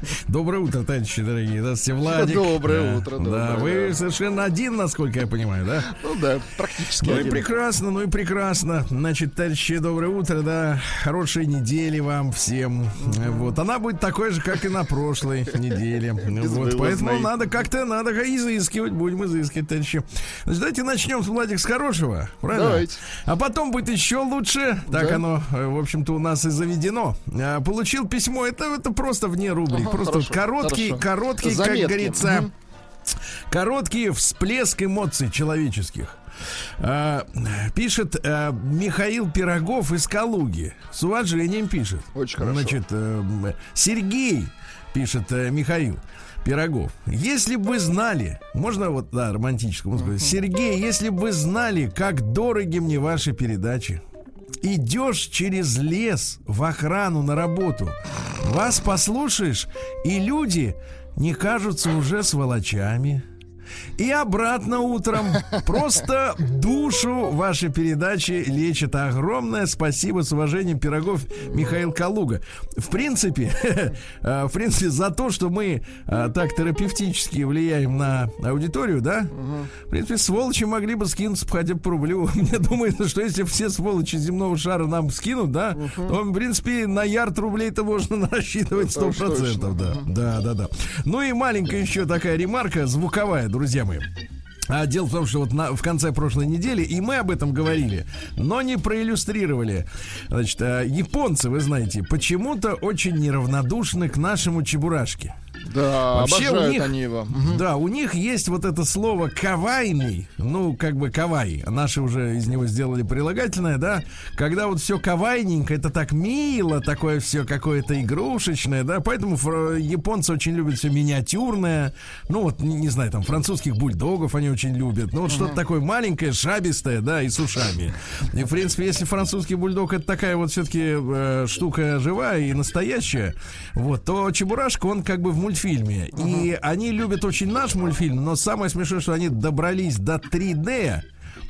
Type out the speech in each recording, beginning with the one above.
Доброе утро, товарищи дорогие. Здравствуйте, Владик. Доброе Да, утро, Да, доброе, вы да. совершенно один, насколько я понимаю, да? Ну да, практически Ну и один. прекрасно, ну и прекрасно. Значит, товарищи, доброе утро, да. Хорошей недели вам всем. Вот, она будет такой же, как и на прошлой неделе. Вот, поэтому надо как-то, надо изыскивать, будем изыскивать, товарищи. Значит, давайте начнем, Владик, с хорошего, правильно? Давайте. А потом будет еще лучше. Так Да. оно, э, в общем-то, у нас и заведено. А, Получил письмо, это, это просто вне рубрик. Просто хорошо, короткий, хорошо. короткий, Заметки. как говорится, Мгм. короткий всплеск эмоций человеческих. А, пишет а, Михаил Пирогов из Калуги. С уважением пишет. Очень хорошо. Значит, э, Сергей, пишет э, Михаил. Пирогов. Если бы вы знали, можно вот, да, романтическому сказать. Сергей, если бы вы знали, как дороги мне ваши передачи. Идешь через лес в охрану на работу. Вас послушаешь, и люди не кажутся уже сволочами. И обратно утром. Просто душу вашей передачи лечит. Огромное спасибо с уважением Пирогов Михаил Калуга. В принципе, э, в принципе, за то, что мы э, так терапевтически влияем на аудиторию, да? В принципе, сволочи могли бы скинуться хотя бы по рублю. Мне думается, что если все сволочи земного шара нам скинут, да, то, в принципе, на ярд рублей-то можно рассчитывать Это уж 100%. точно. Да, да, да, да. Ну и маленькая еще такая ремарка звуковая, друзья мои. А дело в том, что вот на- в конце прошлой недели, и мы об этом говорили, но не проиллюстрировали. Значит, а, японцы, вы знаете, почему-то очень неравнодушны к нашему чебурашке. Да, Вообще у них- они его. Мгм. Да, у них есть вот это слово кавайный, ну, как бы кавай. Наши уже из него сделали прилагательное, да. Когда вот все кавайненько, это так мило, такое все какое-то игрушечное, да. Поэтому японцы очень любят все миниатюрное. Ну, вот, не, не знаю, там, французских бульдогов они очень любят. Ну, вот что-то такое маленькое, шабистое, да, и с ушами. И, в принципе, если французский бульдог это такая вот все-таки штука живая и настоящая, вот, то Чебурашка, он как бы в мультфильме. И они любят очень наш мультфильм, но самое смешное, что они добрались до 3D.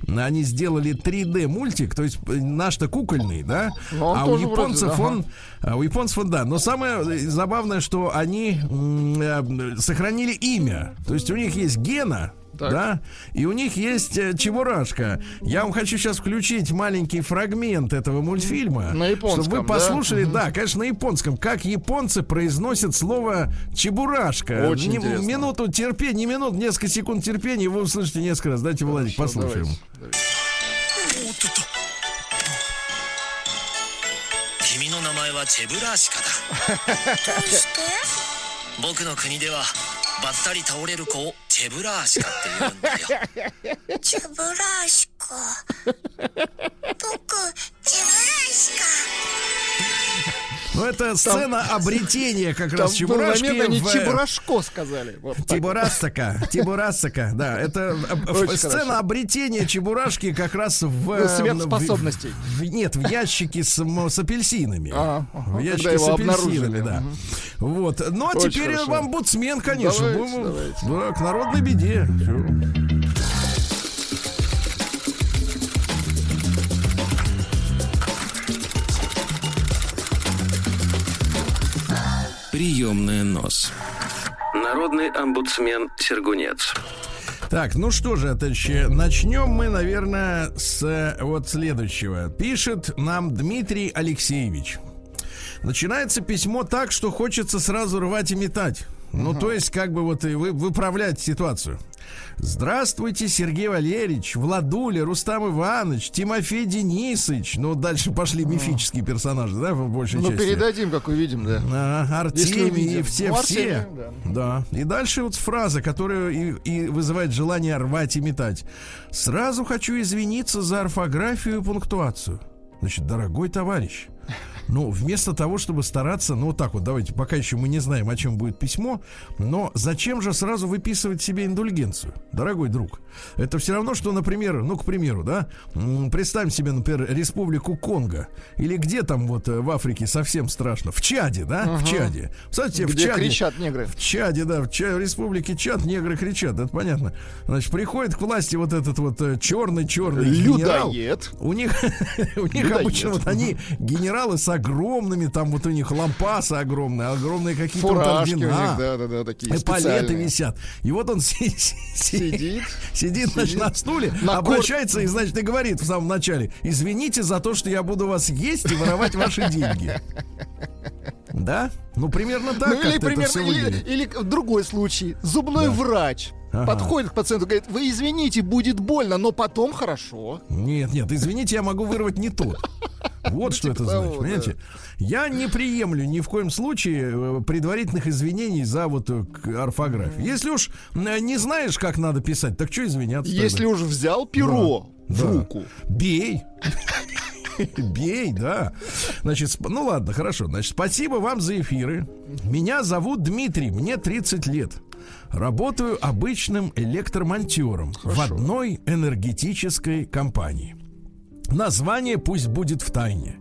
Они сделали 3D мультик, то есть э, наш-то кукольный, да? Ну, а у вроде, японцев ага. он, а у японцев он, да. Но самое э, забавное, что они м, э, сохранили имя. То есть у них есть Гена, Так. да, и у них есть э, Чебурашка. Я вам хочу сейчас включить маленький фрагмент этого мультфильма, На японском, чтобы вы да? послушали, да, конечно, на японском, как японцы произносят слово Чебурашка. Очень Не- интересно. Минуту терпения, не минут, несколько секунд терпения, и вы услышите несколько раз. Дайте, Владик, Хорошо, послушаем. давайте, давайте. 君の名前はチェブラーシカだどうして僕の国では ばったり倒れる子をチェブラーシカって言うんだよ。チェブラーシカ。僕チェブラーシカ。Ну, это сцена обретения как Там раз Чебурашки. момент они в- Чебурашко сказали. Вот. Тибурасака, Тибурасака, да, это э, э, Очень сцена хорошо. обретения Чебурашки как раз в... э, Сверхспособностей. в- в- нет, в ящике с, с апельсинами. А, в ящике с апельсинами, да. Мгм. Вот. Ну, а Очень теперь хорошо. в омбудсмен, конечно. Давайте, Ну, давайте. Да, к народной беде. Всё. Приемная нос. Народный омбудсмен Сергунец. Так, ну что же, товарищи, начнем мы, наверное, с э, вот следующего. Пишет нам Дмитрий Алексеевич. Начинается письмо так, что хочется сразу рвать и метать. Ну, то есть, как бы вот и вы, выправлять ситуацию. Здравствуйте, Сергей Валерьевич, Владуля, Рустам Иванович, Тимофей Денисович. Ну, дальше пошли мифические персонажи, да, в большей Ну, части. передадим, как увидим, да. А, Артемий и все, Ну, все. Артемий, Да. И дальше вот фраза, которая и, и вызывает желание рвать и метать. Сразу хочу извиниться за орфографию и пунктуацию. Значит, дорогой товарищ, Ну, вместо того, чтобы стараться, ну, вот так вот, давайте, пока еще мы не знаем, о чем будет письмо, но зачем же сразу выписывать себе индульгенцию, дорогой друг? Это все равно, что, например, ну, к примеру, да, представим себе, например, республику Конго, или где там вот э, в Африке совсем страшно, в Чаде, да, в Чаде. Кстати, в Чаде... кричат негры. В Чаде, да, в, Ча- в республике Чад негры кричат, это понятно. Значит, приходит к власти вот этот вот черный-черный генерал. Людоед. У них, у них обычно вот они генералы с огромными, там вот у них лампасы огромные, огромные какие-то вот ордена. да, да, да, такие специальные. висят. И вот он си- си- си- Сидит. сидит, значит, на стуле, На кор- обращается и, значит, и говорит в самом начале, извините за то, что я буду вас есть и воровать ваши деньги. Да? Ну, примерно так Ну или примерно, или, или другой случай. Зубной врач Ага. подходит к пациенту, говорит, вы извините, будет больно, но потом хорошо. Нет, нет, извините, я могу вырвать не тот. Вот что это типа значит, понимаете? Я не приемлю ни в коем случае э, предварительных извинений за вот э, орфографию. Если уж э, не знаешь, как надо писать, так что извиняться? Если уж взял перо в руку, Бей. Бей, да. Значит, ну ладно, хорошо. Значит, спасибо вам за эфиры. Меня зовут Дмитрий, мне 30 лет. Работаю обычным электромонтером в одной энергетической компании. Название пусть будет в тайне,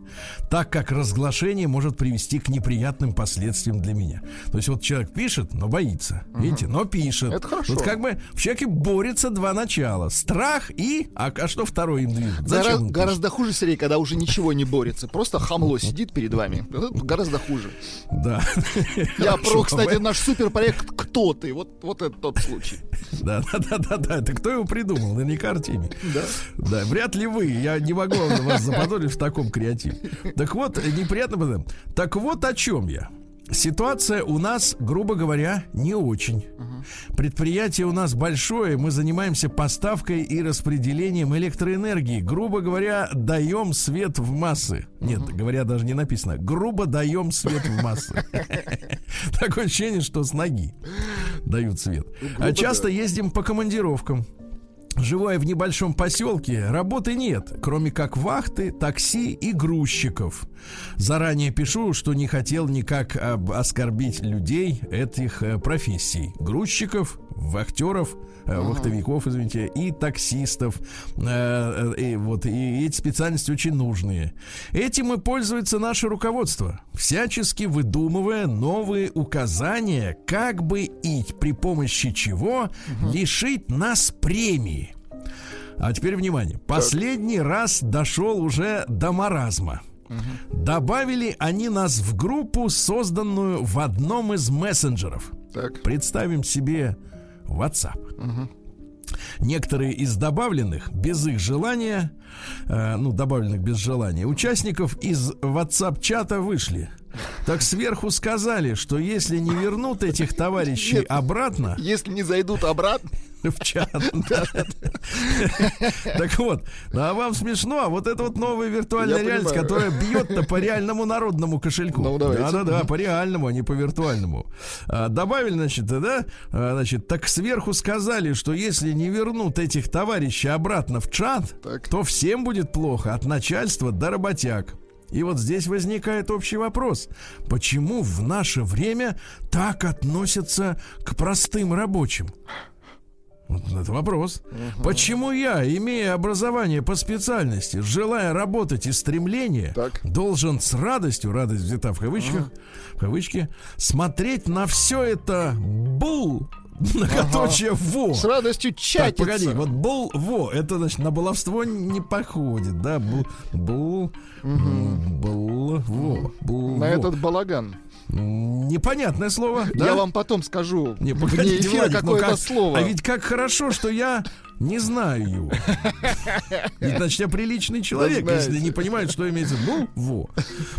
так как разглашение может привести к неприятным последствиям для меня. То есть вот человек пишет, но боится. Видите, но пишет. Это хорошо. Вот как бы в человеке борется два начала. Страх и... А, а что второе им движет? гора- гораздо хуже, Сергей, когда уже ничего не борется. Просто хамло сидит перед вами. Это гораздо хуже. Да. Я про, кстати, наш суперпроект «Кто ты?» Вот, вот это тот случай. Да, да, да, да, да. Это кто его придумал? Наверняка Артемий. Да. Да, вряд ли вы. Я не могу вас заподозрить в таком креативе. Так вот, неприятно было. Так вот о чем я. Ситуация у нас, грубо говоря, не очень. Предприятие у нас большое, мы занимаемся поставкой и распределением электроэнергии. Грубо говоря, даем свет в массы. Нет, говоря, даже не написано. Грубо даем свет в массы. Такое ощущение, что с ноги дают свет. А часто ездим по командировкам. Живу я в небольшом поселке, работы нет, кроме как вахты, такси и грузчиков. Заранее пишу, что не хотел никак об- оскорбить людей этих э, профессий. Грузчиков, вахтеров, э, вахтовиков, извините, и таксистов. Э, э, и вот и эти специальности очень нужные. Этим и пользуется наше руководство, всячески выдумывая новые указания, как бы и при помощи чего лишить нас премии. А теперь внимание. Последний раз дошел уже до маразма. Добавили они нас в группу, созданную в одном из мессенджеров. Так. Представим себе WhatsApp. Некоторые из добавленных без их желания, э, ну, добавленных без желания, участников из WhatsApp-чата вышли. Так сверху сказали, что если не вернут этих товарищей Нет. обратно Если не зайдут обратно, в чат, так вот, ну, а вам смешно, а вот это вот новая виртуальная реальность, которая бьет-то по реальному народному кошельку. Ну. Да-да-да, по реальному, а не по виртуальному. А, добавили, значит, да, а, значит, так сверху сказали, что если не вернут этих товарищей обратно в чат, то всем будет плохо, от начальства до работяг. И вот здесь возникает общий вопрос. Почему в наше время так относятся к простым рабочим? Вот это вопрос. Почему я, имея образование по специальности, желая работать и стремление, Так. должен с радостью, радость взята в кавычках, в кавычки, смотреть на все это бул, многоточие во. с радостью Так, чатиться. погоди, вот бул, во, это значит на баловство не походит, да, бул, бул, м, бул, во, бул, На этот балаган. Непонятное слово, да? Я вам потом скажу Не, вне погодите, эфира Владик, ну какое-то как- слово. А ведь как хорошо, что я не знаю его. Ведь, значит, я приличный человек, Да если не понимает, что имеется. Ну, во.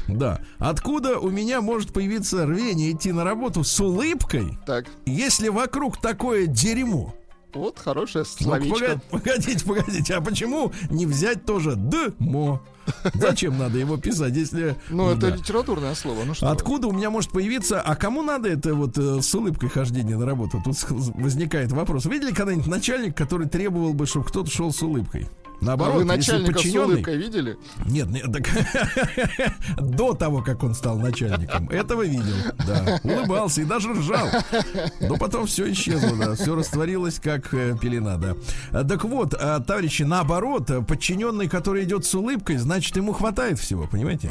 Да. Откуда у меня может появиться рвение идти на работу с улыбкой, Так, если вокруг такое дерьмо? Вот хорошее Ну, словечко. погоди- погодите, погодите, а почему не взять тоже дмо? Зачем надо его писать, если... Ну, это да. литературное слово. Ну что? Откуда у меня может появиться, а кому надо это вот э, с улыбкой хождение на работу? Тут возникает вопрос. Видели когда-нибудь начальник, который требовал бы, чтобы кто-то шел с улыбкой? А Наоборот, вы если начальника с подчиненный... улыбкой видели? Нет, нет, так до того, как он стал начальником, этого видел, да. Улыбался и даже ржал. Но потом все исчезло, да. Все растворилось, как э, пелена, да. А, Так вот, а, товарищи, наоборот, а, подчиненный, который идет с улыбкой, значит, ему хватает всего, понимаете?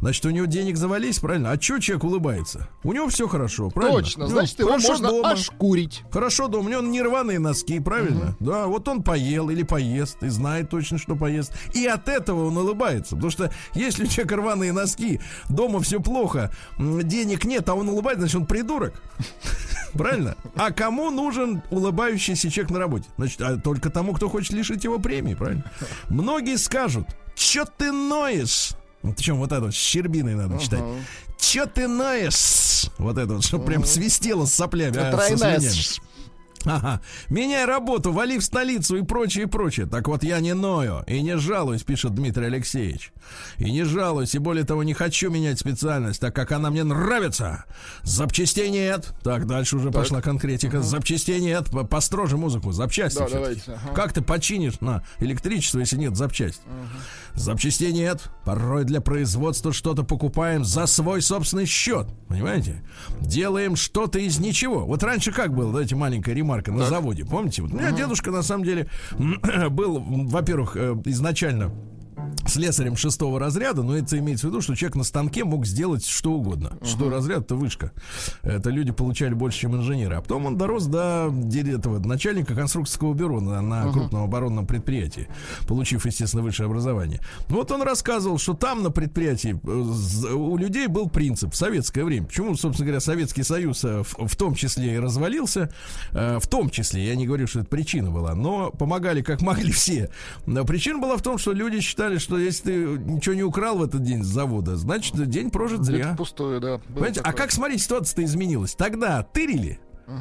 Значит, у него денег завались, правильно? А что человек улыбается? У него все хорошо, правильно? Точно, У него значит, его хорошо можно дома. ошкурить. Хорошо, да, у него не рваные носки, правильно? Да, вот он поел или поест, и знает точно, что поест. И от этого он улыбается. Потому что если у человека рваные носки, дома все плохо, денег нет, а он улыбается, значит, он придурок. Правильно? А кому нужен улыбающийся человек на работе? Значит, а только тому, кто хочет лишить его премии, правильно? Многие скажут, что ты ноешь? Вот Причем вот это вот с щербиной надо читать. Че ты ноешь? Вот это вот, чтобы прям свистело с соплями. а, со Тройная. Ага. Меняй работу, вали в столицу и прочее, и прочее. Так вот, я не ною и не жалуюсь, пишет Дмитрий Алексеевич. И не жалуюсь, и более того, не хочу менять специальность, так как она мне нравится. Запчастей нет. Так, дальше уже пошла конкретика. Запчастей нет. По- Построже музыку. Запчасти. Да, давайте, ага. Как ты починишь на электричество, если нет запчасти? Запчастей нет. Порой для производства что-то покупаем за свой собственный счет. Понимаете? Делаем что-то из ничего. Вот раньше как было, давайте маленькая ремарка на заводе. Помните? Вот у меня дедушка на самом деле был, во-первых, э, изначально слесарем шестого разряда, но это имеется в виду, что человек на станке мог сделать что угодно. Шестой разряд это вышка. Это люди получали больше, чем инженеры. А потом он дорос до этого, начальника конструкторского бюро на, на крупном оборонном предприятии, получив, естественно, высшее образование. Вот он рассказывал, что там на предприятии э, у людей был принцип в советское время. Почему, собственно говоря, Советский Союз э, в, в том числе и развалился, э, в том числе, я не говорю, что это причина была, но помогали как могли все. Но причина была в том, что люди считали, что если ты ничего не украл в этот день с завода, значит, день прожит зря. Это пустое, да. Понимаете, а как, смотрите, ситуация-то изменилась. Тогда тырили,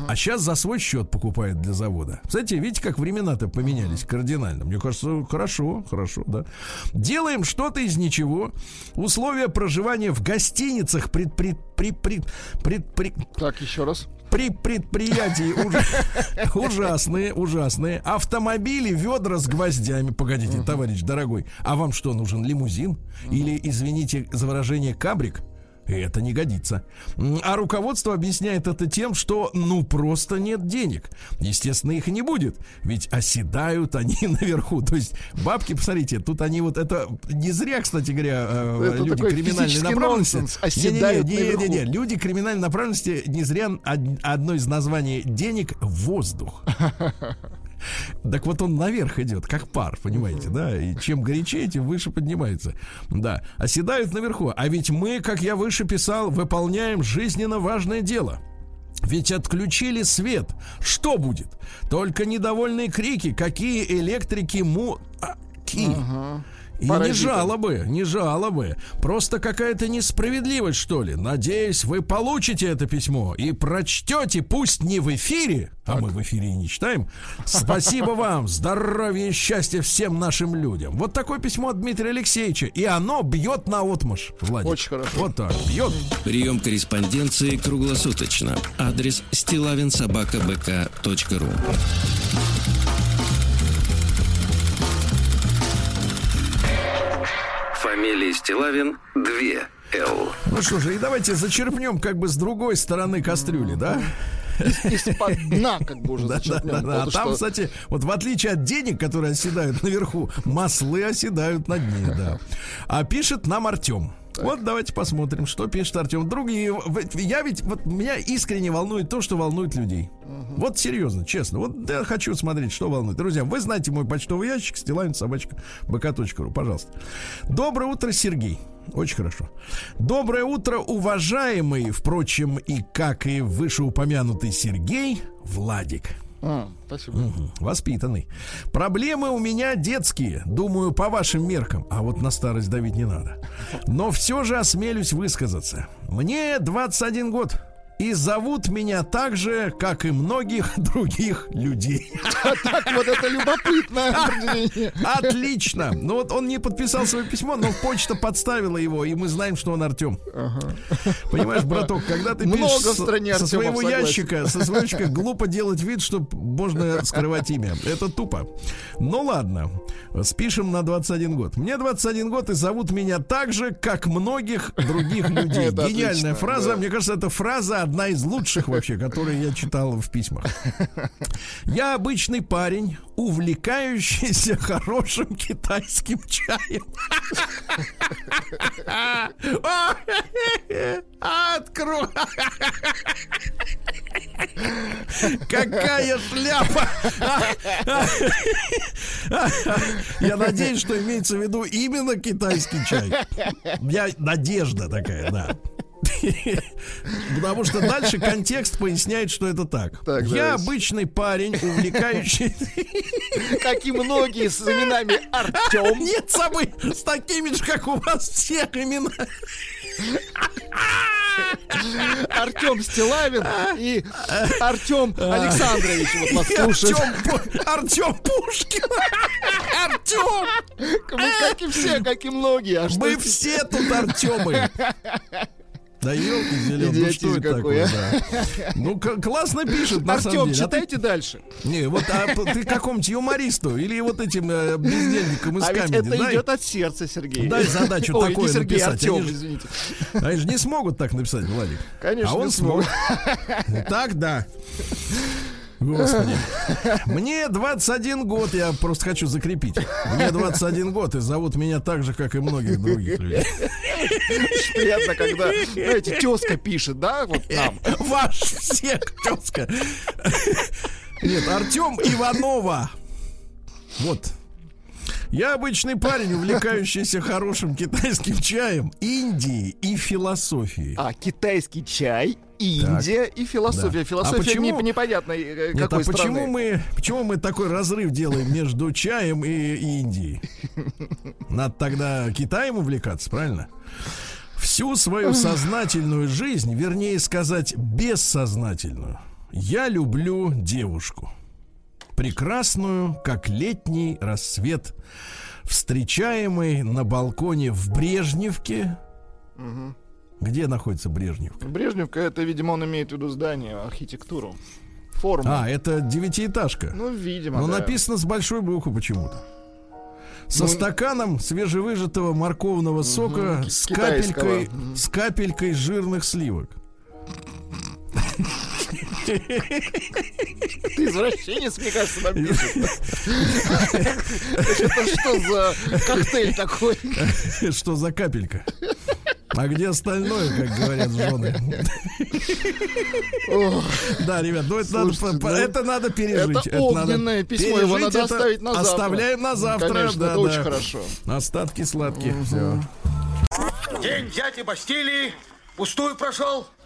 а сейчас за свой счет покупают для завода. Кстати, видите, как времена-то поменялись кардинально. Мне кажется, хорошо, хорошо, да. Делаем что-то из ничего. Условия проживания в гостиницах пред, пред, пред, пред, пред- пред- Так, еще раз. При предприятии уж- ужасные, ужасные. Автомобили, ведра с гвоздями. Погодите, товарищ дорогой, а вам что, нужен лимузин? Или, извините за выражение, кабрик? Это не годится. А руководство объясняет это тем, что ну просто нет денег. Естественно, их и не будет. Ведь оседают они наверху. То есть бабки, посмотрите, тут они вот это не зря, кстати говоря, э, Это люди криминальной направленности. нонсенс. Оседают Не-не-не, не-не-не, наверху. люди криминальной направленности не зря од- одно из названий денег воздух. Так вот он наверх идет, как пар, понимаете, да? И чем горячее, тем выше поднимается. Да, оседают наверху. А ведь мы, как я выше писал, выполняем жизненно важное дело. Ведь отключили свет. Что будет? Только недовольные крики. Какие электрики му... а, ки. И не Паразиты. жалобы, не жалобы. Просто какая-то несправедливость, что ли. Надеюсь, вы получите это письмо и прочтете, пусть не в эфире, а мы в эфире и не читаем. Спасибо вам, здоровья и счастья всем нашим людям. Вот такое письмо от Дмитрия Алексеевича, и оно бьет на отмаш, Владик. Очень хорошо. Вот так, бьет. Прием корреспонденции круглосуточно. Адрес стилавинсобакабк.ру Фамилия Стилавин 2 Л. Ну что же, и давайте зачерпнем как бы с другой стороны кастрюли, да? Из-под дна, как бы уже Да, да, да, да. А там, что- кстати, вот в отличие от денег, которые оседают наверху, маслы оседают на дне, да. А пишет нам Артем. Вот давайте посмотрим, что пишет Артем. Другие, я ведь, вот меня искренне волнует то, что волнует людей. Вот серьезно, честно. Вот я хочу смотреть, что волнует. Друзья, вы знаете мой почтовый ящик, стилавин собачка бк.ру, пожалуйста. Доброе утро, Сергей. Очень хорошо. Доброе утро, уважаемый, впрочем, и как и вышеупомянутый Сергей, Владик. А, спасибо. Мгм, Воспитанный. Проблемы у меня детские, думаю, по вашим меркам. А вот на старость давить не надо. Но все же осмелюсь высказаться. Мне 21 год. И зовут меня так же, как и многих других людей. Так вот это любопытное определение. Отлично. Ну вот он не подписал свое письмо, но почта подставила его, и мы знаем, что он Артем. Понимаешь, браток, когда ты Много пишешь в стране со, Артемов, своего согласен. ящика, со своего ящика глупо делать вид, что можно скрывать имя. Это тупо. Ну ладно, спишем на 21 год. Мне 21 год, и зовут меня так же, как многих других людей. Это Гениальная отлично, фраза. да. Мне кажется, эта фраза одна из лучших вообще, которые я читал в письмах. Я обычный парень, увлекающийся хорошим китайским чаем. Открой. Какая шляпа! Я надеюсь, что имеется в виду именно китайский чай. Я надежда такая, да. Потому что дальше контекст поясняет, что это так. Так, Я давайте. обычный парень, увлекающий... Как и многие с именами Артем. Нет, самый с такими же, как у вас всех имена. Артем Стилавин и Артем Александрович вот вас слушает. Артем, Пу- Артем Пушкин. Артем. Мы как и все, как и многие. А Мы все тут Артемы. Да елки зеленые, ну что это такое, а. да. Ну, классно пишет, на Артем. А ты- читайте дальше. Не, вот а ты какому-нибудь юмористу или вот этим э, бездельникам из А камеди это дай, идет от сердца, Сергей. дай задачу Ой, такое Сергей, написать. Артем, Они же- извините. Они же не смогут так написать, Владик. Конечно, А он смог. Так, да. Господи. Мне 21 год, я просто хочу закрепить. Мне 21 год, и зовут меня так же, как и многих других людей. Очень приятно, когда, знаете, тезка пишет, да, вот нам. Ваш всех, тезка. Нет, Артем Иванова. Вот. Я обычный парень, увлекающийся хорошим китайским чаем, Индией и философией. А, китайский чай, Индия и философия. Да. Философия А почему- не- непонятно э, Нет, какой а почему страны. мы, почему мы такой разрыв делаем между чаем и, и Индией? Надо тогда Китаем увлекаться, правильно? Всю свою сознательную жизнь, вернее сказать, бессознательную, я люблю девушку. Прекрасную, как летний рассвет, встречаемый на балконе в Брежневке. Где находится Брежневка? Брежневка, это, видимо, он имеет в виду здание, архитектуру. Форму. А, это девятиэтажка. ну, видимо, Но да. написано с большой буквы почему-то. Со Ну, стаканом свежевыжатого морковного сока ки- с капелькой, с капелькой жирных сливок. Ты извращенец, мне кажется, напишет. Это что за коктейль такой? Что за капелька? А где остальное, как говорят жены? Да, ребят, ну это, надо, ну, это надо пережить. Это огненное письмо, его надо оставить на завтра. Оставляем на завтра, Конечно, да, это да. очень хорошо. Остатки сладких, все. День дяди Бастилии пустую прошел.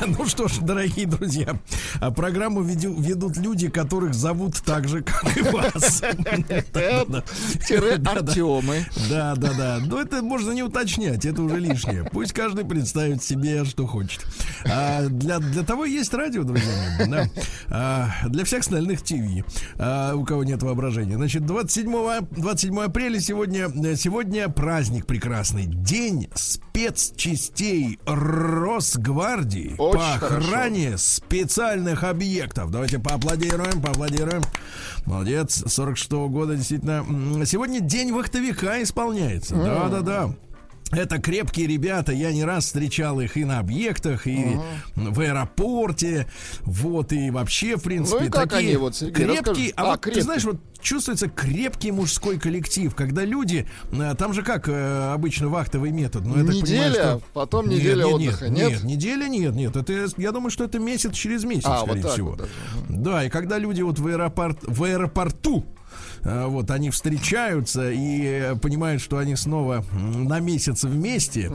Ну что ж, дорогие друзья, а программу веду- ведут люди, которых зовут так же, как и вас. Артемы. Да, да, да. Но это можно не уточнять, это уже лишнее. Пусть каждый представит себе, что хочет. А для, для того есть радио, друзья мои. Да. А, для всех остальных ТВ. А, у кого нет воображения. Значит, 27, 27 апреля сегодня, сегодня праздник прекрасный. День спецчастей Росгвардии Очень по хорошо. охране специальных объектов. Давайте поаплодируем, поаплодируем. Молодец, 46 года, действительно. Сегодня день вахтовика исполняется. Да-да-да. Это крепкие ребята, я не раз встречал их и на объектах, и в аэропорте, вот, и вообще, в принципе, Ну и как такие они, вот, Сергей, крепкие, расскажи. а, А, вот, ты крепкие. знаешь, вот чувствуется крепкий мужской коллектив, когда люди, э, там же как э, обычно вахтовый метод, но я так понимаю, Неделя, что- потом Нет, неделя нет, отдыха. Нет, Нет? неделя нет, нет. Это, я думаю, что это месяц через месяц, А, скорее вот всего. вот даже. Да, и когда люди вот в, аэропорт, в аэропорту вот они встречаются и э, понимают, что они снова на месяц вместе.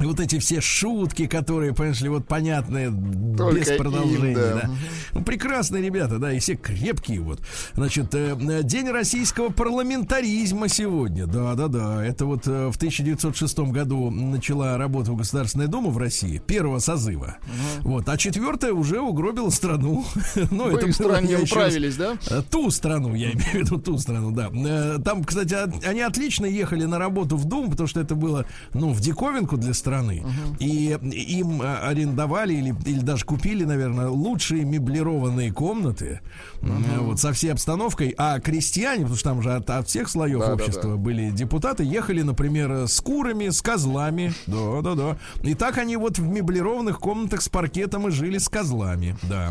И вот эти все шутки, которые, понимаешь ли, вот понятные, Только без им, продолжения, да. да. Ну, прекрасные ребята, да, и все крепкие вот. Значит, э, э, День российского парламентаризма сегодня. Да, да, да. Это вот э, в 1906 году начала работа в Государственная Дума в России, первого созыва. Вот, а четвертая уже угробила страну. Ну, Вы это было, стране раз- управились, да? Э, Ту страну, я имею в виду ту страну, да. Э, Там, кстати, от- они отлично ехали на работу в Дум, потому что это было, ну, в диковинку для страны. И им э, арендовали или, или даже купили, наверное, лучшие меблированные комнаты, э, вот, со всей обстановкой. А крестьяне, потому что там же от, от всех слоев Да, да, общества да. были депутаты, ехали, например, с курами, с козлами. Да, да, да. И так они вот в меблированных комнатах с паркетом и жили с козлами, да.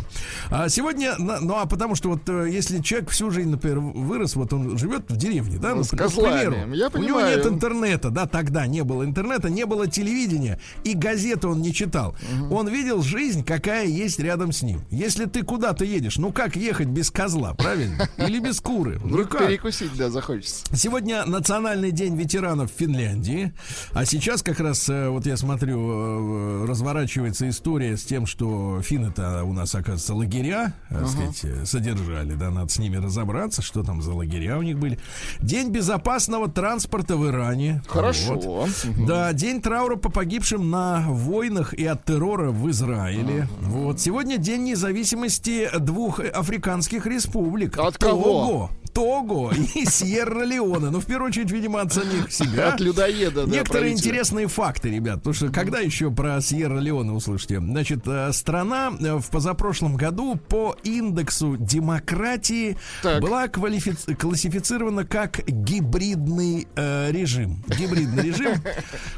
А сегодня, ну а потому что вот э, если человек всю жизнь, например, вырос, вот он живет в деревне, да, Ну, с козлами. примеру, Я у него понимаю. нет интернета, да, тогда не было интернета, не было телевидения, и газеты он не читал. Он видел жизнь, какая есть рядом с ним. Если ты куда-то едешь, ну как ехать без козла, правильно? Или без куры? Вдруг Никак. перекусить, да, захочется. Сегодня национальный день ветеранов Финляндии. А сейчас как раз, э, вот я смотрю, э, разворачивается история с тем, что финны-то у нас, оказывается, лагеря, так сказать, э, содержали. Да, надо с ними разобраться, что там за лагеря у них были. День безопасного транспорта в Иране. Хорошо. Вот. Да, день траура по погибшим на войнах и от террора в Израиле. Вот. Сегодня день независимости двух африканских республик. От кого? Того. Того и Сьерра-Леоне. Ну, в первую очередь, видимо, от самих себя. От людоеда, да, Некоторые интересные факты, ребят. Потому что когда еще про Сьерра-Леоне услышите? Значит, э, страна э, в позапрошлом году по индексу демократии Так. была квалифици- классифицирована как гибридный э, режим. Гибридный режим.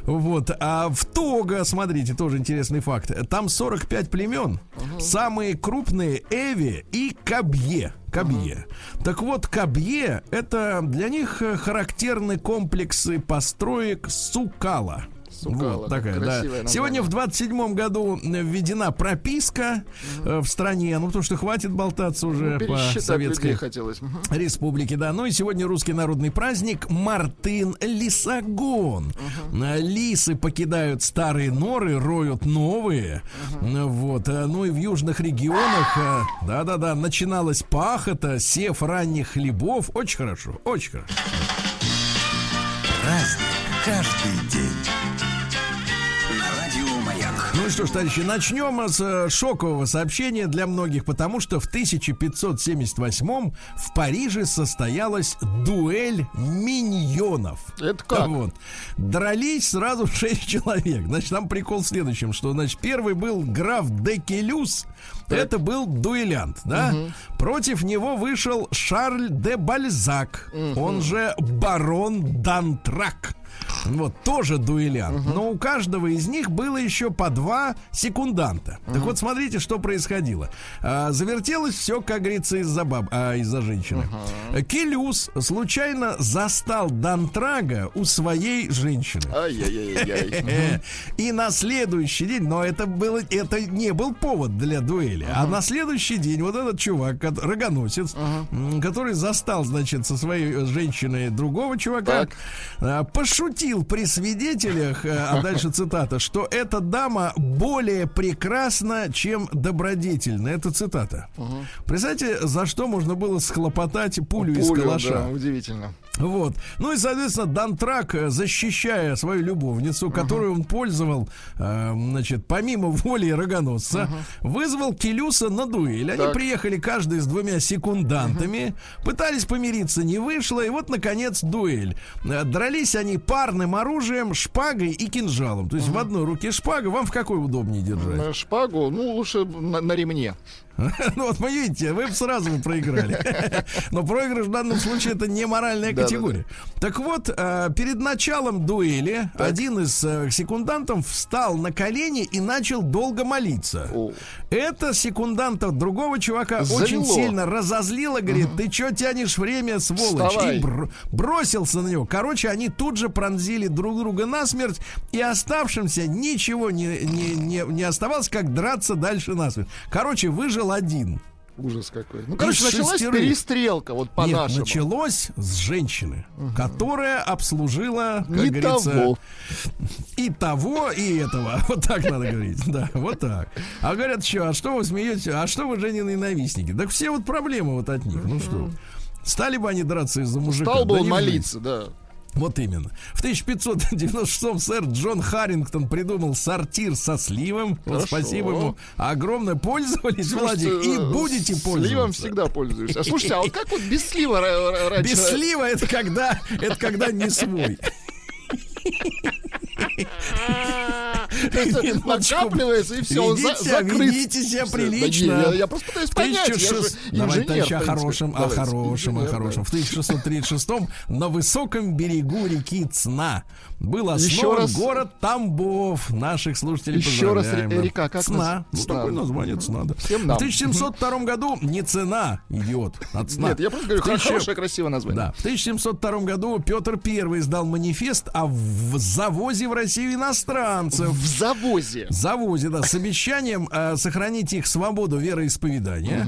Вот. А в Того, смотрите, тоже интересный факт. Там 45 племен. Самые крупные Эви и Кабье. Кабье. Так вот, Кабье это для них э, характерны комплексы построек Сукала. Сукала, вот такая, да. название. Сегодня в 27 году э, введена прописка э, в стране, ну потому что хватит болтаться уже Ну, по советской хотелось. Мгм. Республики, да. Ну и сегодня русский народный праздник Мартын Лисогон. Э, Лисы покидают старые норы, роют новые. Э, Вот. Ну и в южных регионах, да-да-да, начиналась пахота, сев ранних хлебов. Очень хорошо, очень хорошо. Праздник каждый день. Ну что ж, товарищи, начнем с э, шокового сообщения для многих, потому что в 1578 в Париже состоялась дуэль миньонов. Это как? Вот. Дрались сразу шесть человек. Значит, там прикол в следующем, что, значит, первый был граф Декелюс. Это был дуэлянт, да? Против него вышел Шарль де Бальзак, он же барон Дантрак. Вот, тоже дуэлянт. Но у каждого из них было еще по два секунданта. Так вот, смотрите, что происходило. А, завертелось все, как говорится, из-за баб, а, из-за женщины. Келюс случайно застал Дантрага у своей женщины. Ай-яй-яй-яй. И на следующий день, но это было, это не был повод для дуэли, а на следующий день вот этот чувак, рогоносец, который застал, значит, со своей женщиной другого чувака, Так. Пошутил при свидетелях, э, а дальше цитата, что эта дама более прекрасна, чем добродетельна. Это цитата. Представляете, за что можно было схлопотать пулю, из Пулю, калаша? да, удивительно. Вот. Ну и, соответственно, Дантрак, э, защищая свою любовницу, которую он пользовал, э, значит, помимо воли рогоносца, вызвал Келюса на дуэль. Они Так. приехали каждый с двумя секундантами, пытались помириться, не вышло, и вот, наконец, дуэль. Э, Дрались они парным оружием, шпагой и кинжалом. То есть в одной руке шпага, вам в какой удобнее держать? На Шпагу, ну, лучше на, на ремне. Ну вот, видите, вы сразу проиграли. Но проигрыш в данном случае это не моральная категория. Так вот, э, перед началом дуэли один из э, секундантов встал на колени и начал долго молиться. Это секунданта другого чувака очень сильно разозлило, говорит, ты что тянешь время, сволочь? И бр- бросился на него. Короче, они тут же пронзили друг друга насмерть, и оставшимся ничего не оставалось, как драться дальше насмерть. Короче, выжил один. Ужас какой. Ну, короче, Из началась шестерых. перестрелка, вот Нет, по-нашему. началось с женщины, которая обслужила, как Не говорится, того. и того, и этого. Вот так надо говорить. Да, вот так. А говорят, что, а что вы смеетесь? А что вы Женины ненавистники? Так все вот проблемы вот от них. Ну что? Стали бы они драться из-за мужика? Стал бы он молиться, да. Вот именно. В 1596 сэр Джон Харрингтон придумал сортир со сливом. Вот спасибо ему. Огромно пользовались, Владик, и Слушайте, э, будете пользоваться. Сливом всегда пользуешься. А слушайте, а вот как вот без слива ра- ра- раньше? Без слива это когда, это когда не свой. Накапливается и все, он закрыт. ведите себя прилично. я, просто пытаюсь понять, я же 1600 Давай, товарищ, о хорошем, о хорошем, о хорошем. В 1636 на высоком берегу реки Цна был основан город Тамбов. Наших слушателей Еще раз река как Цна. Ну, такое название Цна, да. В нам. 1702 году не цена, идиот, а Цна. Нет, я просто говорю, хорошее, красивое название. да. В 1702 году Петр I издал манифест о в- завозе в Россию иностранцев. В завозе. Завозе, да, с обещанием э, сохранить их свободу вероисповедания.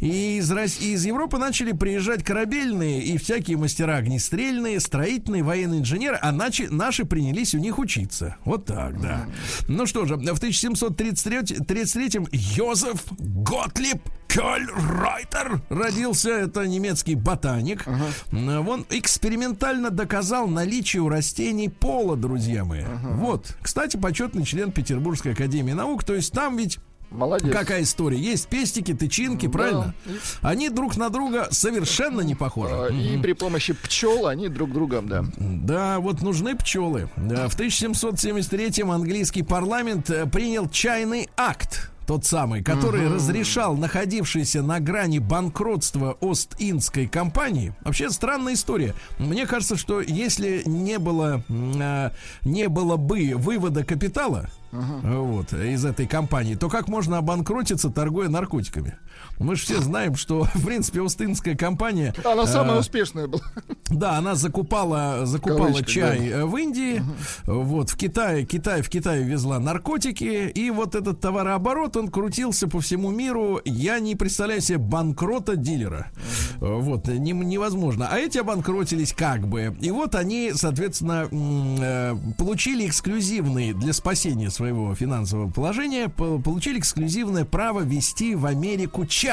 И из, Рос- и из Европы начали приезжать корабельные и всякие мастера огнестрельные, строительные, военные инженеры, а начи- наши принялись у них учиться. Вот так, да. Ну что же, в 1733 Йозеф Готлиб Кёльрайтер родился. Это немецкий ботаник. М, Он экспериментально доказал наличие у растений пола, друзья мои. Вот. Кстати, почетный член Петербургской академии наук. То есть там ведь Молодец. Какая история? Есть пестики, тычинки, правильно? Они друг на друга совершенно не похожи. А, И при помощи пчел они друг другом, да. Да, вот нужны пчелы. Да, в 1773-м английский парламент э, принял чайный акт. Тот самый, который разрешал находившейся на грани банкротства Ост-Индской компании. Вообще странная история. Мне кажется, что если не было, а, не было бы вывода капитала вот, из этой компании, то как можно обанкротиться, торгуя наркотиками? Мы же все знаем, что, в принципе, Ост-Индская компания... Она самая э, успешная была. да, она закупала, закупала Кавычках, чай да. э, в Индии, вот в Китае, Китай в Китае везла наркотики, и вот этот товарооборот, он крутился по всему миру. Я не представляю себе банкрота дилера, Э, вот не- невозможно. А эти обанкротились как бы, и вот они, соответственно, э, получили эксклюзивный для спасения своего финансового положения, по- получили эксклюзивное право вести в Америку чай.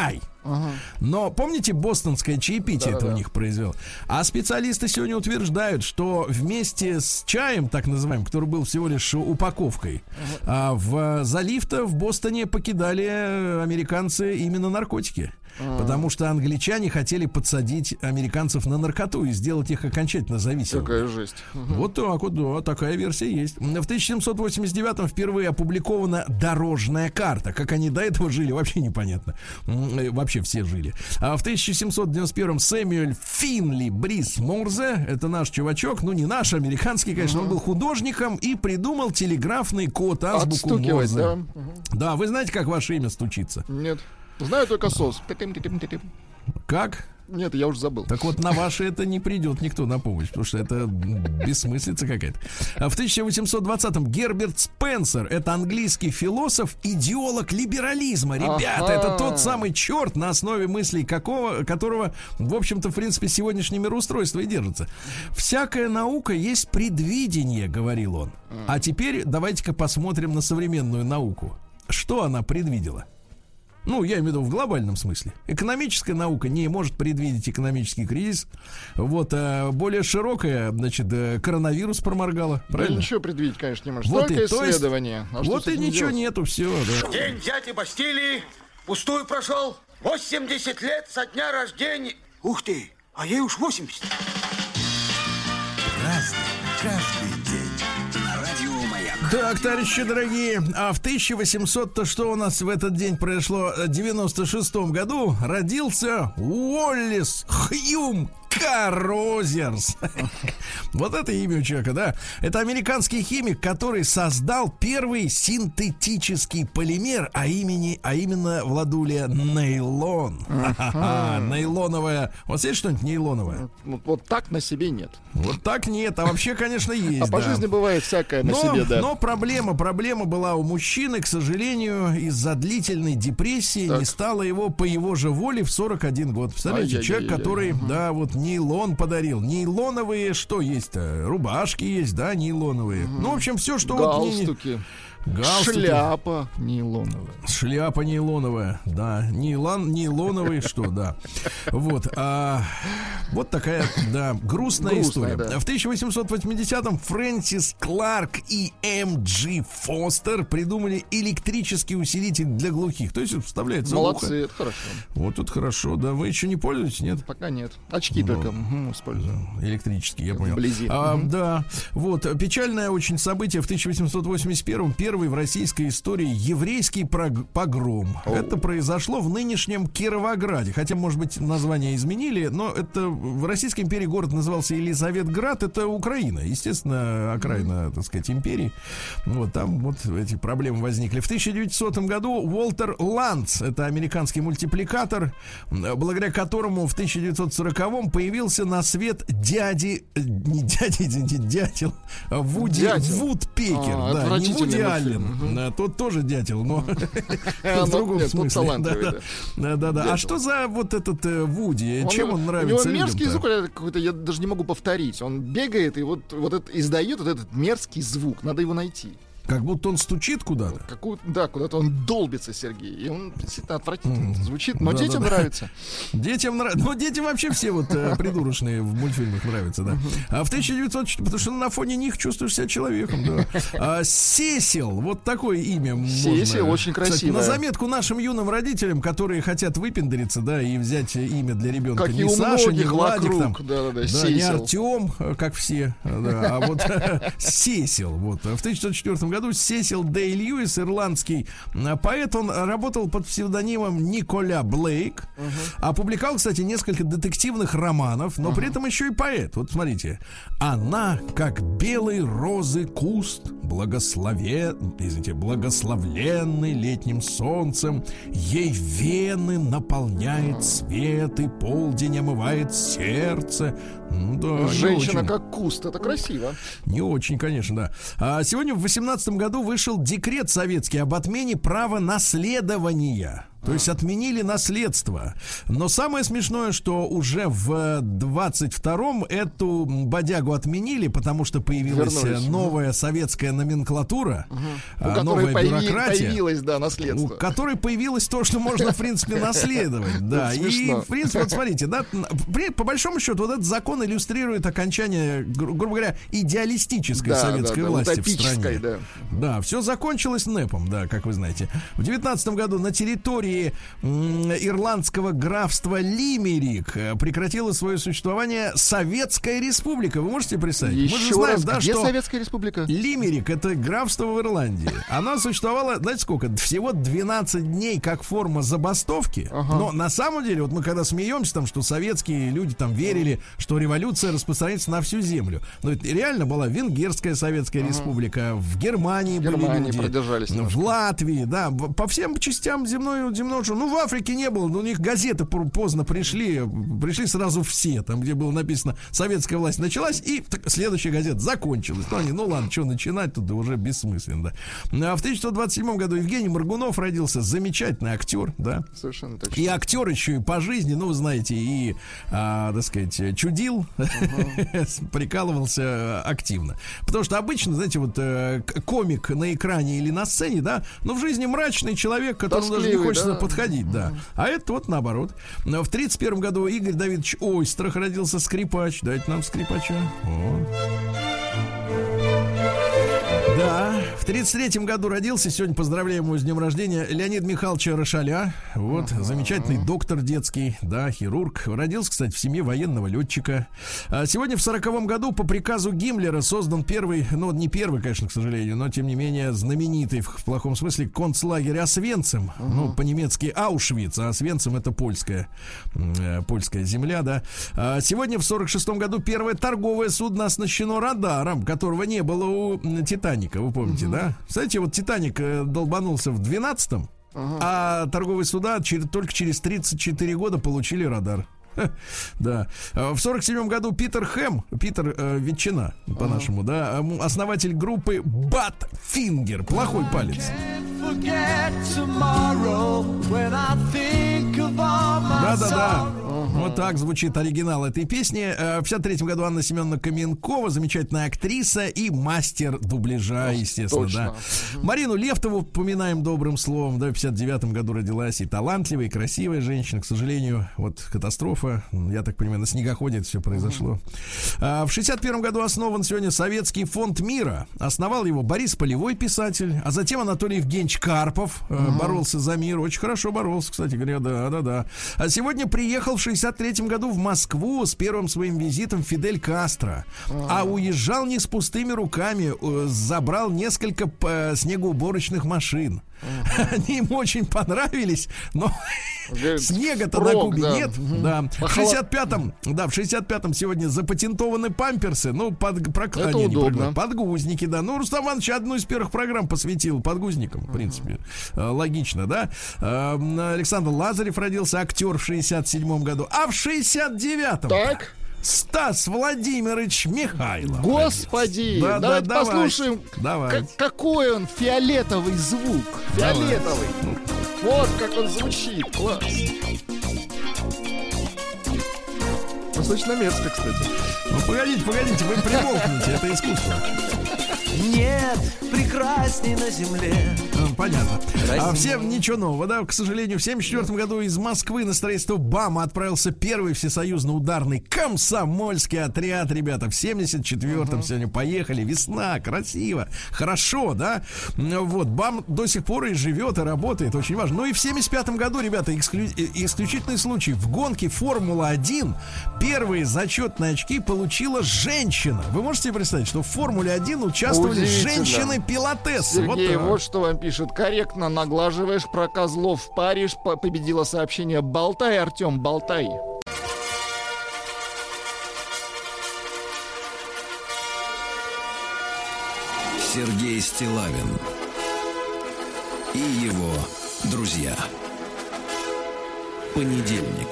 Но помните бостонское чаепитие это у них произвел? А специалисты сегодня утверждают, что вместе с чаем, так называемым, который был всего лишь упаковкой, а, в залив-то в Бостоне покидали э, американцы именно наркотики. Потому что англичане хотели подсадить американцев на наркоту и сделать их окончательно зависимыми. Какая жесть. Вот так вот, да, такая версия есть. В 1789 впервые опубликована дорожная карта. Как они до этого жили, вообще непонятно. Э, Вообще все жили. А в 1791 Сэмюэль Финли Брис Морзе, это наш чувачок, ну не наш, американский, конечно, он был художником и придумал телеграфный код, азбуку Морзе. да? Да, вы знаете, как ваше имя стучится? Нет. Знаю только сос. Как? Нет, я уже забыл. Так вот, на ваши это не придет никто на помощь, потому что это бессмыслица какая-то. А В 1820-м Герберт Спенсер, это английский философ, идеолог либерализма. Ребята, Ага. это тот самый черт, на основе мыслей какого, которого, в общем-то, в принципе, сегодняшнее мироустройство и держится. Всякая наука есть предвидение, говорил он. А теперь давайте-ка посмотрим на современную науку. Что она предвидела? Ну, я имею в виду в глобальном смысле. Экономическая наука не может предвидеть экономический кризис. Вот, а более широкая, значит, э, коронавирус проморгала. Да Правильно? ничего предвидеть, конечно, не может. Вот Только и- то есть- исследования. А вот и ничего делать? нету, все, да. День дяди Бастилии пустую прошел. 80 лет со дня рождения. Ух ты, а ей уж 80. Разный, каждый Так, товарищи дорогие, а в 1800-то что у нас в этот день произошло? В 96 году родился Уоллис Хьюм Карозерс. Вот это имя у человека, да. Это американский химик, который создал первый синтетический полимер, а, имени, а именно, Владуля, нейлон. Ха-ха-ха. Нейлоновая. Вот есть что-нибудь нейлоновое? Вот, так на себе нет. Вот так нет, а вообще, конечно, есть. А по жизни бывает всякое на себе, да. но проблема, проблема была у мужчины, к сожалению, из-за длительной депрессии не стало его по его же воле в 41 год. Представляете, человек, который, да, вот нейлон подарил. Нейлоновые, что есть-то? Рубашки есть, да, нейлоновые. Ну, в общем, все, что вот... не- не- Галстуки. Шляпа нейлоновая. Шляпа нейлоновая, да. Нейлон, нейлоновый, что, да. Вот. А, вот такая, да, грустная, Грустная, история. да. В 1880-м Фрэнсис Кларк и М. Джи Фостер придумали электрический усилитель для глухих. То есть вставляется в ухо. Молодцы, это хорошо. Вот тут хорошо, да. Вы еще не пользуетесь, нет? Пока нет. Очки Ну. только мгм, использую. Электрический, я понял. Вблизи. А, Мгм. Да. Вот. Печальное очень событие в 1881-м. Первый в российской истории еврейский погром. Это произошло в нынешнем Кировограде. Хотя, может быть, название изменили, но это в Российской империи город назывался Елизаветград. Это Украина. Естественно, окраина, так сказать, империи. Вот там вот эти проблемы возникли. В 1900 году Уолтер Ланц, это американский мультипликатор, благодаря которому в 1940-м появился на свет дяди, э, не дяди, извините, дятел, а Вуди Дятел. Вудпекер. А, да, не Вуди мультфильм. Аллен. Да, тот тоже дятел, но в ну, другом смысле. талантливый, Да, да. да, да, да. А что за вот этот э, Вуди? Чем он У нравится него мерзкий звук какой-то, я даже не могу повторить. Он бегает и вот, вот издает вот этот мерзкий звук. Надо его найти. Как будто он стучит куда-то. Какую, да, куда-то он долбится, Сергей. И он действительно отвратительно звучит, но Да, детям да, да. нравится. Детям нравится. Ну, детям вообще все вот э, придурочные в мультфильмах нравятся, да. А в 1904, потому что на фоне них чувствуешь себя человеком, да. А, Сесил, вот такое имя. можно. Сесил очень Кстати, красивое. на заметку нашим юным родителям, которые хотят выпендриться, да, и взять имя для ребенка. Как не Саша, не Владик там. вокруг. Да-да-да, Да, не Сесил. Артем, э, как все, да, а вот Сесил. Вот. В 1904 году Сесил Дэй Льюис, ирландский э, поэт, он работал под псевдонимом Николя Блейк. Опубликовал, кстати, несколько детективных романов, но при этом еще и поэт. Вот смотрите. Она, как белый розы куст, благословен, извините, благословленный летним солнцем, ей вены наполняет свет и полдень омывает сердце. Ну да, Женщина как куст. Это красиво. Не очень, конечно, да. А сегодня в 18 году вышел декрет советский об отмене права наследования. То есть отменили наследство. Но самое смешное, что уже в 22-м эту бодягу отменили, потому что появилась Вернулись. новая советская номенклатура, У а, которой новая появи- бюрократия. появилось, да, У наследство. которой появилось то, что можно, в принципе, наследовать. Да, и, в принципе, вот смотрите, да, по большому счету, вот этот закон иллюстрирует окончание, гру- грубо говоря, идеалистической советской власти в стране. да. Да, все закончилось НЭПом, да, как вы знаете. В девятнадцатом году на территории м, ирландского графства Лимерик э, прекратила свое существование Советская Республика. Вы можете представить? Мы же Еще знаем, раз, да, где что Советская Республика? Лимерик это графство в Ирландии. Она существовала, знаете сколько? Всего 12 дней как форма забастовки. Ага. Но на самом деле, вот мы когда смеемся, там, что советские люди там верили, что революция распространится на всю землю. Но это реально была Венгерская Советская Республика, в Германии, В были Германии люди, продержались в немножко. Латвии, да, в- по всем частям земной, земного шара. Ну, в Африке не было, но у них газеты поздно пришли, пришли сразу все, там, где было написано «Советская власть началась», и так, следующая газета закончилась. Ну, они, ну ладно, что начинать, тут уже бессмысленно, да. А в 1927 году Евгений Маргунов родился, замечательный актер, да. Совершенно точно. И актер еще и по жизни, ну, вы знаете, и, а, так сказать, чудил, прикалывался э, активно. Потому что обычно, знаете, вот э, комик на экране или на сцене, да, но в жизни мрачный человек, которому даже не хочется да. Подходить, да. А это вот наоборот. В 31 году Игорь Давидович Ойстрах родился скрипач. Дайте нам скрипача. Вот. Да, в 33-м году родился, сегодня поздравляем его с днем рождения, Леонид Михайлович Рошаля. Вот, замечательный доктор детский, да, хирург. Родился, кстати, в семье военного летчика. А сегодня в 40 году по приказу Гиммлера создан первый, ну, не первый, конечно, к сожалению, но, тем не менее, знаменитый, в плохом смысле, концлагерь Освенцим. Ну, по-немецки Аушвиц, а Освенцим это польская, э, польская земля, да. А сегодня в 46 году первое торговое судно оснащено радаром, которого не было у м, Титаника, вы помните, да? Кстати, вот Титаник э, долбанулся в 12-м, а торговые суда только через 34 года получили радар. Да. А В 47 году Питер Хэм, Питер э, Ветчина, по-нашему, да, основатель группы Батфингер, плохой палец. Да-да-да. Вот так звучит оригинал этой песни. Э, В 53 году Анна Семеновна Каменкова, замечательная актриса и мастер дубляжа, естественно, точно. да. Марину Левтову поминаем добрым словом, да, в 59 году родилась и талантливая, и красивая женщина. К сожалению, вот катастрофа, я так понимаю, на снегоходе это все произошло. А, В 61 году основан сегодня Советский фонд мира. Основал его Борис Полевой, писатель, а затем Анатолий Евгеньевич Карпов э, боролся за мир. Очень хорошо боролся, кстати говоря, да, да, да. А сегодня приехал в 63 году в Москву с первым своим визитом Фидель Кастро. А уезжал не с пустыми руками, э, забрал несколько э, снегоуборочных машин. Они ему очень понравились, но снега-то на Кубе нет. Да. В Похоло- 65-м, да, в 65-м сегодня запатентованы памперсы. Ну, под, Это а, не, удобно. подгузники, да. Ну, Рустам Иванович одну из первых программ посвятил подгузникам, в принципе. Э, Логично, да. Э, Александр Лазарев родился, актер в 67-м году. А в 69-м Так. Стас Владимирович Михайлов. Господи, Да, да, давайте давай. послушаем, Давай. как- какой он фиолетовый звук. Фиолетовый. Вот как он звучит. Класс. Достаточно мерзко, кстати. Ну, погодите, погодите, вы примолкните, это искусство. Нет прекрасней на земле. Понятно. А всем ничего нового, да? К сожалению, в 74 году из Москвы на строительство БАМа отправился первый всесоюзно-ударный комсомольский отряд, ребята. В 74-м сегодня поехали. Весна, красиво, хорошо, да? Вот, БАМ до сих пор и живет, и работает, очень важно. Ну и в 75 году, ребята, эксклю- э, исключительный случай. В гонке Формула-1 первые зачетные очки получила женщина. Вы можете себе представить, что в Формуле-1 участвовали женщины-пилотессы? Вот Сергей, так. вот, что вам пишет. Корректно наглаживаешь про козлов в Париж. По- Победило сообщение «Болтай, Артем, болтай». Сергей Стилавин и его друзья. Понедельник.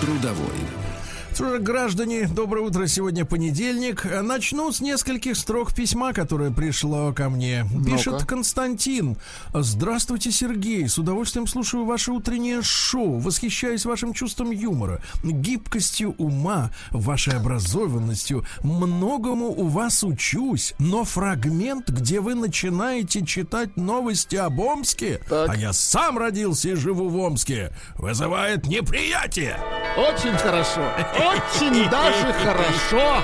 Трудовой. Что Граждане, доброе утро. Сегодня понедельник. Начну с нескольких строк письма, которое пришло ко мне. Пишет Константин. Здравствуйте, Сергей. С удовольствием слушаю ваше утреннее шоу. Восхищаюсь вашим чувством юмора, гибкостью ума, вашей образованностью. Многому у вас учусь. Но фрагмент, где вы начинаете читать новости об Омске, Так. а я сам родился и живу в Омске, вызывает неприятие. Очень хорошо. Очень даже хорошо.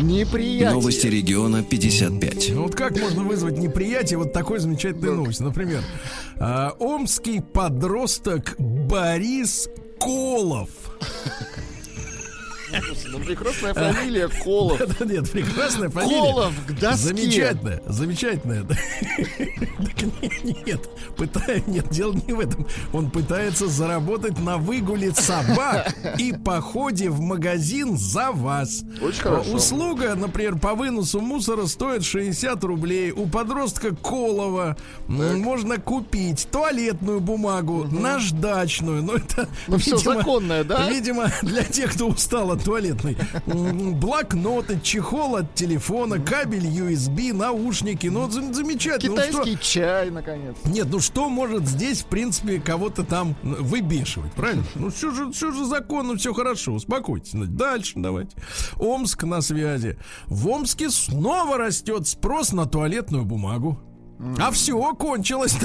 Неприятие. Новости региона 55. Ну вот как можно вызвать неприятие вот такой замечательной новости? Например, а, омский подросток Борис Колов. Ну, прекрасная фамилия Колов. Нет, прекрасная фамилия. Колов к доске. Замечательная, замечательная. Нет, пытаюсь, нет, дело не в этом. Он пытается заработать на выгуле собак и походе в магазин за вас. Очень хорошо. Услуга, например, по выносу мусора стоит 60 рублей. У подростка Колова можно купить туалетную бумагу, наждачную. Ну, это, Ну, всё законное, да? Видимо, для тех, кто устал от туалетной. М, Блокноты, чехол от телефона, кабель USB, наушники. Ну, замечательно. Ну, что- Китайский чай, наконец. нет, ну что может здесь, в принципе, кого-то там выбешивать, правильно? Ну все же, все же законно, все хорошо, успокойтесь. Дальше давайте. Омск на связи. В Омске снова растет спрос на туалетную бумагу. А все, кончилось.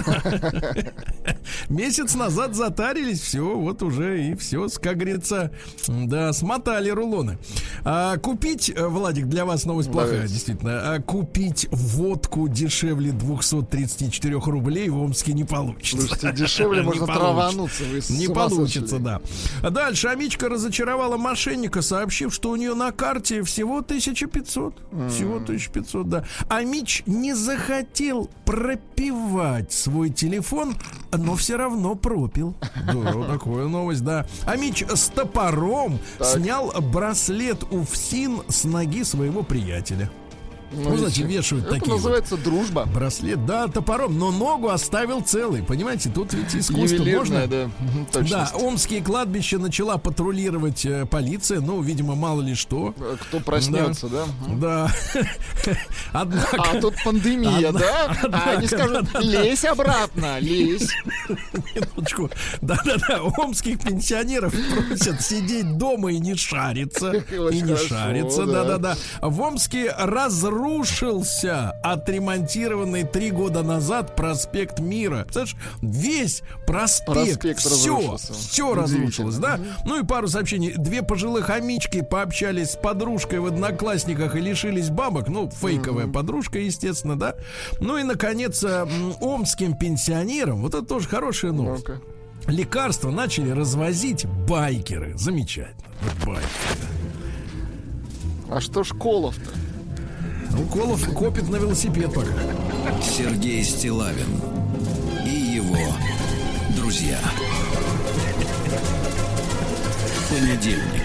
Месяц назад затарились, все, вот уже и все, как говорится, да, смотали рулоны. А, купить, э, Владик, для вас новость плохая, Давайте. действительно. А, купить водку дешевле 234 рублей в Омске не получится. Слушайте, дешевле можно травануться. Не получится, да. Дальше Амичка разочаровала мошенника, сообщив, что у нее на карте всего 1500. Всего 1500, да. Амич не захотел пропивать свой телефон, но все равно пропил. Да, такая новость, да. Амич с топором снял браслет у ФСИН с ноги своего приятеля. Ну, знаете, видите, вешают Это такие вот. называется дружба. Браслет, да, топором, но ногу оставил целый. Понимаете, тут ведь искусство можно. да. Да, омские кладбища начала патрулировать э, полиция, ну, видимо, мало ли что. Э, Кто проснется, да? Да. Однако, А тут пандемия, Одна- да? А они скажут, лезь обратно, лезь. минуточку. Да-да-да, омских пенсионеров просят сидеть дома и не шариться. И не шариться, да. да-да-да. В Омске разрушился отремонтированный три года назад проспект Мира. Представляешь, весь проспект, Проспект все, разрушился. все разрушилось, да? Ну и пару сообщений. Две пожилых амички пообщались с подружкой в одноклассниках и лишились бабок. Ну, фейковая подружка, естественно, да? Ну и, наконец, э, омским пенсионерам, вот это тоже хорошая новость. Ну-ка. Лекарства начали развозить байкеры. Замечательно. Байкеры. А что школов-то? Уколов копит на велосипед пока. Сергей Стилавин и его друзья. Понедельник.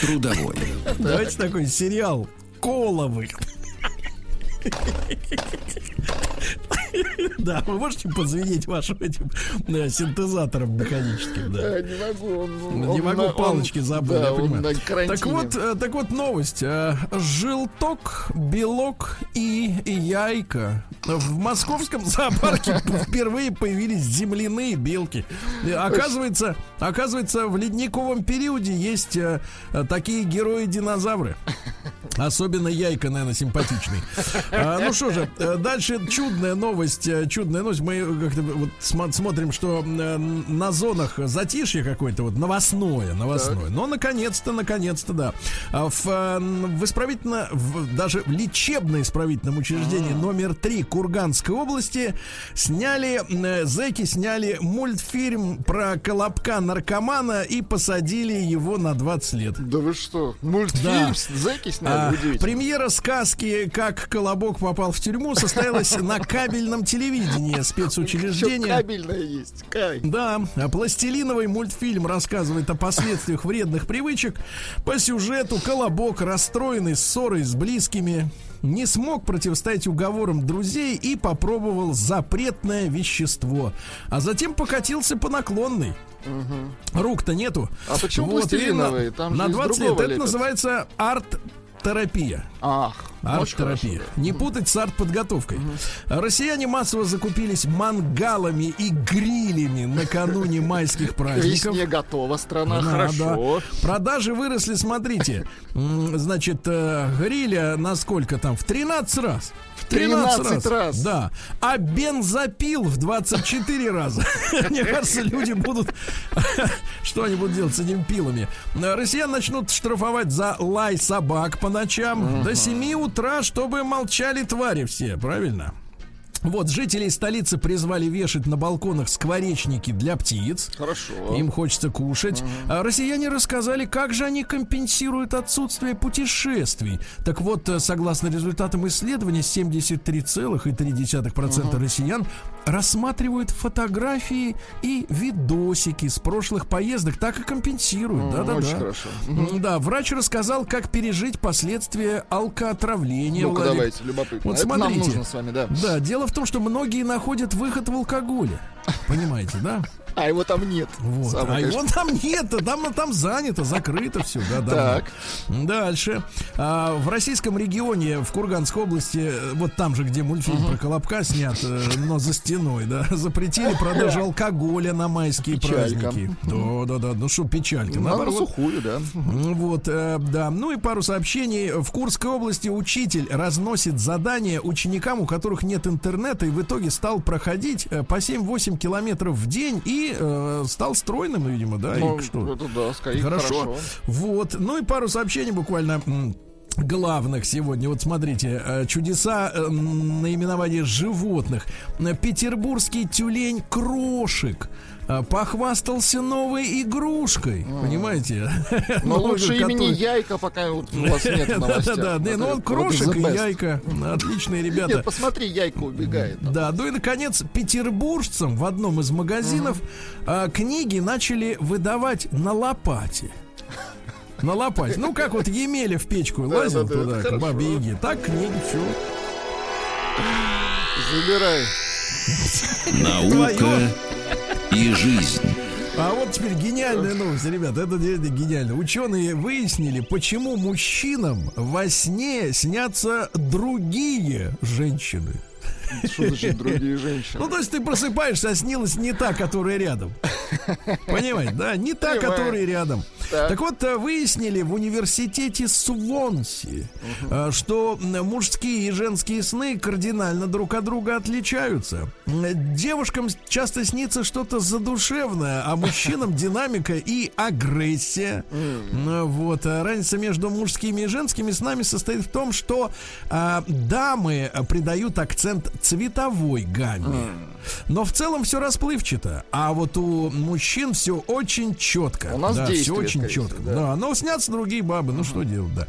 Трудовой. Давайте такой сериал Коловы. Да, вы можете позвонить вашим этим э, синтезатором механическим, да. Э, Не могу. он- Не он могу, на- палочки он- забыл, да, я он понимаю. Так вот, э, так вот новость. Желток, белок и яйка. В московском зоопарке впервые появились земляные белки. Оказывается, оказывается, в ледниковом периоде есть такие герои-динозавры. Особенно яйка, наверное, симпатичный. Ну что же, дальше чудная новость. Э, Чудная новость. Мы как-то вот смо- смотрим, что э, на зонах затишье какое-то, вот новостное, новостное. Но наконец-то, наконец-то, да. А В, э, в исправительно, в- даже в лечебно-исправительном учреждении номер 3 Курганской области сняли, э, зэки сняли мультфильм про колобка наркомана и посадили его на 20 лет. Да вы что, мультфильм Да. зэки А, сняли? Удивительно. премьера сказки «Как Колобок попал в тюрьму» состоялась на кабельном телевидении спецучреждения. кабельная есть. Да, а пластилиновый мультфильм рассказывает о последствиях вредных привычек. По сюжету Колобок, расстроенный ссорой с близкими, не смог противостоять уговорам друзей и попробовал запретное вещество. А затем покатился по наклонной. Рук-то нету. А почему Вот, пластилиновые? на- Там на из 20 лет. другого Это лепят. называется арт-терапия. Ах, Арт-терапия. Не путать с арт-подготовкой. Россияне массово закупились мангалами и грилями накануне майских праздников. весне готова страна, Да, хорошо. да. Продажи выросли, смотрите. Значит, э, гриля на сколько там? В 13 раз. В 13 раз. Да. А бензопил в 24 раза. Мне кажется, люди будут... Что они будут делать с этими пилами? Россиян начнут штрафовать за лай собак по ночам до 7 утра, чтобы молчали твари все. Правильно? Вот, жителей столицы призвали вешать на балконах скворечники для птиц. Хорошо. Им хочется кушать. А россияне рассказали, как же они компенсируют отсутствие путешествий. Так вот, э, согласно результатам исследования, 73,3% россиян рассматривают фотографии и видосики с прошлых поездок, так и компенсируют. Да-да-да. Очень хорошо. М, Да, врач рассказал, как пережить последствия алкоотравления. Ну-ка, давайте, любопытно. Вот нам смотрите. нужно с вами, да. Да, дело в том, что многие находят выход в алкоголе. Понимаете, да? А его там нет. Вот. Самое, а конечно. его там нет, там, там занято, закрыто все. Да, давно. Так. Дальше. А, в российском регионе, в Курганской области, э, вот там же, где мультфильм про Колобка снят, э, но за стеной, да, запретили продажу алкоголя на майские Печалька. праздники. Да, да, да. Ну что, печалька. На Наоборот. сухую, да. Вот, э, да. Ну и пару сообщений. В Курской области учитель разносит задания ученикам, у которых нет интернета, и в итоге стал проходить по 7-8 километров в день и э, стал стройным, видимо, да? Ну, и что? это да, скорее Хорошо. хорошо. Вот. Ну и пару сообщений буквально. Главных сегодня, вот смотрите, э, чудеса э, наименования животных. Петербургский тюлень Крошек похвастался новой игрушкой, понимаете? Но лучше имени Яйка, пока вот у вас нет Да, да, да. Ну он крошек и яйка. Отличные ребята. Нет, посмотри, Яйка убегает. Да, ну и наконец, петербуржцам в одном из магазинов а, книги начали выдавать на лопате. На лопате. Ну, как вот Емеля в печку лазил да, да, туда, к бабе Яге. Так книги, все. Забирай. Наука и жизнь. А вот теперь гениальная новость, ребят, это действительно гениально. Ученые выяснили, почему мужчинам во сне снятся другие женщины. Что значит другие женщины? Ну, то есть ты просыпаешься, а снилась не та, которая рядом. Понимаете, да? Не та, Понимаю. которая рядом. Так. Так вот, э, выяснили в университете Свонси, э, что мужские и женские сны кардинально друг от друга отличаются. Девушкам часто снится что-то задушевное, а мужчинам динамика и агрессия. Вот. а Разница между мужскими и женскими снами состоит в том, что а, дамы а, придают акцент цветовой гамме. Но в целом все расплывчато. А вот у мужчин все очень четко. У нас да, все действие, очень скорее четко. Да. да. но снятся другие бабы. Ну что делать, да.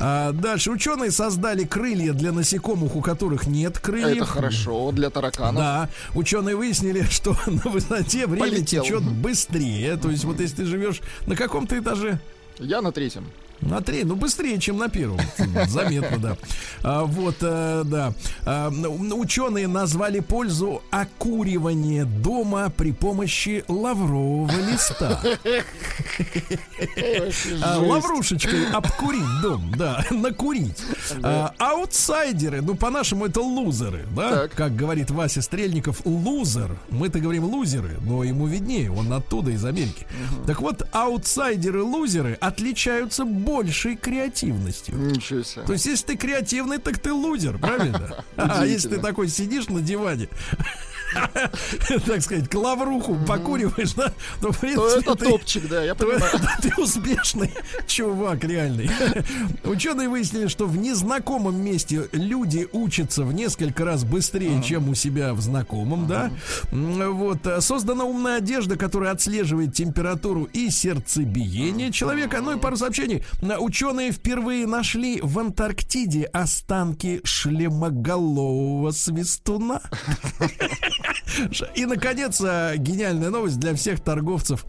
А, дальше. Ученые создали крылья для насекомых, у которых нет крыльев. Это хорошо для тараканов. Да, ученые выяснили, что на высоте время Полетел. течет быстрее. То есть, вот если ты живешь на каком-то этаже, Я на третьем. На три, ну быстрее, чем на первом. Заметно, да. А, вот, э, да. А, ученые назвали пользу окуривания дома при помощи лаврового листа. А, Лаврушечкой обкурить дом, да, накурить. А, Аутсайдеры, ну по-нашему это лузеры, да? Так. Как говорит Вася Стрельников, лузер. Мы-то говорим лузеры, но ему виднее, он оттуда, из Америки. Так вот, аутсайдеры-лузеры отличаются большей креативностью. Ничего себе. То есть, если ты креативный, так ты лузер, правильно? А если ты такой сидишь на диване, так сказать, клавруху покуриваешь, да, то, в принципе, это ты- топчик, да, я понимаю. ты успешный чувак реальный. Ученые выяснили, что в незнакомом месте люди учатся в несколько раз быстрее, чем у себя в знакомом, да. Вот э, создана умная одежда, которая отслеживает температуру и сердцебиение человека. Ну и пару сообщений. Ученые впервые нашли в Антарктиде останки шлемоголового свистуна. И, наконец, э, гениальная новость для всех торговцев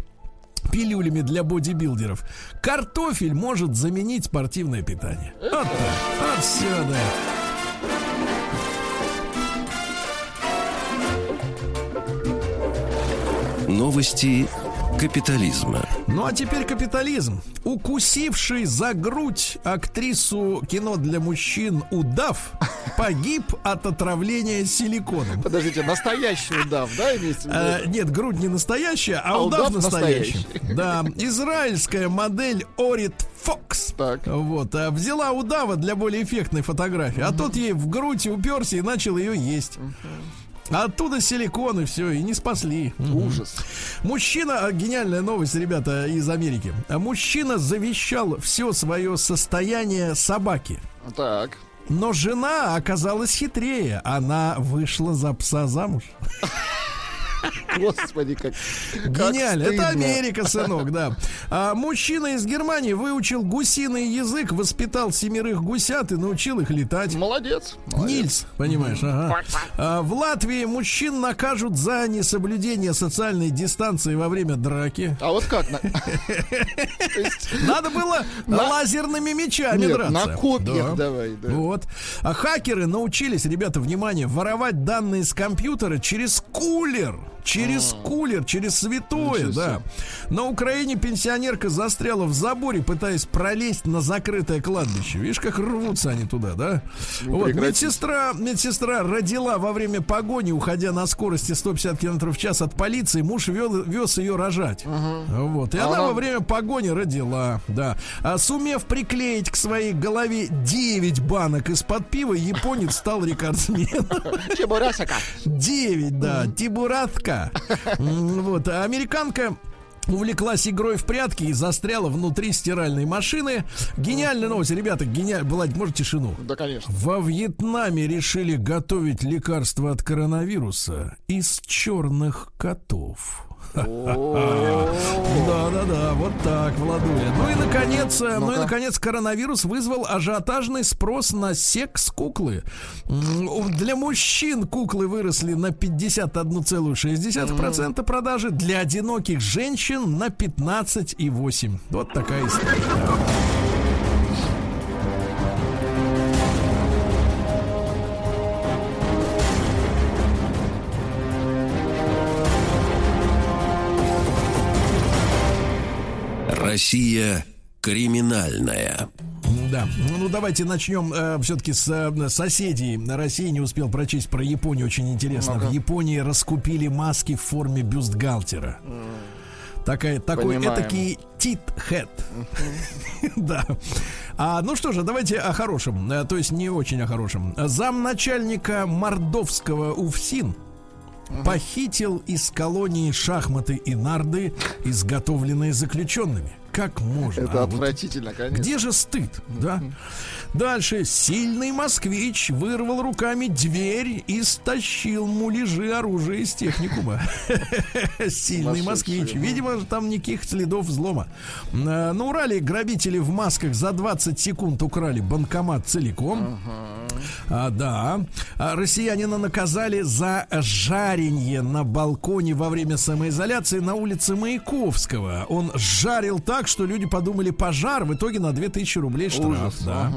пилюлями для бодибилдеров. Картофель может заменить спортивное питание. Вот так. Вот все, да. Новости капитализма. Ну а теперь капитализм. Укусивший за грудь актрису кино для мужчин удав погиб от отравления силиконом. Подождите, настоящий удав, да, имеется в виду? Э, нет, грудь не настоящая, а, А удав, удав настоящий. настоящий. Да, израильская модель Орит Фокс. Так. Вот, а, взяла удава для более эффектной фотографии, а тот ей в грудь уперся и начал ее есть. А Оттуда силикон и все, и не спасли. Ужас. Мужчина, а, гениальная новость, ребята, из Америки. А Мужчина завещал все свое состояние собаке. Так. Но жена оказалась хитрее. Она вышла за пса замуж. Господи, как... как Гениально. Это. Америка, сынок, да. А, мужчина из Германии выучил гусиный язык, воспитал семерых гусят и научил их летать. Молодец. молодец. Нильс, понимаешь, ага. А, в Латвии мужчин накажут за несоблюдение социальной дистанции во время драки. А вот как? Надо было лазерными мечами драться. на копьях Да. давай, да. Вот. А хакеры научились, ребята, внимание, воровать данные с компьютера через кулер. Через кулер, через святое, А. Да. На Украине пенсионерка застряла в заборе, пытаясь пролезть на закрытое кладбище. Видишь, как рвутся они туда, да? вот, прекратите. медсестра, медсестра родила во время погони, уходя на скорости 150 км в час от полиции. Муж вел- вез ее рожать. Вот. И А она она- во время погони родила, да. А сумев приклеить к своей голове 9 банок из-под пива, японец стал рекордсменом. Чебурасака. 9, да, тибуратка. Вот, а американка увлеклась игрой в прятки и застряла внутри стиральной машины. Гениальная новость, ребята, гениально. Владик, может тишину? Да, конечно. Во Вьетнаме решили готовить лекарство от коронавируса из черных котов. Да-да-да, вот так, Владуля. Ну и наконец, э, ну и наконец, коронавирус вызвал ажиотажный спрос на секс-куклы. Для мужчин куклы выросли на 51,6% продажи, для одиноких женщин на 15,8%. Вот такая история. Россия криминальная. Да, ну давайте начнем все-таки с э, соседей. России не успел прочесть про Японию, очень интересно. В Японии раскупили маски в форме бюстгальтера. Такая, такой Понимаем. этакий тит-хэт. Да. А, ну что же, давайте о хорошем. э, То есть не очень о хорошем. Замначальника Мордовского УФСИН похитил из колонии шахматы и нарды, изготовленные заключенными. Как можно? Это а? Вот отвратительно, конечно. где же стыд, да? Дальше. Сильный москвич вырвал руками дверь и стащил муляжи оружия из техникума. Сильный москвич. Видимо, там никаких следов взлома. На на Урале грабители в масках за 20 секунд украли банкомат целиком. А, да. А, россиянина наказали за жаренье на балконе во время самоизоляции на улице Маяковского. Он жарил так, что люди подумали пожар. В итоге на 2000 рублей штраф. Ужас, да.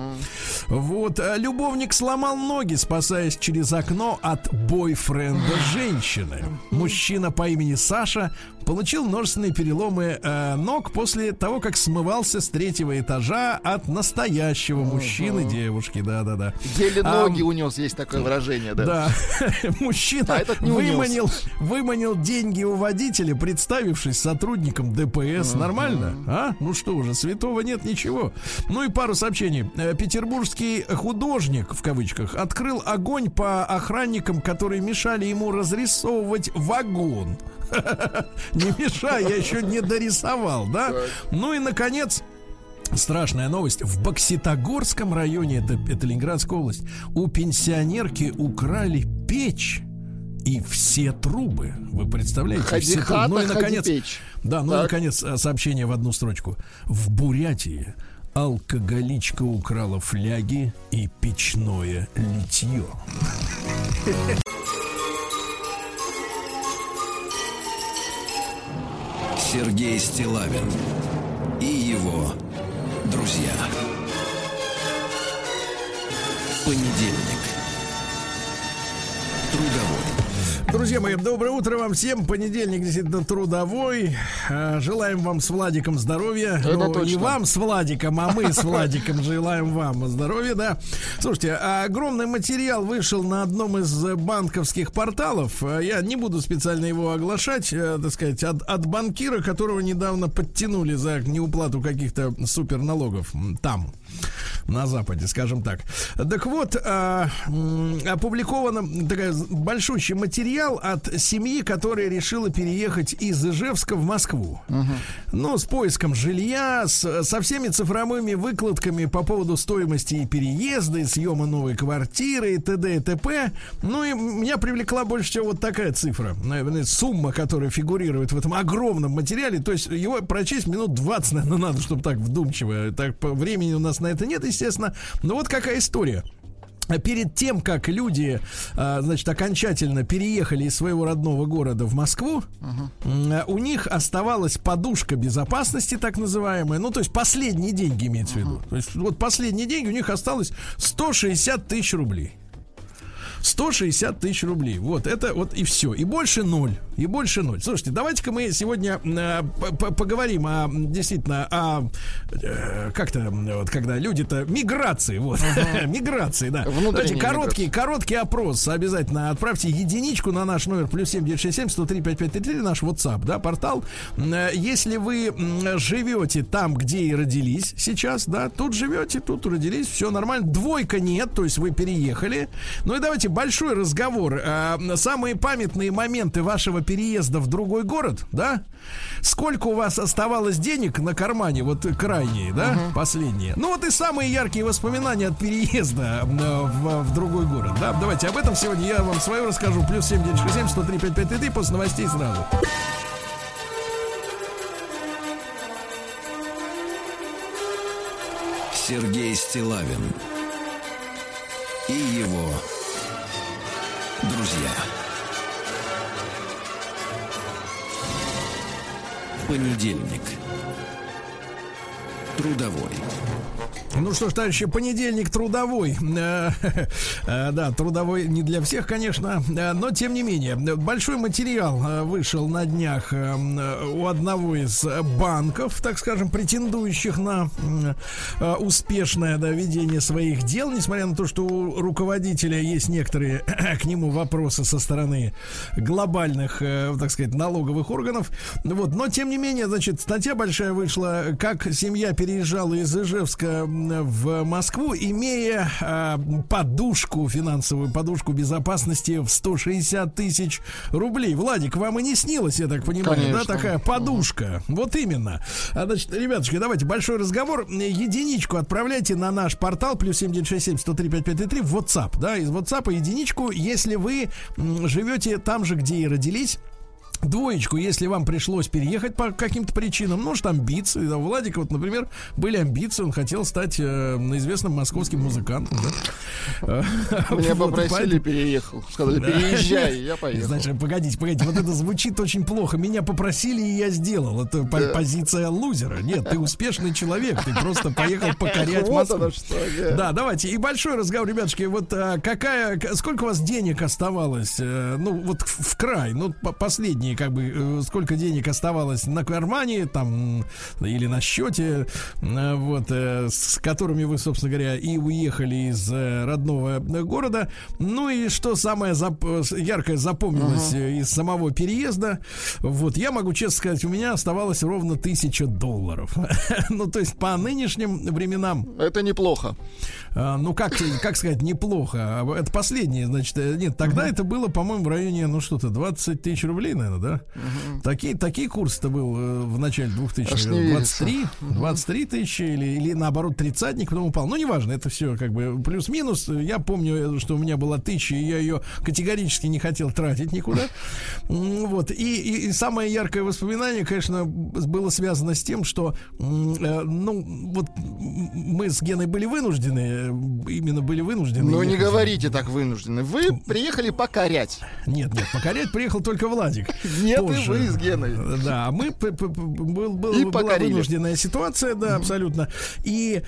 Вот. а, Любовник сломал ноги, спасаясь через окно от бойфренда женщины. Мужчина по имени Саша получил множественные переломы э, ног после того, как смывался с третьего этажа от настоящего мужчины девушки. Да-да-да. А, ноги унес, есть такое выражение, да. Да, мужчина А этот не унес. выманил, выманил деньги у водителя, представившись сотрудником ДПС. Нормально? А? Ну что уже, святого нет ничего. Ну и пару сообщений. Э, Петербургский художник, в кавычках, открыл огонь по охранникам, которые мешали ему разрисовывать вагон. Не мешай, я еще не дорисовал, да? Ну и, наконец, Страшная новость. В Бокситогорском районе, это, это Ленинградская область, у пенсионерки украли печь и все трубы. Вы представляете? Ходи все трубы. хата, Ну и ходи наконец, печь. да, ну и Так. наконец э, сообщение в одну строчку. В Бурятии алкоголичка украла фляги и печное литье. Сергей Стилавин и его друзья. Понедельник. Трудовой. Друзья мои, доброе утро вам всем. Понедельник действительно трудовой. А, Желаем вам с Владиком здоровья. Это Ну, не точно. вам с Владиком, а мы с Владиком желаем вам здоровья, да. Слушайте, а огромный материал вышел на одном из банковских порталов. А, Я не буду специально его оглашать, э, так сказать, от, от банкира, которого недавно подтянули за неуплату каких-то супер налогов м, там. На Западе, скажем так. Так вот, а, м, опубликован такой большущий материал от семьи, которая решила переехать из Ижевска в Москву. Ну, с поиском жилья, с- со всеми цифровыми выкладками по поводу стоимости и переезда, и съема новой квартиры, и т.д. и т.п. Ну, и меня привлекла больше всего вот такая цифра. Наверное, сумма, которая фигурирует в этом огромном материале. То есть его прочесть минут 20, наверное, надо, чтобы так вдумчиво. Так по времени у нас на это нет, естественно. Но вот какая история. Перед тем, как люди, а, значит, окончательно переехали из своего родного города в Москву, а, у них оставалась подушка безопасности, так называемая. Ну, то есть последние деньги имеется в виду. То есть вот последние деньги у них осталось 160 тысяч рублей. 160 тысяч рублей. Вот это вот и все. И больше ноль. И больше ноль. Слушайте, давайте-ка мы сегодня э, поговорим о действительно о э, как-то вот когда люди-то миграции, вот миграции, да. Давайте короткий короткий опрос обязательно отправьте единичку на наш номер плюс семь девять шесть семь сто три пять пять три наш WhatsApp, да, портал. Э, Если вы живете там, где и родились сейчас, да, тут живете, тут родились, все нормально. Двойка нет, то есть вы переехали. Ну и давайте большой разговор. А, Самые памятные моменты вашего переезда в другой город, да? Сколько у вас оставалось денег на кармане, вот крайние, да, последние? Ну вот и самые яркие воспоминания от переезда э, в, в другой город, да? Давайте об этом сегодня я вам свое расскажу. Плюс 7967 103 5533 после новостей сразу. Сергей Стилавин и его друзья. Понедельник. Трудовой. Ну что ж, товарищи, понедельник трудовой. Э, э, Да, трудовой не для всех, конечно, э, но тем не менее. Большой материал вышел на днях у одного из банков, так скажем, претендующих на успешное да, ведение своих дел, несмотря на то, что у руководителя есть некоторые к нему вопросы со стороны глобальных, так сказать, налоговых органов. Вот, но тем не менее, значит, статья большая вышла, как семья переезжала из Ижевска в Москву, имея э, подушку, финансовую подушку безопасности в 160 тысяч рублей. Владик, вам и не снилось, я так понимаю, да, Конечно. такая подушка. Вот именно. А, значит, ребятушки, давайте большой разговор. Единичку отправляйте на наш портал плюс 7967 103 5533 в WhatsApp, да, из WhatsApp единичку, если вы живете там же, где и родились. Двоечку, если вам пришлось переехать по каким-то причинам, может, амбиции. Да, у Владика, вот, например, были амбиции, он хотел стать э, известным московским музыкантом. да. Меня вот, попросили, поэтому- переехал. Сказали, Да. переезжай, я поехал. Значит, погодите, погодите, вот это звучит очень плохо. Меня попросили, и я сделал. Это по- позиция лузера. Нет, ты успешный человек, ты просто поехал покорять Вот Москву. что, да. Да, давайте. И большой разговор, ребятушки. Вот а, какая, сколько у вас денег оставалось? э, ну, вот в, край, ну, по- последние, как бы, э, сколько денег оставалось на кармане, там, или на счете, э, вот, э, с которыми вы, собственно говоря, и уехали из родного города. Ну и что самое зап- яркое запомнилось э, из самого переезда? Вот, я могу честно сказать, у меня оставалось ровно тысяча долларов. Ну, то есть по нынешним временам Это неплохо. А, ну, как, как сказать, неплохо. А Это последнее, значит, э, нет, тогда это было, по-моему, в районе, ну что-то, 20 тысяч рублей, наверное, да? Такие, такие курсы-то был э, в начале 2000 Аж не верится. 23, 23 тысячи или, или наоборот тридцатник, потом упал. Ну, неважно, это все как бы плюс-минус. Я помню, э, что у меня была тысяча, и я ее категорически не хотел тратить никуда. Вот. И, и- и самое яркое воспоминание, конечно, было связано с тем, что, ну, вот мы с Геной были вынуждены, именно были вынуждены. Ну не говорите так вынуждены. Вы приехали покорять. Нет, нет, покорять приехал только Владик. Нет, и вы с Геной. Да, а мы был, был- И была вынужденная ситуация, да, абсолютно. И,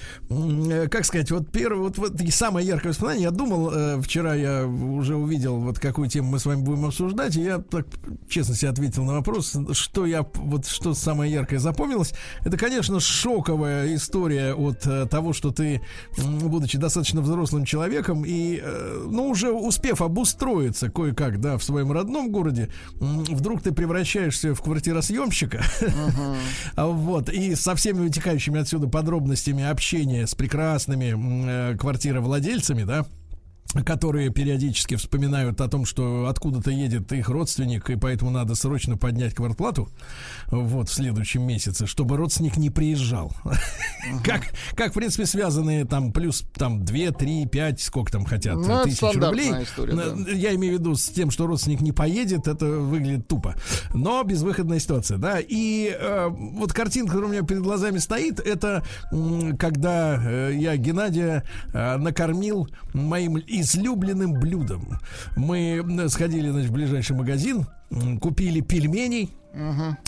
как сказать, вот первое, вот, вот самое яркое воспоминание, я думал, э, вчера я уже увидел, вот какую тему мы с вами будем обсуждать, и я так честно себе ответил на вопрос, что я, вот что самое яркое запомнилось. Это, конечно, шоковая история от э, того, что ты, м, будучи достаточно взрослым человеком и, э, ну, уже успев обустроиться кое-как, да, в своем родном городе, вдруг ты превращаешься в квартиросъемщика, А вот, и со всеми вытекающими отсюда подробностями общения с прекрасными э, квартировладельцами, да, которые периодически вспоминают о том, что откуда-то едет их родственник, и поэтому надо срочно поднять квартплату вот в следующем месяце, чтобы родственник не приезжал. Как, как, в принципе, связанные там плюс там 2, 3, 5, сколько там хотят, Ну, тысяч рублей. история, да. Я имею в виду с тем, что родственник не поедет, это выглядит тупо. Но безвыходная ситуация, да. И э, вот картинка, которая у меня перед глазами стоит, это когда э, я Геннадия э, накормил моим излюбленным блюдом. Мы сходили, значит, в ближайший магазин, купили пельменей,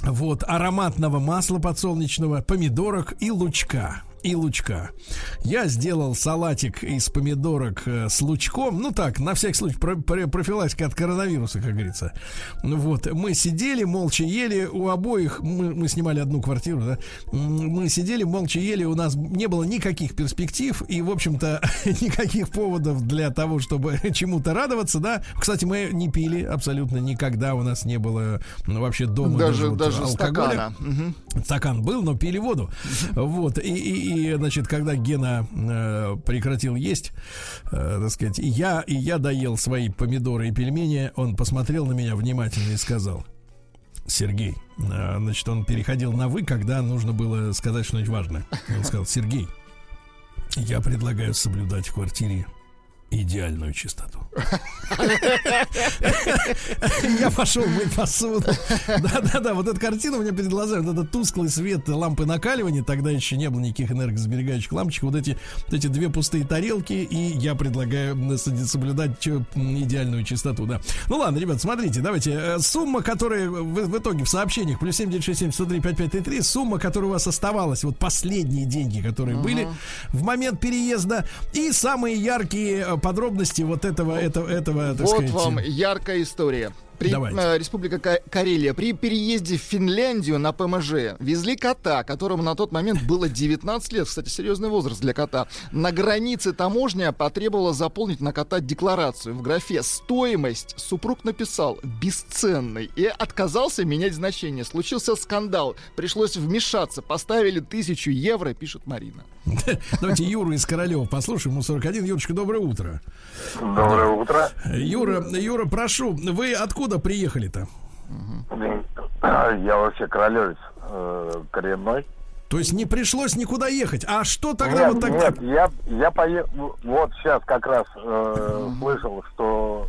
вот, ароматного масла подсолнечного, помидорок и лучка. И лучка. Я сделал салатик из помидорок э, с лучком. Ну так, на всякий случай, про- про- профилактика от коронавируса, как говорится. Вот, мы сидели, молча ели. У обоих, мы, мы снимали одну квартиру, да. Мы сидели, молча ели. У нас не было никаких перспектив и, в общем-то, никаких поводов для того, чтобы чему-то радоваться, да. Кстати, мы не пили абсолютно никогда. У нас не было ну, вообще дома Даже, вот даже алкоголя. стакана. Мгм. Стакан был, но пили воду. Вот. И, и- и, значит, когда Гена э, прекратил есть, э, так сказать, и я, и я доел свои помидоры и пельмени, он посмотрел на меня внимательно и сказал. Сергей, э, значит, он переходил на вы, когда нужно было сказать что-нибудь важное. Он сказал, Сергей, я предлагаю соблюдать в квартире идеальную чистоту. Я пошел мыть посуду. Да-да-да, вот эта картина у меня перед глазами, вот этот тусклый свет лампы накаливания, тогда еще не было никаких энергосберегающих лампочек, вот эти, вот эти две пустые тарелки, и я предлагаю соблюдать идеальную чистоту, да. Ну ладно, ребят, смотрите, давайте, э, сумма, которая в, в итоге в сообщениях, плюс 7967 103 5533, сумма, которая у вас оставалась, вот последние деньги, которые были в момент переезда, и самые яркие э, подробности вот этого, этого, этого, так Вот сказать, вам яркая история. При, Давайте. э, Республика Ка- Карелия. При переезде в Финляндию на ПМЖ везли кота, которому на тот момент было 19 лет. Кстати, серьезный возраст для кота. На границе таможня потребовала заполнить на кота декларацию. В графе «Стоимость» супруг написал «бесценный» и отказался менять значение. Случился скандал. Пришлось вмешаться. Поставили тысячу евро, пишет Марина. Давайте Юру из Королева послушаем. Ему 41. Юрочка, доброе утро. Доброе утро. Юра, Юра, прошу, вы откуда приехали-то? Я вообще королевец э, коренной. То есть не пришлось никуда ехать. А что тогда нет, вот тогда? нет, я, я поехал, вот сейчас как раз э, слышал, что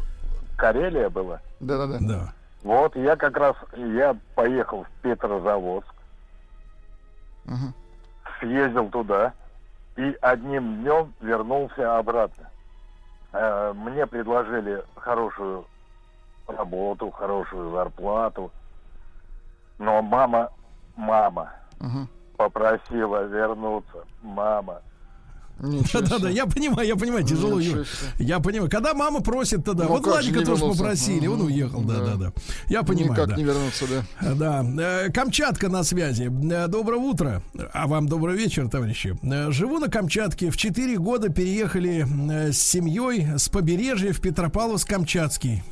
Карелия была. Да-да-да. Да. Вот я как раз, я поехал в Петрозаводск, Мгм. съездил туда и одним днем вернулся обратно. Э, Мне предложили хорошую работу, хорошую зарплату, но мама, мама Мгм. попросила вернуться, мама. Да-да-да, я понимаю, я понимаю, тяжело, себе. Я понимаю, когда мама просит тогда, Ну, вот Владика тоже попросили, он уехал, да. да-да-да. Я понимаю, Никак да. не вернуться, да. Да, Э, Камчатка на связи. Э, Доброе утро. А вам добрый вечер, товарищи. Э, Живу на Камчатке. В 4 года переехали с семьей с побережья в Петропавловск-Камчатский.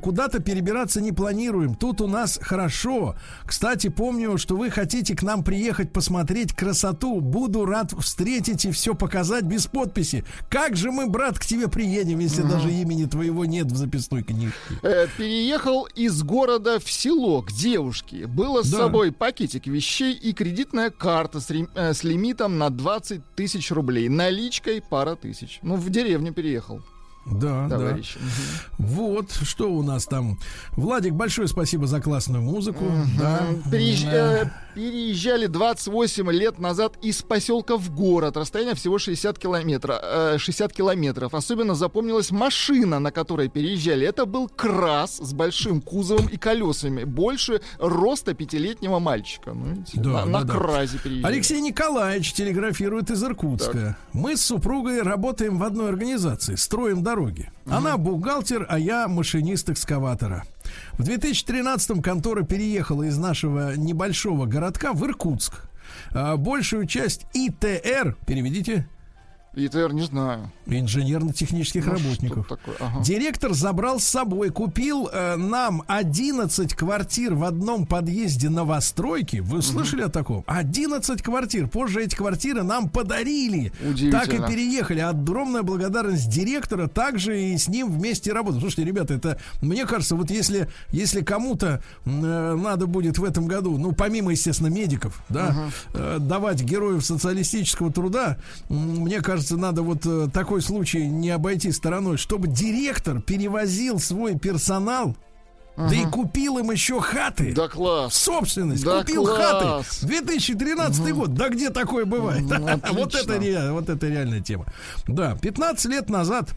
Куда-то перебираться не планируем. Тут у нас хорошо. Кстати, помню, что вы хотите к нам приехать посмотреть красоту. Буду рад встретить и все показать без подписи. Как же мы, брат, к тебе приедем, если даже имени твоего нет в записной книжке? Э, переехал из города в село к девушке. Было с Да. собой пакетик вещей и кредитная карта с, рем- э, с лимитом на 20 тысяч рублей. Наличкой пара тысяч. Ну, в деревню переехал, Да, да. товарищ. Вот, что у нас там. Владик, большое спасибо за классную музыку. Да. Переезж- Э, э, переезжали 28 лет назад из поселка в город. Расстояние всего 60 километров. э, 60 километров. Особенно запомнилась машина, на которой переезжали. Это был крас с большим кузовом и колесами. Больше роста пятилетнего мальчика. Ну, Да, на, да, на да. кразе переезжали. Алексей Николаевич телеграфирует из Иркутска. Мы с супругой работаем в одной организации, строим дороги. Она бухгалтер, а я машинист экскаватора. В 2013-м контора переехала из нашего небольшого городка в Иркутск. А большую часть ИТР, переведите, ИТР не знаю. Инженерно-технических Ну, работников. Ага. Директор забрал с собой, купил э, нам 11 квартир в одном подъезде новостройки. Вы слышали о таком? 11 квартир. Позже эти квартиры нам подарили. Так и переехали. Огромная благодарность директора. Также и с ним вместе работать. Слушайте, ребята, это, мне кажется, вот если, если кому-то э, надо будет в этом году, ну, помимо, естественно, медиков, да, э, давать героев социалистического труда, мне кажется, надо вот э, такой случай не обойти стороной, чтобы директор перевозил свой персонал, да и купил им еще хаты. Да класс. собственность. Да купил класс. хаты. 2013 год. Да где такое бывает? Ну, вот, это, ре- вот это реальная тема. Да, 15 лет назад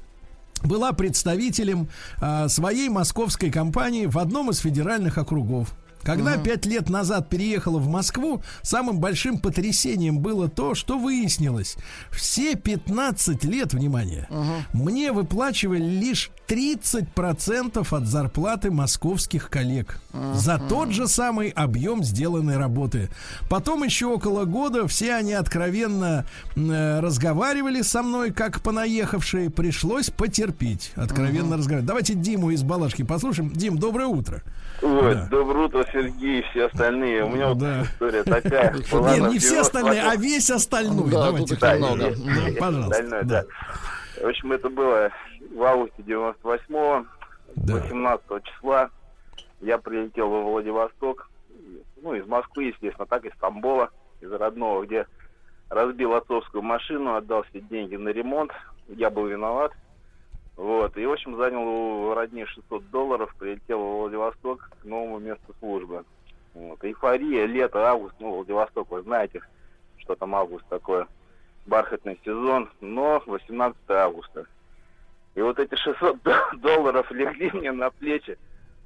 была представителем а, своей московской компании в одном из федеральных округов. Когда пять лет назад переехала в Москву, самым большим потрясением было то, что выяснилось. Все 15 лет, внимание, мне выплачивали лишь 30% от зарплаты московских коллег. За тот же самый объем сделанной работы. Потом еще около года все они откровенно э, разговаривали со мной, как понаехавшие. Пришлось потерпеть. Откровенно разговаривать. Давайте Диму из Балашки послушаем. Дим, доброе утро. Ой, Да. доброе утро, Сергей и все остальные. У меня вот Да. история такая. Нет, не все остальные, а 98-м. весь остальной. Да, Давайте. тут их Да, много. Да, пожалуйста, остальное, да. да. В общем, это было в августе 98-го, Да. 18 числа. Я прилетел во Владивосток. Ну, из Москвы, естественно, так, из Тамбола, из родного, где разбил отцовскую машину, отдал все деньги на ремонт. Я был виноват. Вот. И, в общем, занял у родни 600 долларов, прилетел во Владивосток к новому месту службы. Вот. Эйфория, лето, август, ну, Владивосток, вы знаете, что там август такое, бархатный сезон, но 18 августа. И вот эти 600 до- долларов легли мне на плечи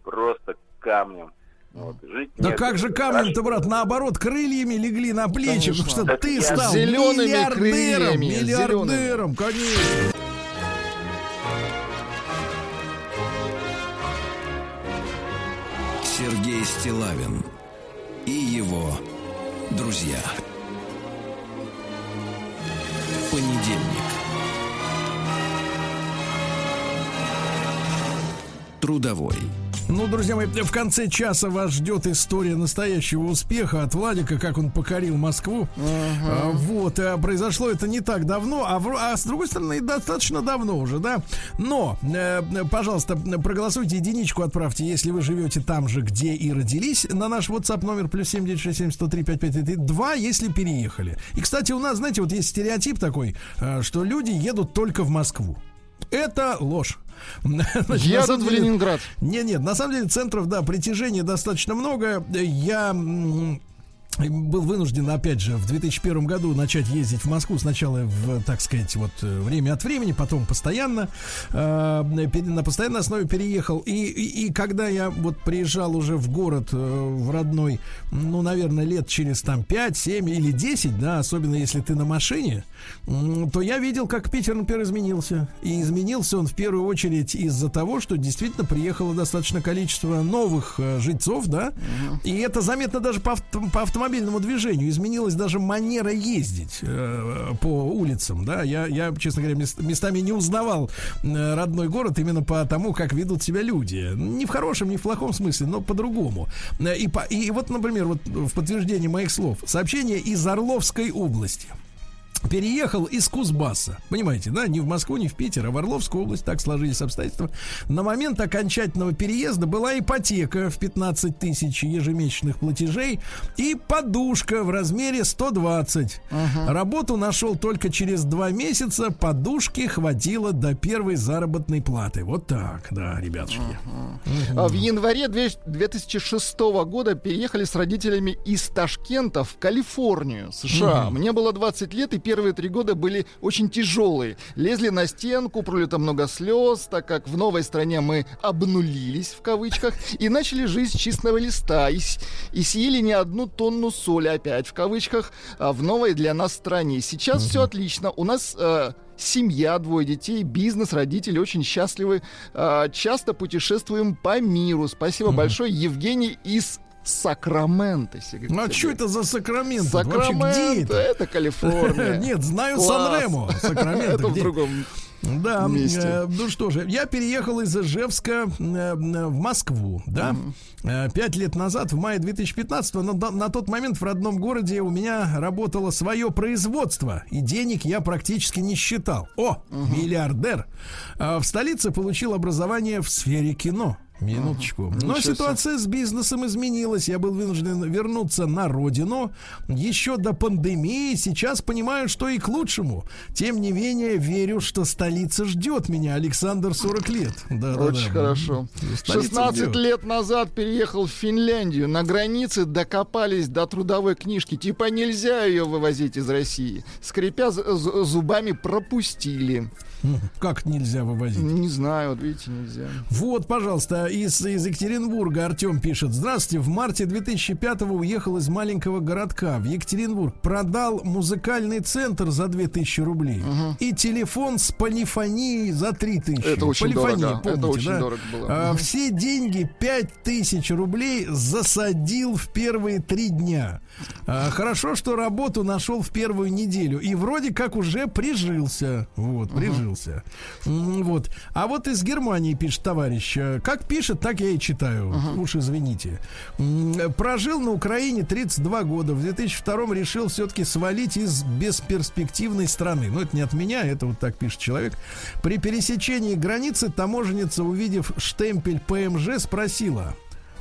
просто камнем. Вот, жить Да негде. как же камнем-то, брат, наоборот, крыльями легли на плечи, Конечно. потому что Так ты стал зелёными миллиардером, крыльями, миллиардером, конечно. Стилавин и его друзья. Понедельник. Трудовой. Ну, друзья мои, в конце часа вас ждет история настоящего успеха от Владика, как он покорил Москву. А, вот, а произошло это не так давно, а, в- а с другой стороны, достаточно давно уже, да. Но, э, пожалуйста, проголосуйте, единичку отправьте, если вы живете там же, где и родились, на наш WhatsApp номер плюс 7967 103 5533 2, если переехали. И, кстати, у нас, знаете, вот есть стереотип такой, э, что люди едут только в Москву. Это ложь. Значит, на Едут самом в деле- Ленинград. не, нет, на самом деле центров, да, притяжения достаточно много. Я был вынужден, опять же, в 2001 году начать ездить в Москву. Сначала, в, так сказать, вот э, время от времени, потом постоянно. э, на постоянной основе переехал. И, и, и когда я вот приезжал уже в город, э, в родной, ну, наверное, лет через там 5, 7 или 10, да, особенно если ты на машине, то я видел, как Питер, например, изменился. И изменился он в первую очередь из-за того, что действительно приехало достаточно количество новых э, жильцов, да, и это заметно даже по, по автомобильному движению. Изменилась даже манера ездить э, по улицам, да. Я, я, честно говоря, мест- местами не узнавал э, родной город именно по тому, как ведут себя люди. Не в хорошем, не в плохом смысле, но по-другому. Э, И, по, и вот, например, вот в подтверждение моих слов, сообщение из Орловской области переехал из Кузбасса. Понимаете, да? Не в Москву, не в Питер, а в Орловскую область. Так сложились обстоятельства. На момент окончательного переезда была ипотека в 15 тысяч ежемесячных платежей и подушка в размере 120. Работу нашел только через два месяца. Подушки хватило до первой заработной платы. Вот так, да, ребятушки. А В январе две- 2006 года переехали с родителями из Ташкента в Калифорнию, США. Мне было 20 лет, и первые три года были очень тяжелые. Лезли на стенку, пролито много слез, так как в новой стране мы обнулились, в кавычках, и начали жизнь с чистого листа. И, и съели не одну тонну соли, опять в кавычках, а, в новой для нас стране. Сейчас все отлично. У нас... э, Семья, двое детей, бизнес, родители очень счастливы. А, Часто путешествуем по миру. Спасибо большое, Евгений из Сакраменто. Ну а что это за Сакраменто? Сакраменто, Вообще, где это? это Калифорния. Нет, знаю. Сан-Ремо. Сакраменто Это в другом Да, месте. э, ну что же, я переехал из Ижевска э, в Москву, да, Э, пять лет назад, в мае 2015 на, на- тот момент в родном городе у меня работало свое производство, и денег я практически не считал. О, миллиардер! А в столице получил образование в сфере кино. Минуточку. Но Ничего себе. ситуация с бизнесом изменилась. Я был вынужден вернуться на родину еще до пандемии. Сейчас понимаю, что и к лучшему. Тем не менее, верю, что столица ждет меня. Александр 40 лет. Да, да, Очень да. хорошо. Столица 16 ждет. лет назад переехал в Финляндию. На границе докопались до трудовой книжки. Типа нельзя ее вывозить из России. Скрипя зубами, пропустили. Как нельзя вывозить? Не знаю, вот видите, нельзя. Вот, пожалуйста, из, из Екатеринбурга Артем пишет. Здравствуйте, в марте 2005-го уехал из маленького городка в Екатеринбург. Продал музыкальный центр за 2000 рублей. И телефон с полифонией за 3000. Это очень Полифония, дорого. Это помните, очень да? дорого было. А, все деньги 5000 рублей засадил в первые три дня. А, хорошо, что работу нашел в первую неделю. И вроде как уже прижился. Вот, прижился. М, Вот. А вот из Германии пишет товарищ. э, Как пишет, так я и читаю. Уж извините. М, Прожил на Украине 32 года. В 2002 решил все-таки свалить из бесперспективной страны. Но это не от меня, это вот так пишет человек. При пересечении границы таможенница, увидев штемпель ПМЖ, спросила.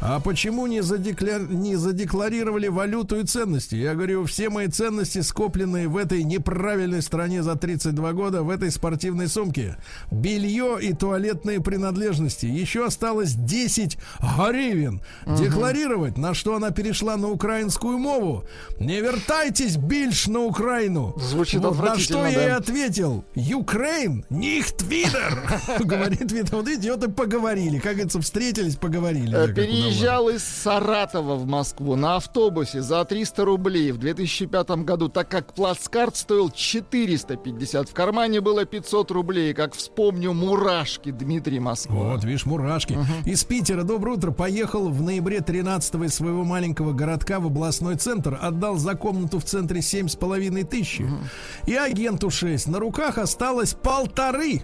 А почему не, задекля- не задекларировали валюту и ценности? Я говорю, все мои ценности, скопленные в этой неправильной стране за 32 года, в этой спортивной сумке. Белье и туалетные принадлежности. Еще осталось 10 гривен. Декларировать, на что она перешла на украинскую мову. Не вертайтесь більш на Украину. Звучит Вот, на что отвратительно, я и да. ответил. Украин, nicht wieder. Говорит Вита, вот видите, вот и поговорили. Как говорится, встретились, поговорили. Переезжал из Саратова в Москву на автобусе за 300 рублей в 2005 году, так как плацкарт стоил 450. В кармане было 500 рублей. Как вспомню, мурашки Дмитрий Москва. Вот, видишь, мурашки. Из Питера, доброе утро, поехал в ноябре 13 из своего маленького городка в областной центр, отдал за комнату в центре семь с половиной тысячи. И агенту 6. На руках осталось полторы.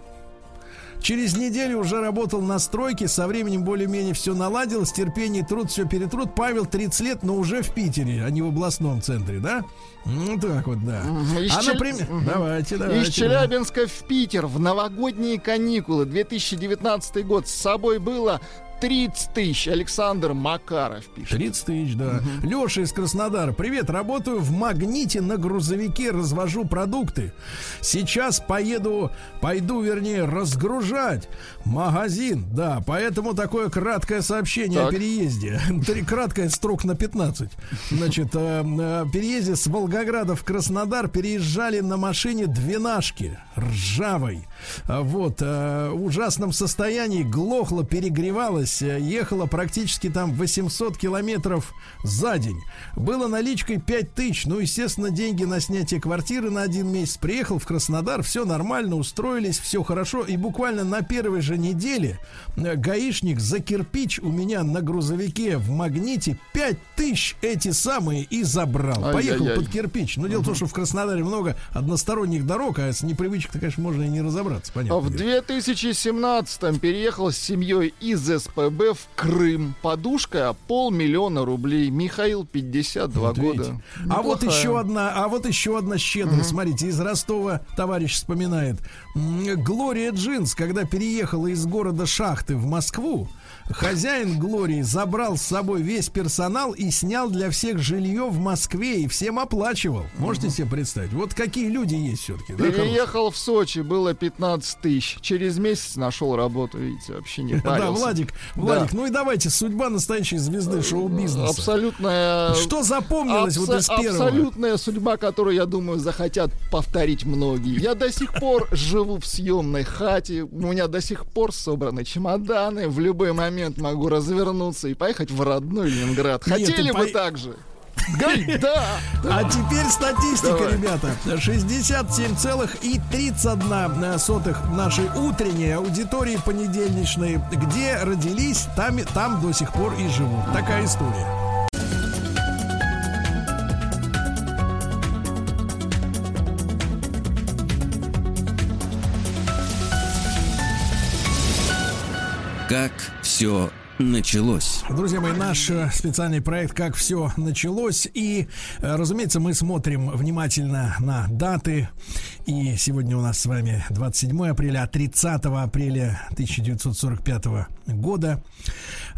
Через неделю уже работал на стройке, со временем более-менее все наладилось, терпение, труд, все перетрут. Павел 30 лет, но уже в Питере, а не в областном центре, да? Ну так вот, да. Из А, Чел- например, Мгм. давайте, давайте. Из Челябинска в Питер в новогодние каникулы 2019 год с собой было 30 тысяч. Александр Макаров пишет. 30 тысяч, да. Леша из Краснодара. Привет, работаю в Магните на грузовике, развожу продукты. Сейчас поеду, пойду, вернее, разгружать магазин. Да, поэтому такое краткое сообщение Так. о переезде. Три краткое строк на 15. Значит, э, э, переезде с Волгограда в Краснодар переезжали на машине двенашки ржавой. А Вот, э, в ужасном состоянии, глохла, перегревалась, э, ехала практически там 800 километров за день. Было наличкой 5 тысяч, ну, естественно, деньги на снятие квартиры на один месяц. Приехал в Краснодар, все нормально, устроились, все хорошо. И буквально на первой же неделе э, гаишник за кирпич у меня на грузовике в магните 5 тысяч эти самые и забрал. Поехал Ай-яй-яй. под кирпич. Но дело в том, что в Краснодаре много односторонних дорог, а с непривычек-то, конечно, можно и не разобраться. Понятно. А В 2017-м переехал с семьей из СПБ в Крым. Подушка полмиллиона рублей. Михаил, 52 Вот видите. года. А вот еще одна, а вот еще одна щедрость. Смотрите, из Ростова товарищ вспоминает. Глория Джинс, когда переехала из города Шахты в Москву, хозяин Глории забрал с собой весь персонал и снял для всех жилье в Москве и всем оплачивал. Можете себе представить? Вот какие люди есть все-таки. да? Переехал в Сочи, было 15 тысяч. Через месяц нашел работу, видите, вообще не Да, парился. Владик, Владик, ну и давайте, судьба настоящей звезды шоу-бизнеса. Абсолютная... Что запомнилось вот из первого? Абсолютная судьба, которую, я думаю, захотят повторить многие. Я до сих пор живу в съемной хате, у меня до сих пор собраны чемоданы, в любой момент могу развернуться и поехать в родной Ленинград. Нет, Хотели ты бы по- так же? Говорит, да. А теперь статистика, Давай. ребята. 67,31 сотых нашей утренней аудитории понедельничной. Где родились, там, там до сих пор и живут. Такая история. Как все началось. Друзья мои, наш э, специальный проект «Как все началось». И, э, разумеется, мы смотрим внимательно на даты. И сегодня у нас с вами 27 апреля, а 30 апреля 1945 года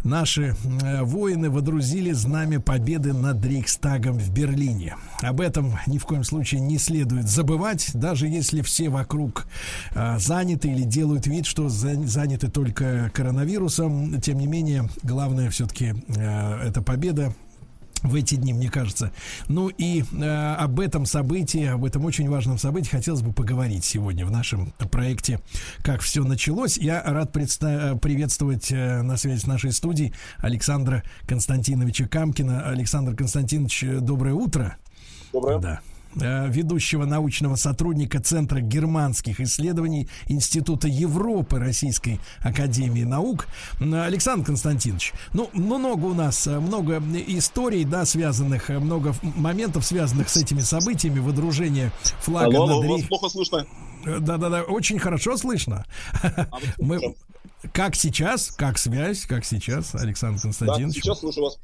наши э, воины водрузили знамя победы над Рейхстагом в Берлине. Об этом ни в коем случае не следует забывать, даже если все вокруг э, заняты или делают вид, что за- заняты только коронавирусом. Тем не менее, главное все-таки э, это победа в эти дни, мне кажется. Ну и э, об этом событии, об этом очень важном событии хотелось бы поговорить сегодня в нашем проекте «Как все началось». Я рад предста- приветствовать э, на связи с нашей студией Александра Константиновича Камкина. Александр Константинович, э, доброе утро. Доброе. Да э, ведущего научного сотрудника Центра германских исследований Института Европы Российской Академии Наук. Александр Константинович, ну, много у нас, э, много историй, да, связанных, э, много моментов, связанных с этими событиями, водружение флага Алло, над Рейх- плохо слышно. Э, Да-да-да, очень хорошо слышно. Мы... Как сейчас, как связь, как сейчас, Александр Да, Константинович? сейчас слушаю вас.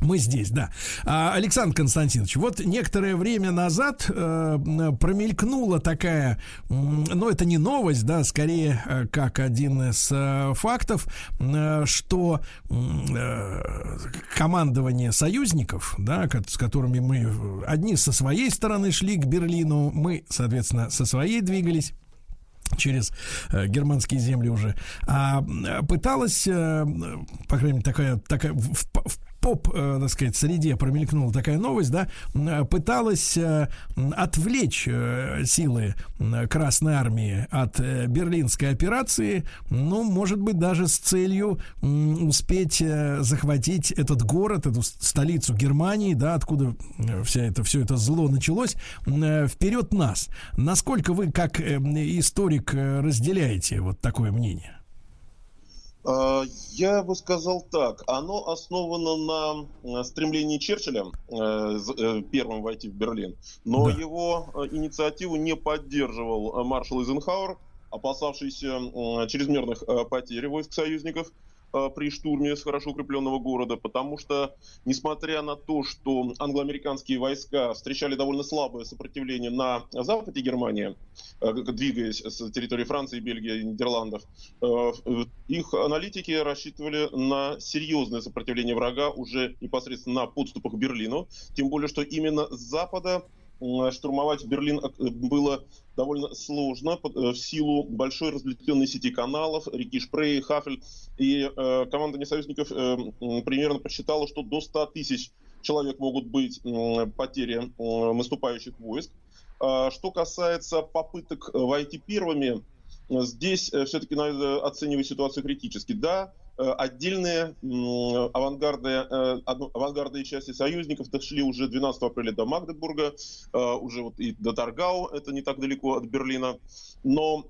Мы здесь, да. А, Александр Константинович, вот некоторое время назад э, промелькнула такая, ну это не новость, да, скорее э, как один из э, фактов, что командование союзников, да, с которыми мы одни со своей стороны шли к Берлину, мы, соответственно, со своей двигались через э, германские земли уже, а пыталась, э, по крайней мере, такая, такая в- в поп, э, так сказать, среде промелькнула такая новость, да, э, пыталась э, отвлечь э, силы Красной Армии от берлинской операции, ну, может быть, даже с целью успеть захватить этот город, эту столицу Германии, да, откуда вся это, все это зло началось, вперед нас. Насколько вы, как историк, разделяете вот такое мнение? А, Я бы сказал так. Оно основано на э, стремлении Черчилля э, э, первым войти в Берлин. Но Да. его инициативу не поддерживал маршал Эйзенхауэр, опасавшийся чрезмерных потерь войск союзников при штурме с хорошо укрепленного города, потому что, несмотря на то, что англоамериканские войска встречали довольно слабое сопротивление на западе Германии, э, двигаясь с территории Франции, Бельгии и Нидерландов, э, э, их аналитики рассчитывали на серьезное сопротивление врага уже непосредственно на подступах к Берлину, тем более, что именно с запада штурмовать Берлин э, было довольно сложно э, в силу большой разветвленной сети каналов, реки Шпрей, Хафель. И э, команда несоюзников э, примерно посчитала, что до 100 тысяч человек могут быть м, потери э, наступающих войск. А Что касается попыток э, войти первыми, э, здесь все-таки надо оценивать ситуацию критически. Да, э, отдельные м, авангардные, э, авангардные части союзников дошли уже 12 апреля до Магдебурга, э, уже вот и до Таргау, это не так далеко от Берлина. Но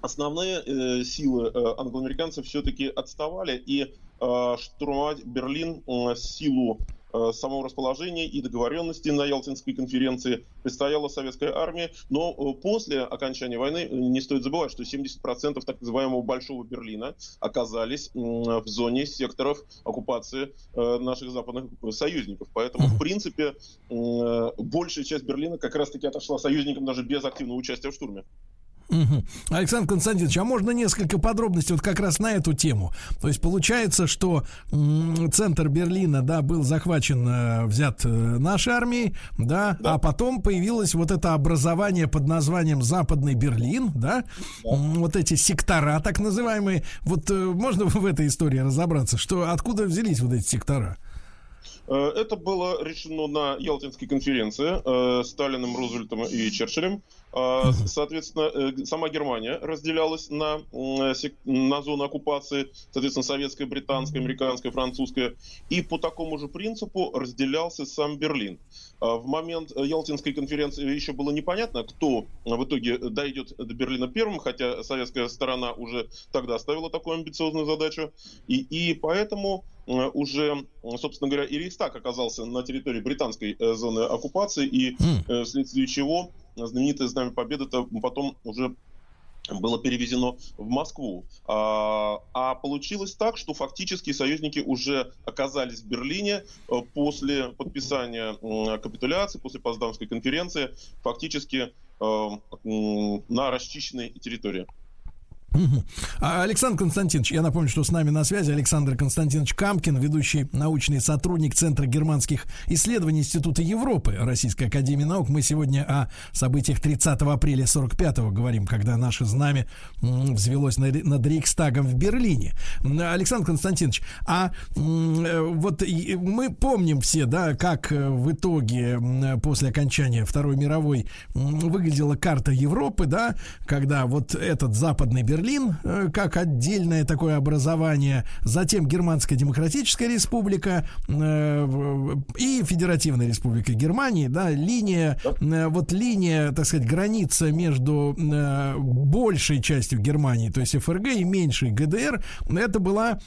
основные э, силы э, англоамериканцев все-таки отставали, и э, штурмовать Берлин э, силу э, самого расположения и договоренности на Ялтинской конференции предстояла советская армия. Но э, после окончания войны э, не стоит забывать, что 70% так называемого Большого Берлина оказались в зоне секторов оккупации наших западных союзников. Поэтому, в принципе, большая часть Берлина как раз-таки отошла союзникам даже без активного участия в штурме. Мгм. Александр Константинович, а можно несколько подробностей вот как раз на эту тему? То есть получается, что центр Берлина, да, был захвачен, э, взят э, нашей армией, да, а потом появилось вот это образование под названием Западный Берлин, да, М, вот эти сектора так называемые. Вот э, можно в этой истории разобраться, что откуда взялись вот эти сектора? Э, Это было решено на Ялтинской конференции э, Сталиным, Рузвельтом и Черчиллем. Э, Соответственно, сама Германия разделялась на, на зоны оккупации, соответственно, советская, британская, американская, французская. И по такому же принципу разделялся сам Берлин. В момент Ялтинской конференции еще было непонятно, кто в итоге дойдет до Берлина первым, хотя советская сторона уже тогда ставила такую амбициозную задачу. И, и поэтому уже, э, собственно говоря, и Рейхстаг оказался на территории британской э, зоны оккупации, и э, вследствие чего знаменитое Знамя Победы-то потом уже было перевезено в Москву. А, а получилось так, что фактически союзники уже оказались в Берлине после подписания капитуляции, после Потсдамской конференции, фактически на расчищенной территории. А, Александр Константинович, я напомню, что с нами на связи Александр Константинович Камкин, ведущий научный сотрудник Центра германских исследований Института Европы Российской Академии Наук. Мы сегодня о событиях 30 апреля 45-го говорим, когда наше знамя взвелось над, Рейхстагом в Берлине. Александр Константинович, а э, вот мы помним все, да, как э, в итоге после окончания Второй мировой выглядела карта Европы, да, когда вот этот западный Берлин э, как отдельное такое образование, затем Германская Демократическая Республика э, и Федеративная Республика Германии, да, линия, э, вот линия, так сказать, граница между большей частью Германии, то есть ФРГ и меньшей ГДР, это была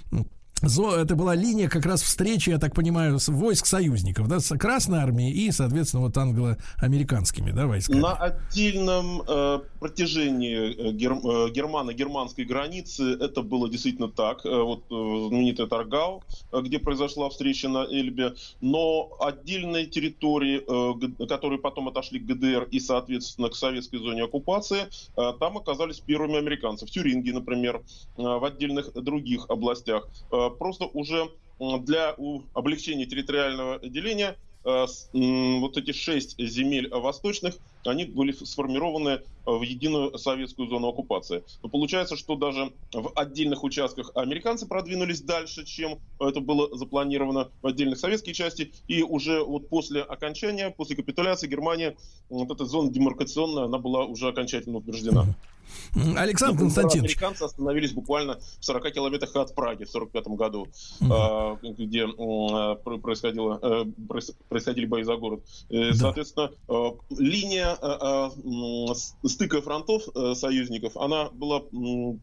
Это была линия как раз встречи, я так понимаю, с войск союзников, да, с Красной армией и, соответственно, вот англо-американскими, да, войсками. На отдельном э, протяжении э, гер- э, германо-германской границы это было действительно так. Э, вот э, знаменитый Таргау, э, где произошла встреча на Эльбе, но отдельные территории, э, которые потом отошли к ГДР и, соответственно, к советской зоне оккупации, э, там оказались первыми американцы. В Тюрингии, например, э, в отдельных других областях. Э, Просто уже для облегчения территориального деления э, вот эти шесть земель восточных, они были сформированы э, в единую советскую зону оккупации. Но получается, что даже в отдельных участках американцы продвинулись дальше, чем это было запланировано в отдельных советских части, и уже вот после окончания, после капитуляции Германии, вот эта зона демаркационная, она была уже окончательно утверждена. Александр Например, Константинович, Американцы остановились буквально в 40 километрах от Праги в 1945 году, а, где а, про- происходило, э, проис- происходили бои за город. Э, Соответственно, э, линия э, э, стыка фронтов э, союзников, она была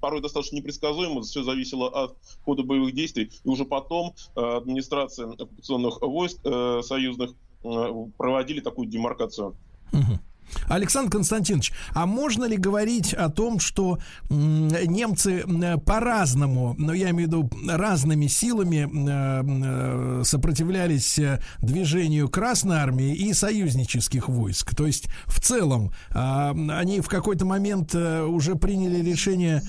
порой достаточно непредсказуема, все зависело от хода боевых действий. И уже потом администрация оккупационных войск союзных проводили такую демаркацию. Мгм. Александр Константинович, а можно ли говорить о том, что немцы м, по-разному, но я имею в виду разными силами м, э, сопротивлялись э, движению Красной Армии и союзнических войск? То есть в целом а, они в какой-то момент э, уже приняли решение,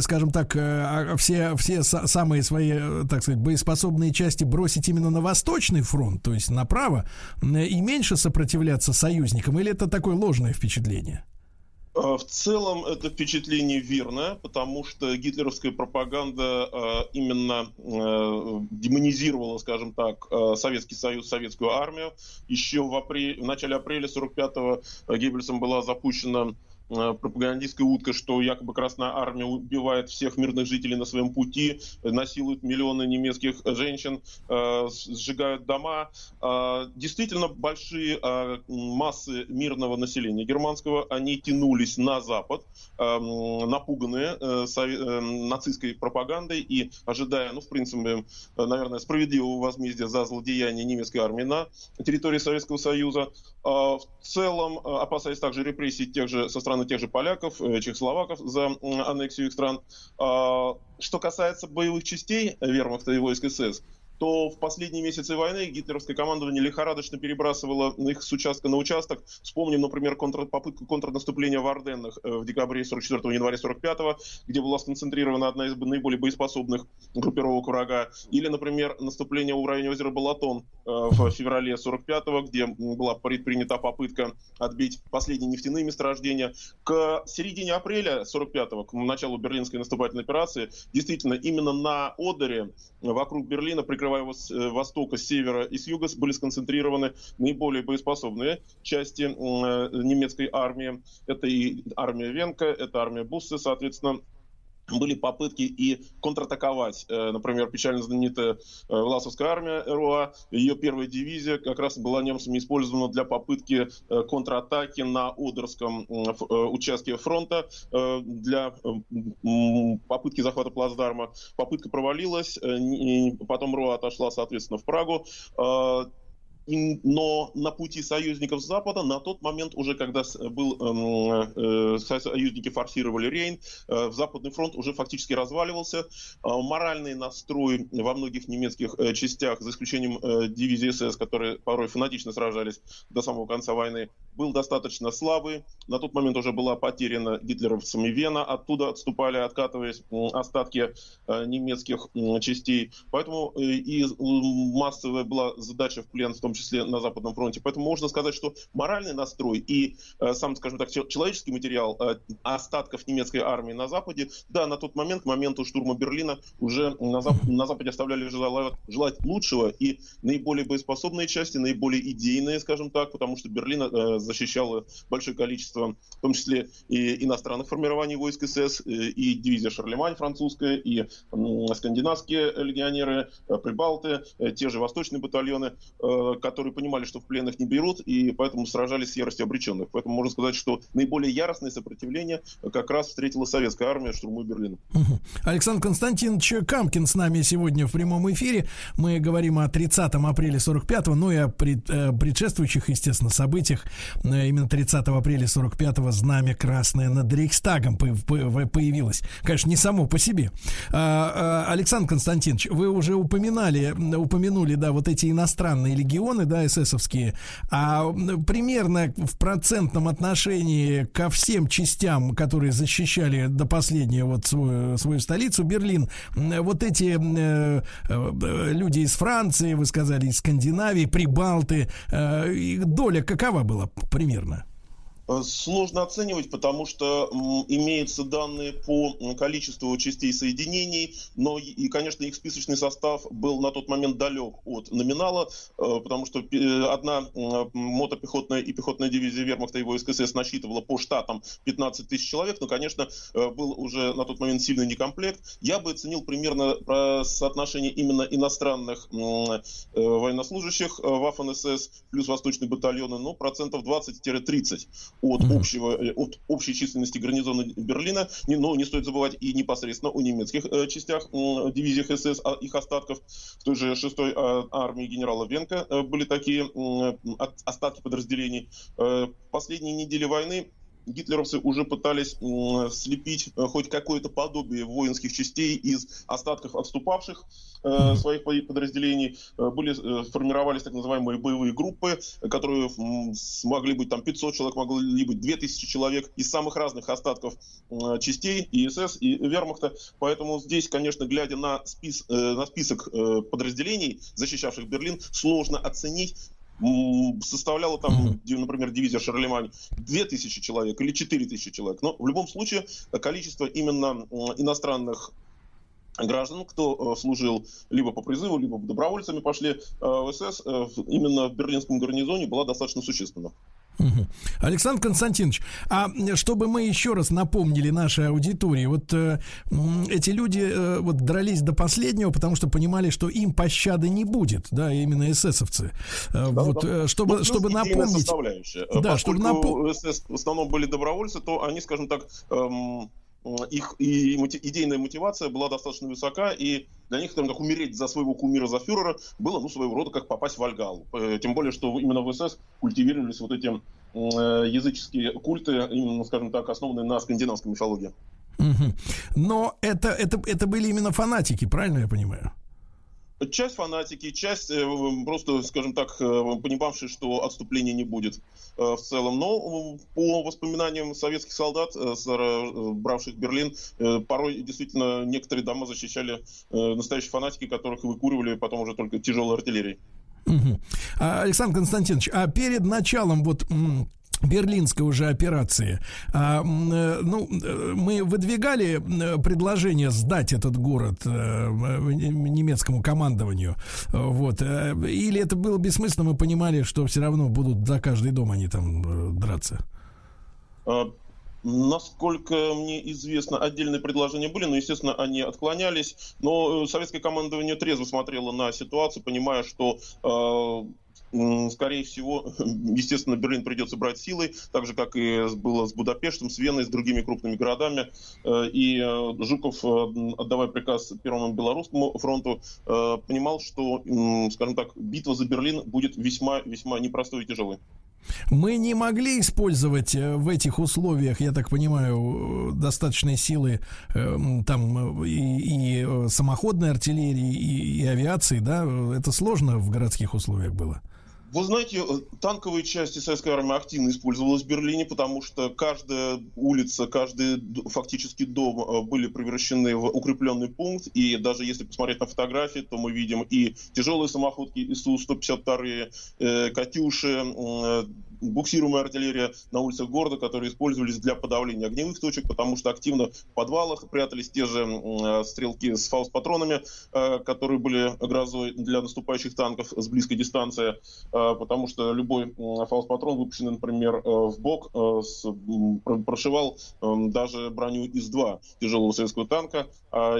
скажем так, э, а- все, все са- самые свои, э, так сказать, боеспособные части бросить именно на Восточный фронт, то есть направо, и меньше сопротивляться союзникам? Или это такое ложное впечатление? Э, В целом это впечатление верно, потому что гитлеровская пропаганда э, именно э, демонизировала, скажем так, Советский Союз, советскую армию. Еще в, апреле, в начале апреля 45-го э, Геббельсом была запущена пропагандистская утка, что якобы Красная Армия убивает всех мирных жителей на своем пути, э, насилует миллионы немецких женщин, э, сжигают дома. Э, Действительно, большие э, массы мирного населения германского, они тянулись на Запад, э, напуганные э, э, нацистской пропагандой и ожидая, ну, в принципе, э, наверное, справедливого возмездия за злодеяние немецкой армии на территории Советского Союза. В целом, э, опасаясь также репрессий тех же, со стороны тех же поляков, э, чехословаков за м, аннексию их стран. А, Что касается боевых частей вермахта и войск СС, то в последние месяцы войны гитлеровское командование лихорадочно перебрасывало их с участка на участок. Вспомним, например, контр, попытку контрнаступления в Орденнах э, в декабре 44 января 45 где была сконцентрирована одна из наиболее боеспособных группировок врага. Или, например, наступление в районе озера Балатон э, в феврале 45 где была предпринята попытка отбить последние нефтяные месторождения. К середине апреля 45 к началу берлинской наступательной операции, действительно, именно на Одере, э, вокруг Берлина, прикрывая его с э, востока, с севера и с юга, были сконцентрированы наиболее боеспособные части э, немецкой армии. Это и армия Венка, это армия Буссе, соответственно, были попытки и контратаковать. Э, Например, печально знаменитая э, Власовская армия РУА, ее первая дивизия как раз была немцами использована для попытки э, контратаки на Одерском э, участке фронта э, для э, попытки захвата плацдарма. Попытка провалилась, э, потом РУА отошла, соответственно, в Прагу. Э, но на пути союзников Запада на тот момент уже, когда был эм, э, со- союзники форсировали Рейн, э, Западный фронт уже фактически разваливался. Э, Моральный настрой во многих немецких э, частях, за исключением э, дивизии СС, которые порой фанатично сражались до самого конца войны, был достаточно слабый. На тот момент уже была потеряна гитлеровцами Вена, оттуда отступали, откатываясь остатки э, немецких частей. Поэтому э, и массовая была задача в плен, в том числе на Западном фронте. Поэтому можно сказать, что моральный настрой и э, сам, скажем так, чел- человеческий материал э, остатков немецкой армии на Западе, да, на тот момент, к моменту штурма Берлина, уже на, Зап- на Западе оставляли желать, желать лучшего и наиболее боеспособные части, наиболее идейные, скажем так, потому что Берлин э, защищало большое количество, в том числе и иностранных формирований войск СС, э, и дивизия Шарлемань французская, и скандинавские легионеры, э, прибалты, э, те же восточные батальоны, которые понимали, что в пленных не берут, и поэтому сражались с яростью обреченных. Поэтому можно сказать, что наиболее яростное сопротивление как раз встретила советская армия штурму Берлина. Александр Константинович Камкин с нами сегодня в прямом эфире. Мы говорим о 30 апреля 45-го, ну и о э, предшествующих, естественно, событиях. Э, Именно 30 апреля 45-го знамя красное над Рейхстагом по- по- появилось. Конечно, не само по себе. А, а, Александр Константинович, вы уже упоминали, упомянули, да, вот эти иностранные легионы, да, эсэсовские. А примерно в процентном отношении ко всем частям, которые защищали до последнего вот свою, свою столицу, Берлин, вот эти э, э, люди из Франции, вы сказали, из Скандинавии, Прибалты, э, их доля какова была примерно? Э, Сложно оценивать, потому что имеются данные по количеству частей соединений, но и, конечно, их списочный состав был на тот момент далек от номинала, э, потому что э, одна мотопехотная и пехотная дивизия вермахта и войск СС насчитывала по штатам 15 тысяч человек, но, конечно, был уже на тот момент сильный некомплект. Я бы оценил примерно про соотношение именно иностранных военнослужащих э, Waffen СС плюс восточные батальоны, ну, процентов 20-30 от, общего, э, от общей численности гарнизона Берлина. Не, но не стоит забывать и непосредственно о немецких э, частях, дивизиях СС, а их остатков. В той же 6-й а, армии генерала Венка э, были такие остатки подразделений. Последние недели войны гитлеровцы уже пытались слепить э, хоть какое-то подобие воинских частей из остатков отступавших э, своих по- подразделений. Э, были, формировались так называемые боевые группы, которые м, смогли быть там 500 человек, могли быть 2000 человек из самых разных остатков частей и СС, и Вермахта. Поэтому здесь, конечно, глядя на, спис, на список подразделений, защищавших Берлин, сложно оценить, составляла там, ди- например, дивизия Шарлемань 2000 человек или 4000 человек. Но в любом случае количество именно иностранных граждан, кто э, служил либо по призыву, либо добровольцами пошли э, в СС, э, именно в берлинском гарнизоне была достаточно существенна. Александр Константинович, а чтобы мы еще раз напомнили нашей аудитории, вот э, эти люди э, вот дрались до последнего, потому что понимали, что им пощады не будет, да, именно эсэсовцы. Э, вот, да. э, чтобы, Ну, чтобы плюс идейная напомнить... Э, Да, чтобы напомнить... СС в основном были добровольцы, то они, скажем так, эм, их и идейная мотивация была достаточно высока, и для них, скажем так, умереть за своего кумира, за фюрера, было, ну, своего рода, как попасть в Альгалу. Э, Тем более, что именно в СС культивировались вот эти э, языческие культы, именно, скажем так, основанные на скандинавской мифологии. Но это, это, это были именно фанатики, правильно я понимаю? Часть фанатики, часть э, просто, скажем так, э, понимавшие, что отступления не будет э, в целом. Но по воспоминаниям советских солдат, бравших Берлин, порой действительно некоторые дома защищали настоящие фанатики, которых выкуривали потом уже только тяжелой артиллерией. А, Александр Константинович, а перед началом вот Берлинской уже операции, а, э, ну, э, мы выдвигали э, предложение сдать этот город немецкому командованию, вот, или это было бессмысленно, мы понимали, что все равно будут за каждый дом они там драться. Э, Насколько мне известно, отдельные предложения были, но, естественно, они отклонялись. Но советское командование трезво смотрело на ситуацию, понимая, что э, скорее всего, естественно, Берлин придется брать силой, так же, как и было с Будапештом, с Веной, с другими крупными городами. И Жуков, отдавая приказ Первому Белорусскому фронту, понимал, что, скажем так, битва за Берлин будет весьма-весьма непростой и тяжелой. Мы не могли использовать э, в этих условиях, я так понимаю, э, достаточной силы э, там и, и самоходной артиллерии, и, и авиации, да? Это сложно в городских условиях было? Вы знаете, танковые части советской армии активно использовалась в Берлине, потому что каждая улица, каждый фактически дом были превращены в укрепленный пункт. И даже если посмотреть на фотографии, то мы видим и тяжелые самоходки ИСУ-152, «Катюши», буксируемая артиллерия на улицах города, которые использовались для подавления огневых точек, потому что активно в подвалах прятались те же э, стрелки с фаус-патронами, э, которые были грозой для наступающих танков с близкой дистанции, э, потому что любой фаус-патрон, выпущенный, например, в бок, прошивал даже броню ИС-2 тяжелого советского танка,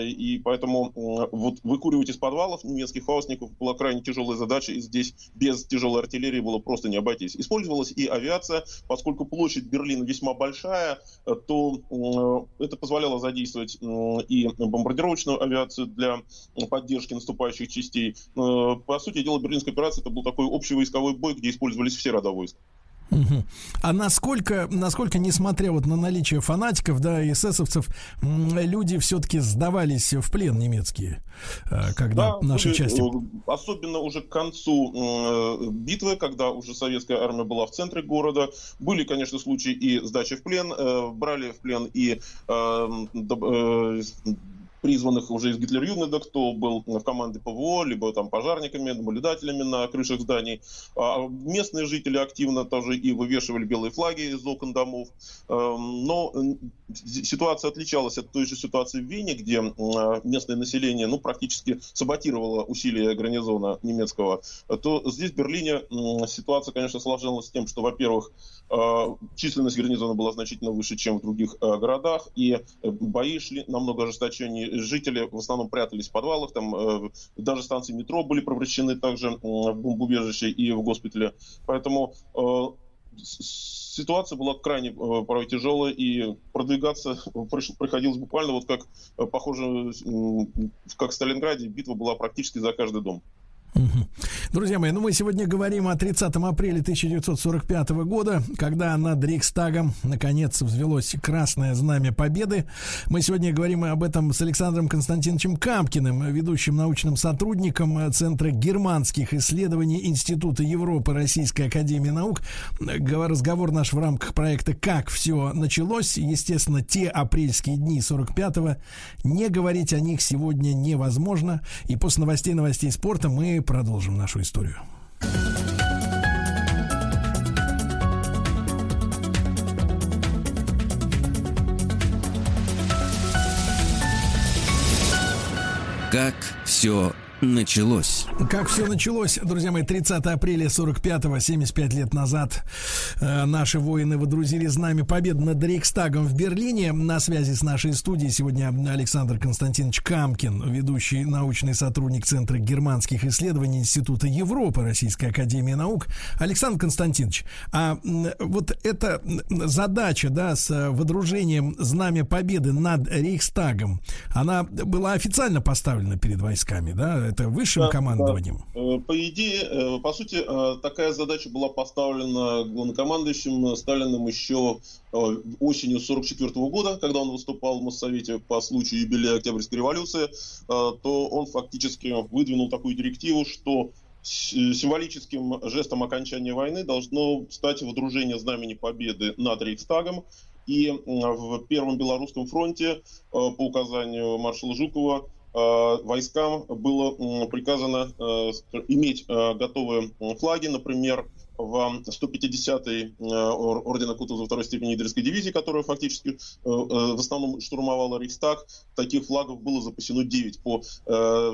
и поэтому вот выкуривать из подвалов немецких фаустников была крайне тяжелая задача, и здесь без тяжелой артиллерии было просто не обойтись. Использовалась и авиация. Поскольку площадь Берлина весьма большая, э, то э, это позволяло задействовать и бомбардировочную авиацию для поддержки наступающих частей. Э, по сути дела, Берлинская операция это был такой общий войсковой бой, где использовались все рода войск. А насколько, насколько, несмотря вот на наличие фанатиков, да, эсэсовцев, люди все-таки сдавались в плен немецкие, э, когда да, наши были, части... Э, особенно уже к концу э, битвы, когда уже советская армия была в центре города, были, конечно, случаи и сдачи в плен, брали в плен и призванных уже из Гитлер-Югенда, кто был в команде ПВО, либо там пожарниками, наблюдателями на крышах зданий. А местные жители активно тоже и вывешивали белые флаги из окон домов. Эм, но ситуация отличалась от той же ситуации в Вене, где местное население ну, практически саботировало усилия гарнизона немецкого. То здесь, в Берлине, ситуация, конечно, сложилась с тем, что, во-первых, э, численность гарнизона была значительно выше, чем в других э, городах, и э, бои шли намного ожесточеннее жители в основном прятались в подвалах, там э, даже станции метро были превращены также в бомбоубежище и в госпитале. Поэтому э, ситуация была крайне э, порой тяжелая, и продвигаться приходилось буквально вот как, похоже, как в Сталинграде, битва была практически за каждый дом. Друзья мои, ну мы сегодня говорим о 30 апреля 1945 года, когда над Рейхстагом наконец взвелось красное знамя победы. Мы сегодня говорим об этом с Александром Константиновичем Камкиным, ведущим научным сотрудником Центра германских исследований Института Европы Российской Академии Наук. Разговор наш в рамках проекта «Как все началось». Естественно, те апрельские дни 45-го. Не говорить о них сегодня невозможно. И после новостей новостей спорта мы продолжим нашу историю. Как все началось. Как все началось, друзья мои, 30 апреля 45-го, 75 лет назад, э, наши воины водрузили знамя победы над Рейхстагом в Берлине. На связи с нашей студией сегодня Александр Константинович Камкин, ведущий научный сотрудник Центра германских исследований Института Европы Российской Академии Наук. Александр Константинович, а вот эта задача, да, с водружением знамя победы над Рейхстагом, она была официально поставлена перед войсками, да? Это высшим да, командованием? Да. Э, по идее, э, по сути, э, такая задача была поставлена главнокомандующим Сталиным еще осенью 44 года, когда он выступал в Моссовете по случаю юбилея Октябрьской революции, то он фактически выдвинул такую директиву, что символическим жестом окончания войны должно стать водружение знамени победы над Рейхстагом. И в Первом Белорусском фронте по указанию маршала Жукова войскам было приказано э, иметь э, готовые флаги, например, в 150-й ордена Кутузова второй степени Идельской дивизии, которая фактически в основном штурмовала Рейхстаг. Таких флагов было запасено 9 по,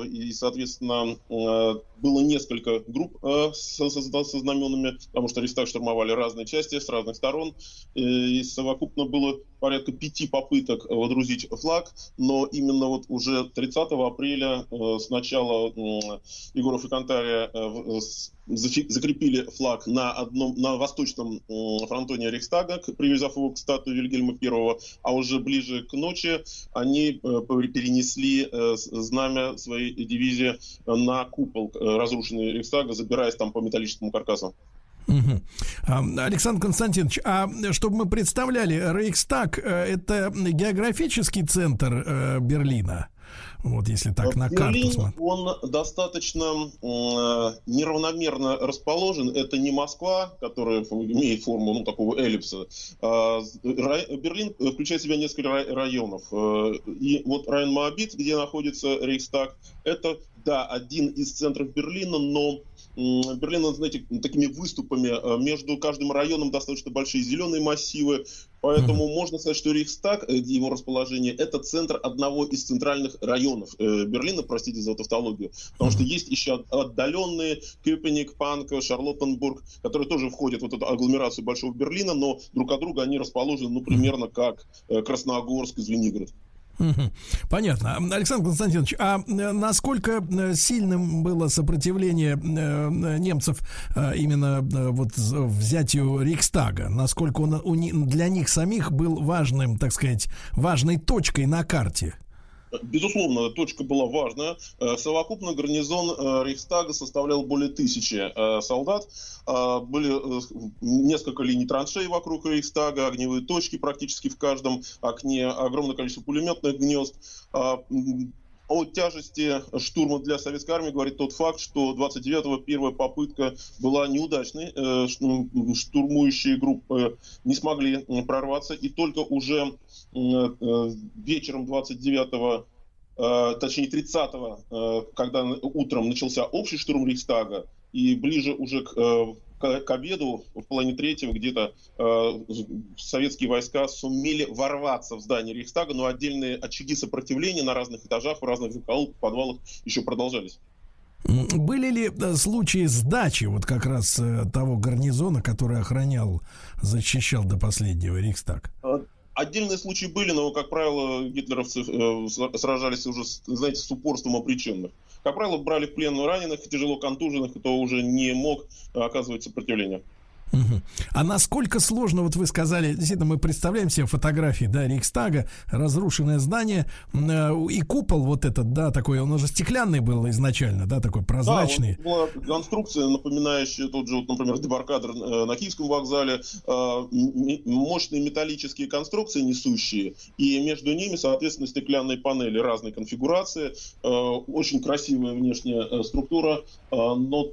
и, соответственно, было несколько групп со, со, со знаменами, потому что Рейхстаг штурмовали разные части с разных сторон, и совокупно было порядка пяти попыток водрузить флаг, но именно вот уже 30 апреля э, с начала Егоров и Кантария э, закрепили флаг на одном на восточном фронтоне Рейхстага, привязав его к статуе Вильгельма I, а уже ближе к ночи они перенесли знамя своей дивизии на купол разрушенный Рейхстага, забираясь там по металлическому каркасу. Угу. Александр Константинович, а чтобы мы представляли, Рейхстаг это географический центр Берлина? Вот если так на Берлин, карту смотреть. Он достаточно э, неравномерно расположен. Это не Москва, которая имеет форму ну, такого эллипса. А, Берлин включает в себя несколько районов. Э, и вот район Моабит, где находится Рейхстаг, это, да, один из центров Берлина, но Берлин, знаете, такими выступами. Э, между каждым районом достаточно большие зеленые массивы. Поэтому mm-hmm. можно сказать, что Рейхстаг, э, его расположение, это центр одного из центральных районов э, Берлина, простите за тавтологию. Потому mm-hmm. что есть еще отдаленные Кёпеник, Панка, Шарлоттенбург, которые тоже входят в эту агломерацию Большого Берлина, но друг от друга они расположены, ну, примерно как Красногорск и Звенигород. Понятно. Александр Константинович, а э, насколько э, сильным было сопротивление э, немцев именно вот взятию Рейхстага? Насколько он для них самих был важным, так сказать, важной точкой на карте? Безусловно, точка была важная. Э, совокупно гарнизон э, Рейхстага составлял более тысячи э, солдат. Были несколько линий траншей вокруг Рейхстага, огневые точки практически в каждом окне, огромное количество пулеметных гнезд. О тяжести штурма для советской армии говорит тот факт, что 29-го первая попытка была неудачной. Штурмующие группы не смогли прорваться. И только уже вечером 29 точнее 30-го, когда утром начался общий штурм Рейхстага, и ближе уже к к, к обеду, в половине третьего где-то э, советские войска сумели ворваться в здание Рейхстага, но отдельные очаги сопротивления на разных этажах, в разных закоулках, подвалах еще продолжались. Были ли э, случаи сдачи вот как раз э, того гарнизона, который охранял, защищал до последнего Рейхстаг? А, Отдельные случаи были, но, как правило, гитлеровцы э, сражались уже, знаете, с упорством оприченных. Как правило, брали в плен раненых, тяжело контуженных, кто уже не мог оказывать сопротивление. Угу. А насколько сложно, вот вы сказали, действительно, мы представляем себе фотографии, да, Рейхстага, разрушенное здание, э, и купол вот этот, да, такой, он уже стеклянный был изначально, да, такой прозрачный. Да, была конструкция, напоминающая тот же, вот, например, дебаркадер э, на Киевском вокзале, э, мощные металлические конструкции несущие, и между ними, соответственно, стеклянные панели разной конфигурации, э, очень красивая внешняя структура, но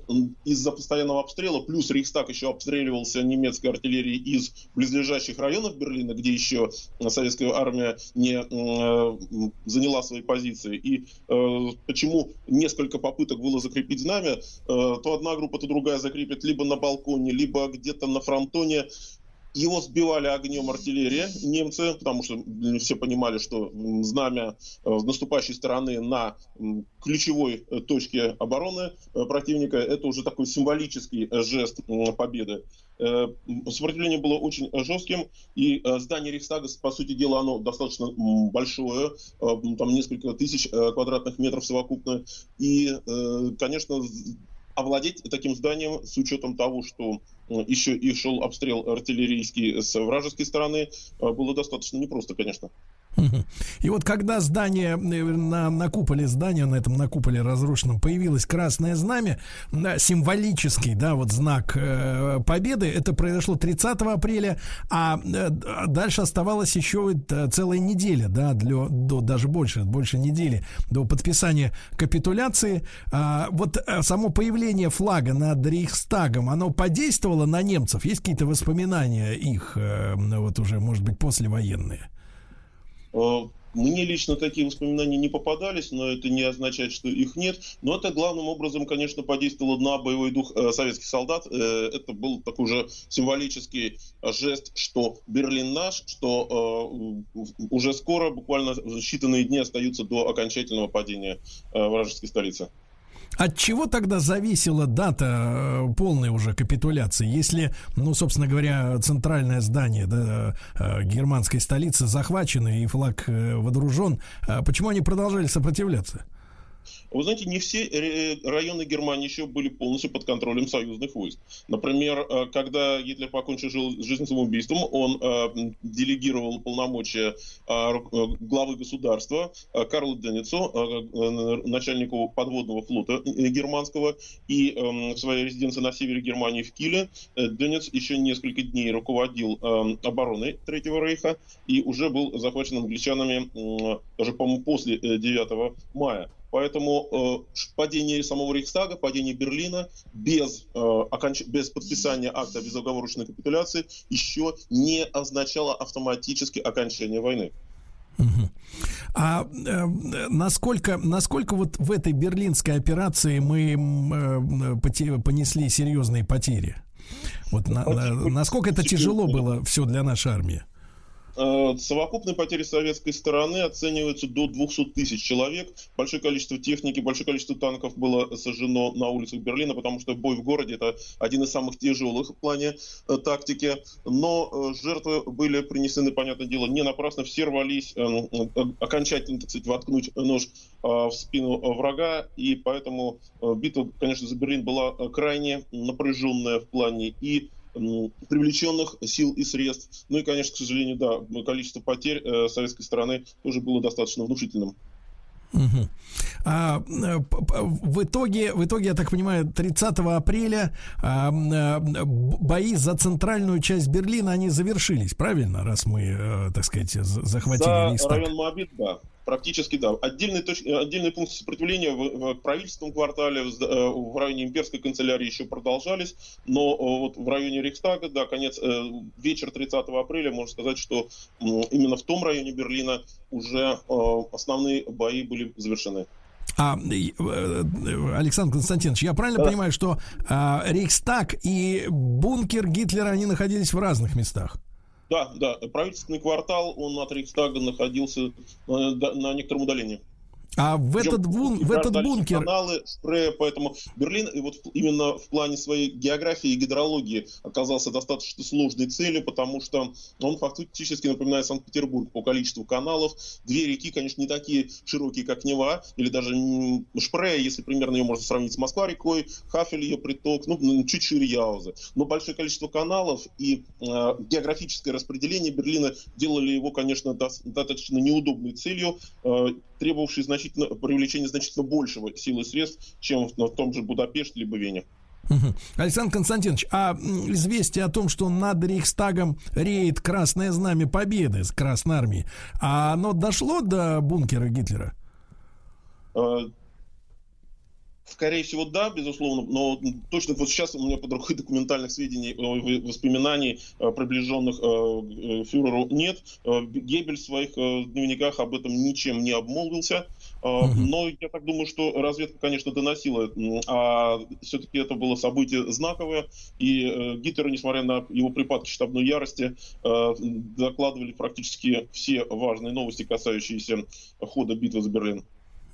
из-за постоянного обстрела, плюс Рейхстаг еще обстреливал обстреливался немецкой артиллерией из близлежащих районов Берлина, где еще советская армия не э, заняла свои позиции. И э, почему несколько попыток было закрепить знамя, э, то одна группа, то другая закрепит либо на балконе, либо где-то на фронтоне. Его сбивали огнем артиллерия немцы, потому что все понимали, что знамя э, наступающей стороны на ключевой э, точке обороны э, противника это уже такой символический жест победы. Сопротивление было очень жестким, и здание Рейхстага, по сути дела, оно достаточно большое, там несколько тысяч квадратных метров совокупно. И, конечно, овладеть таким зданием с учетом того, что еще и шел обстрел артиллерийский с вражеской стороны, э, было достаточно непросто, конечно. И вот когда здание, э, на, на куполе здания, на этом на куполе разрушенном, появилось красное знамя, символический, да, вот знак э, победы, это произошло 30 апреля, а э, дальше оставалась еще э, целая неделя, да, для, до, даже больше, больше недели до подписания капитуляции. А, вот э, само появление флага над Рейхстагом, оно подействовало на немцев? Есть какие-то воспоминания их, э, вот уже, может быть, послевоенные? Э, мне лично такие воспоминания не попадались, но это не означает, что их нет. Но это главным образом, конечно, подействовало на боевой дух э, советских солдат. Э, это был такой уже символический жест, что Берлин наш, что уже скоро, буквально считанные дни остаются до окончательного падения вражеской столицы. От чего тогда зависела дата э, полной уже капитуляции, если, ну, собственно говоря, центральное здание да, э, германской столицы захвачено и флаг э, водружен, почему они продолжали сопротивляться? Вы знаете, не все э, районы Германии еще были полностью под контролем союзных войск. Например, э, когда Гитлер покончил жизнь самоубийством, он э, делегировал полномочия главы государства Карлу Денницу, начальнику подводного флота германского, и эм, в своей резиденции на севере Германии в Киле Денниц еще несколько дней руководил эм, обороной Третьего Рейха и уже был захвачен англичанами даже, по-моему, после 9 мая. Поэтому э, падение самого Рейхстага, падение Берлина без, э, оконч... без подписания акта безоговорочной капитуляции еще не означало автоматически окончание войны. А э, насколько, насколько вот в этой берлинской операции мы э, понесли серьезные потери? Вот на, на, насколько это тяжело было все для нашей армии? Э, совокупные потери советской стороны оцениваются до 200 тысяч человек. Большое количество техники, большое количество танков было сожжено на улицах Берлина, потому что бой в городе это один из самых тяжелых в плане э, тактики. Но э, жертвы были принесены, понятное дело, не напрасно. Все рвались э, окончательно, так сказать, воткнуть нож в спину врага. И поэтому битва, конечно, за Берлин была крайне напряженная в плане и привлеченных сил и средств. Ну и, конечно, к сожалению, да, количество потерь э, советской стороны тоже было достаточно внушительным. Угу. А, э, в итоге, в итоге, я так понимаю, 30 апреля а, а, бои за центральную часть Берлина они завершились, правильно, раз мы, а, так сказать, захватили За район Моабит, да. Практически да. Отдельный, точ... Отдельные пункты сопротивления в, в правительственном квартале, в, э, в районе имперской канцелярии еще продолжались, но э, вот в районе Рейхстага, да, конец, э, вечер 30 апреля, можно сказать, что именно в том районе Берлина уже основные бои были завершены. А, Александр Константинович, я правильно да. понимаю, что а, Рейхстаг и бункер Гитлера, они находились в разных местах? Да, да. Правительственный квартал, он от Рейхстага находился на, на некотором удалении. А в этот, бун, в этот бункер... Каналы, спрея, поэтому Берлин и вот именно в плане своей географии и гидрологии оказался достаточно сложной целью, потому что он фактически напоминает Санкт-Петербург по количеству каналов. Две реки, конечно, не такие широкие, как Нева, или даже Шпрея, если примерно ее можно сравнить с Москва-рекой, Хафель ее приток, ну, чуть шире Яузы. Но большое количество каналов и э, географическое распределение Берлина делали его, конечно, достаточно неудобной целью, э, требовавшей значительно привлечение значительно большего силы средств, чем в, в том же Будапеште либо Вене. Александр Константинович, а известие о том, что над Рейхстагом реет Красное Знамя Победы с Красной Армии, а оно дошло до бункера Гитлера? Скорее всего, да, безусловно, но точно вот сейчас у меня под рукой документальных сведений, э, воспоминаний, э, приближенных э, фюреру нет. Гебель в своих дневниках об этом ничем не обмолвился. Но я так думаю, что разведка, конечно, доносила, а все-таки это было событие знаковое, и Гитлеру, несмотря на его припадки штабной ярости, докладывали практически все важные новости, касающиеся хода битвы за Берлин.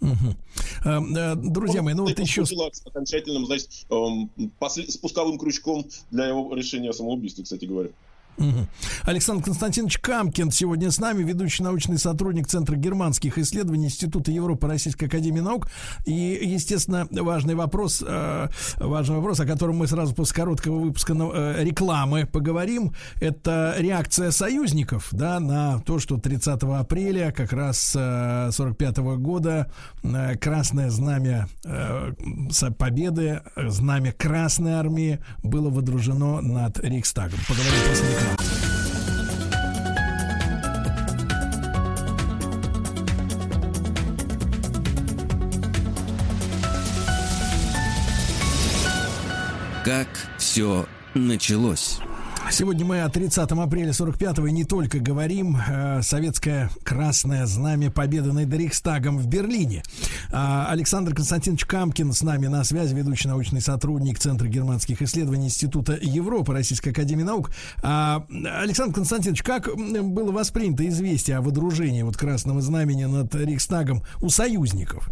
Угу. Друзья мои, ну вот еще... Окончательным, значит, эм, спусковым крючком для его решения самоубийства, кстати говоря. Александр Константинович Камкин сегодня с нами, ведущий научный сотрудник Центра германских исследований Института Европы Российской Академии Наук. И, естественно, важный вопрос, э, важный вопрос, о котором мы сразу после короткого выпуска э, рекламы поговорим, это реакция союзников да, на то, что 30 апреля как раз э, 45 -го года э, Красное Знамя э, Победы, Знамя Красной Армии было водружено над Рейхстагом. Поговорим после как все началось. Сегодня мы о 30 апреля 45-го и не только говорим. Э, советское красное знамя победы над Рейхстагом в Берлине. А, Александр Константинович Камкин с нами на связи, ведущий научный сотрудник Центра германских исследований Института Европы Российской Академии Наук. А, Александр Константинович, как было воспринято известие о водружении вот красного знамени над Рейхстагом у союзников?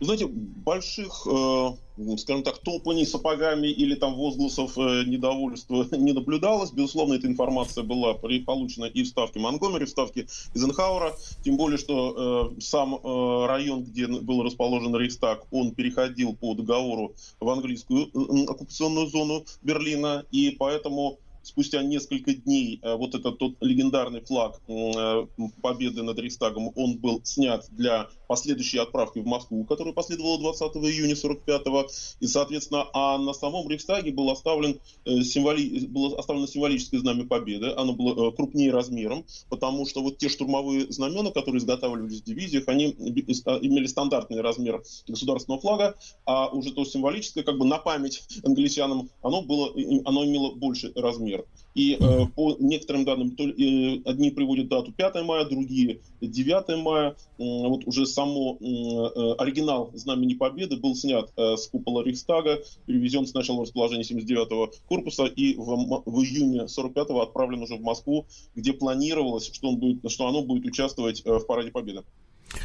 Знаете, больших, э, скажем так, топаний сапогами или там возгласов э, недовольства не наблюдалось. Безусловно, эта информация была при, получена и в ставке Монгомери, в ставке Эйзенхауэра. Тем более, что э, сам район, где был расположен Рейхстаг, он переходил по договору в английскую оккупационную зону Берлина. И поэтому спустя несколько дней э, вот этот тот легендарный флаг э, победы над Рейхстагом, он был снят для последующей отправки в Москву, которая последовала 20 июня 45-го. И, соответственно, а на самом Рейхстаге был оставлен, э, символи... было оставлено символическое знамя победы. Оно было крупнее размером, потому что вот те штурмовые знамена, которые изготавливались в дивизиях, они имели стандартный размер государственного флага, а уже то символическое, как бы на память англичанам, оно, было, оно имело больше размер И э, по некоторым данным, то, э, одни приводят дату 5 мая, другие 9 мая. Э, вот уже само э, оригинал Знамени Победы был снят э, с купола Рейхстага, перевезен сначала в расположение 79-го корпуса и в, в июне 45-го отправлен уже в Москву, где планировалось, что, он будет, что оно будет участвовать э, в Параде Победы.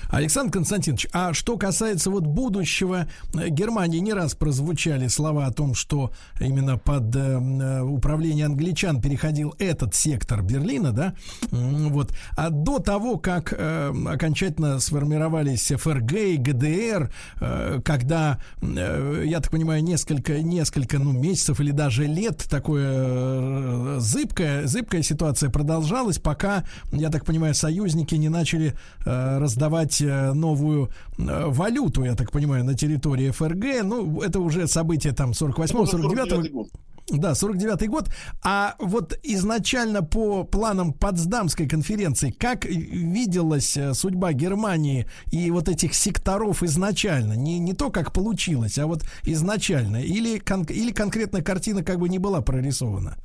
Александр Константинович, а что касается вот будущего э, Германии, не раз прозвучали слова о том, что именно под э, э управление англичан переходил этот сектор Берлина, да, вот, а до того, как э, окончательно сформировались ФРГ и ГДР, э, когда, э, я так понимаю, несколько, несколько, ну, месяцев или даже лет такое э, зыбкая, зыбкая ситуация продолжалась, пока, я так понимаю, союзники не начали э, раздавать создавать э, новую э, валюту, я так понимаю, на территории ФРГ. Ну, это уже событие там 48-49 год. Да, 49-й год. А вот изначально по планам Потсдамской конференции, как виделась э, судьба Германии и вот этих секторов изначально? Не, не то, как получилось, а вот изначально. Или, кон, или конкретная картина как бы не была прорисована?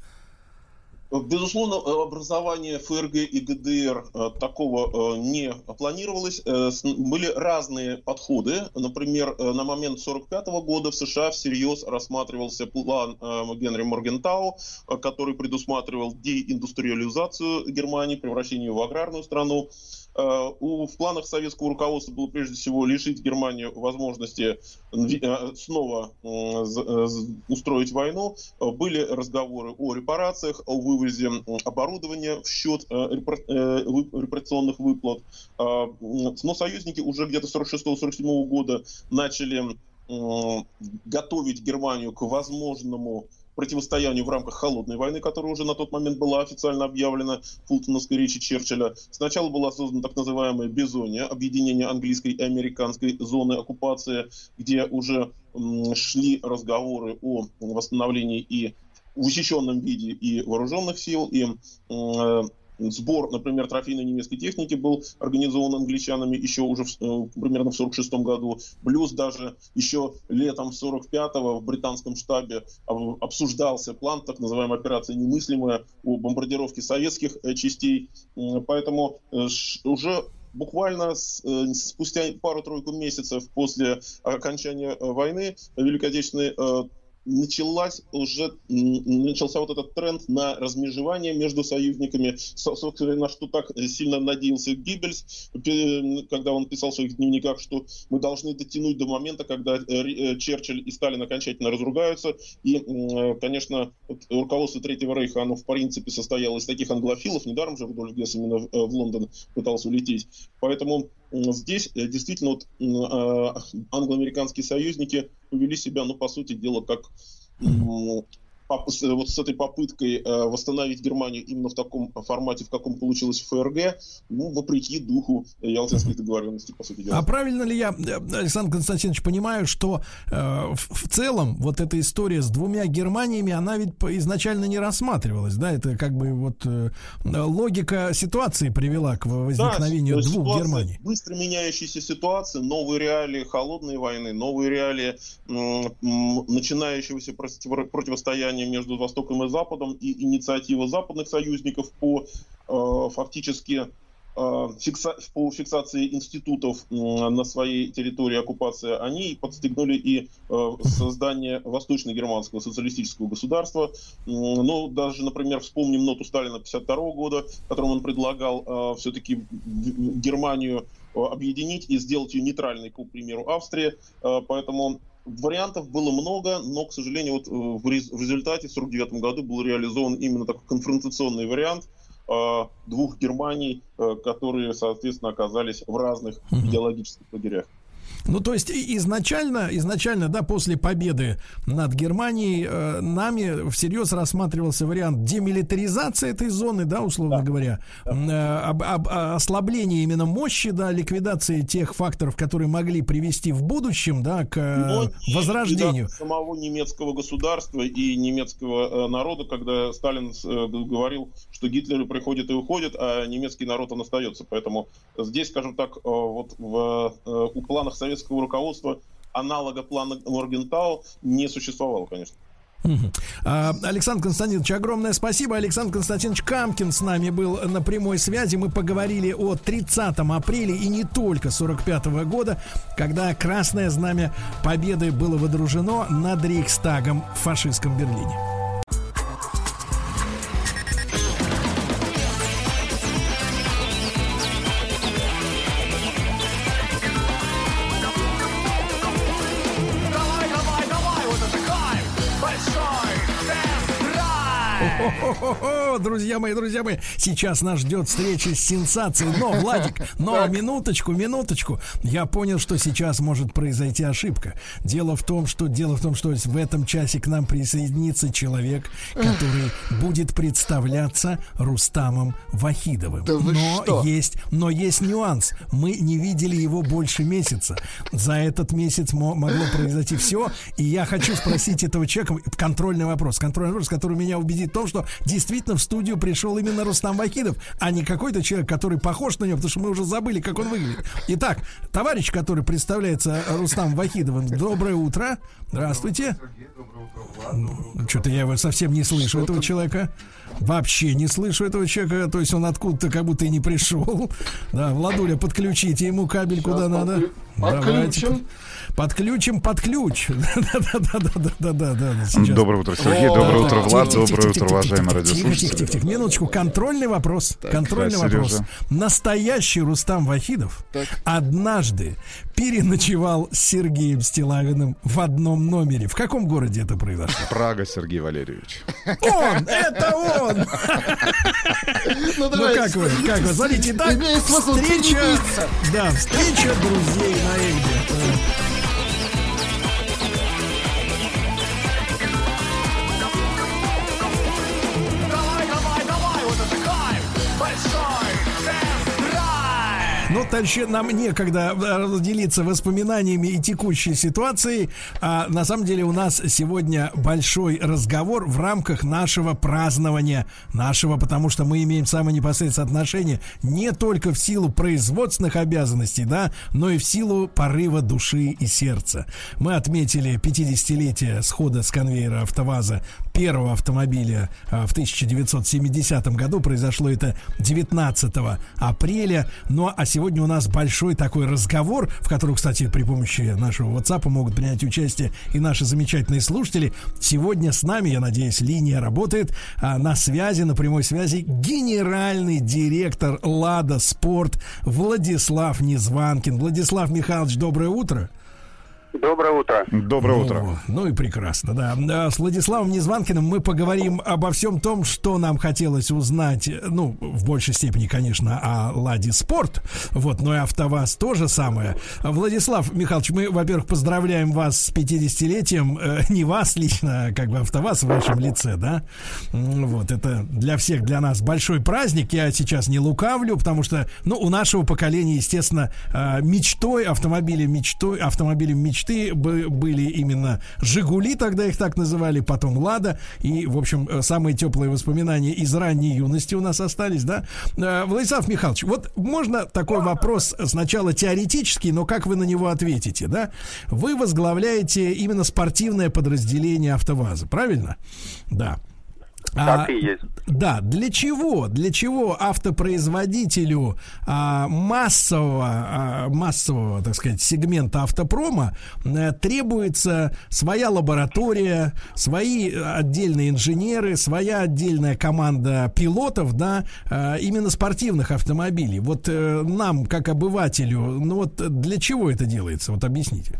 Безусловно, образование ФРГ и ГДР э, такого э, не планировалось. Э, были разные подходы. Например, на момент 1945 года в США всерьез рассматривался план Генри Моргентау, который предусматривал деиндустриализацию Германии, превращение ее в аграрную страну. Э, у, в планах советского руководства было прежде всего лишить Германию возможности э, снова э, устроить войну. Были разговоры о репарациях, о вывозе оборудования в счет репарационных выплат. Но союзники уже где-то 46-47 года начали готовить Германию к возможному противостоянию в рамках холодной войны, которая уже на тот момент была официально объявлена Фултоновской речи Черчилля. Сначала была создана так называемая Бизония, объединение английской и американской зоны оккупации, где уже шли разговоры о восстановлении и в учащенном виде и вооруженных сил, и э, Сбор, например, трофейной немецкой техники был организован англичанами еще уже в, э, примерно в 46 году. Плюс даже еще летом 45-го в британском штабе обсуждался план так называемой операции «Немыслимая» о бомбардировке советских э, частей. Поэтому э, уже буквально спустя пару-тройку месяцев после окончания войны Великой Отечественной началась уже, начался вот этот тренд на размежевание между союзниками, собственно, на что так сильно надеялся Гиббельс, когда он писал в своих дневниках, что мы должны дотянуть до момента, когда э, э, Черчилль и Сталин окончательно разругаются, и, конечно, руководство Третьего Рейха, оно в принципе состояло из таких англофилов, недаром же Рудольф Гесс именно в э, Лондон пытался улететь, поэтому здесь действительно вот англо-американские союзники повели себя, ну, по сути дела, как вот с этой попыткой э, восстановить Германию именно в таком формате, в каком получилось ФРГ, ну, вопреки духу Ялтинских договоренностей, по сути дела. А правильно ли я, Александр Константинович, понимаю, что э, в, в целом вот эта история с двумя Германиями, она ведь изначально не рассматривалась, да? Это как бы вот э, логика ситуации привела к возникновению да, двух Германий. Быстро меняющиеся ситуации, новые реалии холодной войны, новые реалии м- начинающегося противостояния противостояние между Востоком и Западом и инициатива западных союзников по э, фактически э, фикса, по фиксации институтов на своей территории оккупации, они подстегнули и э, создание восточно-германского социалистического государства. Ну, даже, например, вспомним ноту Сталина 52 года, в котором он предлагал все-таки Германию э, объединить и сделать ее нейтральной, к примеру, Австрии. Э, Поэтому вариантов было много, но, к сожалению, вот э, в рез- в результате в 1949 году был реализован именно такой конфронтационный вариант э, двух Германий, э, которые, соответственно, оказались в разных идеологических лагерях. Ну, то есть изначально, изначально, да, после победы над Германией э, нами всерьез рассматривался вариант демилитаризации этой зоны, да, условно говоря, м, э, об- об- ослабление именно мощи, да, ликвидации тех факторов, которые могли привести в будущем, да, к э, Но и возрождению. самого немецкого государства и немецкого э, народа, когда Сталин э, говорил, что Гитлер приходит и уходит, а немецкий народ он остается. Поэтому здесь, скажем так, э, вот в э, у планах советского руководства аналога плана Моргентау не существовало, конечно. А, Александр Константинович, огромное спасибо. Александр Константинович Камкин с нами был на прямой связи. Мы поговорили о 30 апреля и не только 45 года, когда Красное Знамя Победы было водружено над Рейхстагом в фашистском Берлине. Друзья мои, друзья мои, сейчас нас ждет встреча с сенсацией. Но, Владик, но минуточку, минуточку. Я понял, что сейчас может произойти ошибка. Дело в том, что дело в том, что в этом часе к нам присоединится человек, который будет представляться Рустамом Вахидовым. Да вы но что? есть, но есть нюанс. Мы не видели его больше месяца. За этот месяц мо- могло произойти все. И я хочу спросить этого человека контрольный вопрос. Контрольный вопрос, который меня убедит в том, что действительно в студию пришел именно Рустам Вахидов, а не какой-то человек, который похож на него, потому что мы уже забыли, как он выглядит. Итак, товарищ, который представляется Рустам Вахидовым, доброе утро. Здравствуйте. Что-то я его совсем не слышу, этого человека. Вообще не слышу этого человека. То есть он откуда-то как будто и не пришел. Да, Владуля, подключите ему кабель куда надо. Давайте. Подключим. Под ключ. Доброе утро, Сергей. Доброе утро, Влад. Доброе утро, уважаемые тихо, радиослушатели. тихо, тихо. Минуточку, контрольный вопрос. Контрольный вопрос. Настоящий Рустам Вахидов однажды переночевал с Сергеем Стилавиным в одном номере. В каком городе это произошло? Прага, Сергей Валерьевич. Он! Это он! Ну, Ну как вы, как вы, смотрите, так встреча, да, встреча друзей на Эгде. Ну, дальше нам некогда э, разделиться воспоминаниями и текущей ситуацией. А на самом деле у нас сегодня большой разговор в рамках нашего празднования, нашего, потому что мы имеем самое непосредственное отношение не только в силу производственных обязанностей, да, но и в силу порыва души и сердца. Мы отметили 50-летие схода с конвейера АвтоВАЗа первого автомобиля а, в 1970 году. Произошло это 19 апреля. Ну а сегодня у нас большой такой разговор, в котором, кстати, при помощи нашего WhatsApp могут принять участие и наши замечательные слушатели. Сегодня с нами, я надеюсь, линия работает. а, на связи, на прямой связи генеральный директор Лада Спорт Владислав Незванкин. Владислав Михайлович, доброе утро. Доброе утро. Доброе Ну, утро. Ну и прекрасно, да. А С Владиславом Незванкиным мы поговорим обо всем том, что нам хотелось узнать, ну, в большей степени, конечно, о Ладе Спорт, вот, но и АвтоВАЗ тоже самое. Владислав Михайлович, мы, во-первых, поздравляем вас с 50-летием, э, не вас лично, а как бы АвтоВАЗ в вашем лице, да. Вот, это для всех, для нас большой праздник, я сейчас не лукавлю, потому что, ну, у нашего поколения, естественно, э, мечтой, автомобилем мечтой, автомобилем мечты бы- были именно «Жигули», тогда их так называли, потом «Лада», и, в общем, э, самые теплые воспоминания из ранней юности у нас остались, да? Э, Владислав Михайлович, вот можно такой вопрос сначала теоретический, но как вы на него ответите, да? Вы возглавляете именно спортивное подразделение «АвтоВАЗа», правильно? Да. А, Так и есть. Да, для чего? Для чего автопроизводителю а, массового, а, массового, так сказать, сегмента автопрома э, требуется своя лаборатория, свои отдельные инженеры, своя отдельная команда пилотов, да, а, именно спортивных автомобилей. Вот э, нам, как обывателю, ну вот для чего это делается? Вот объясните.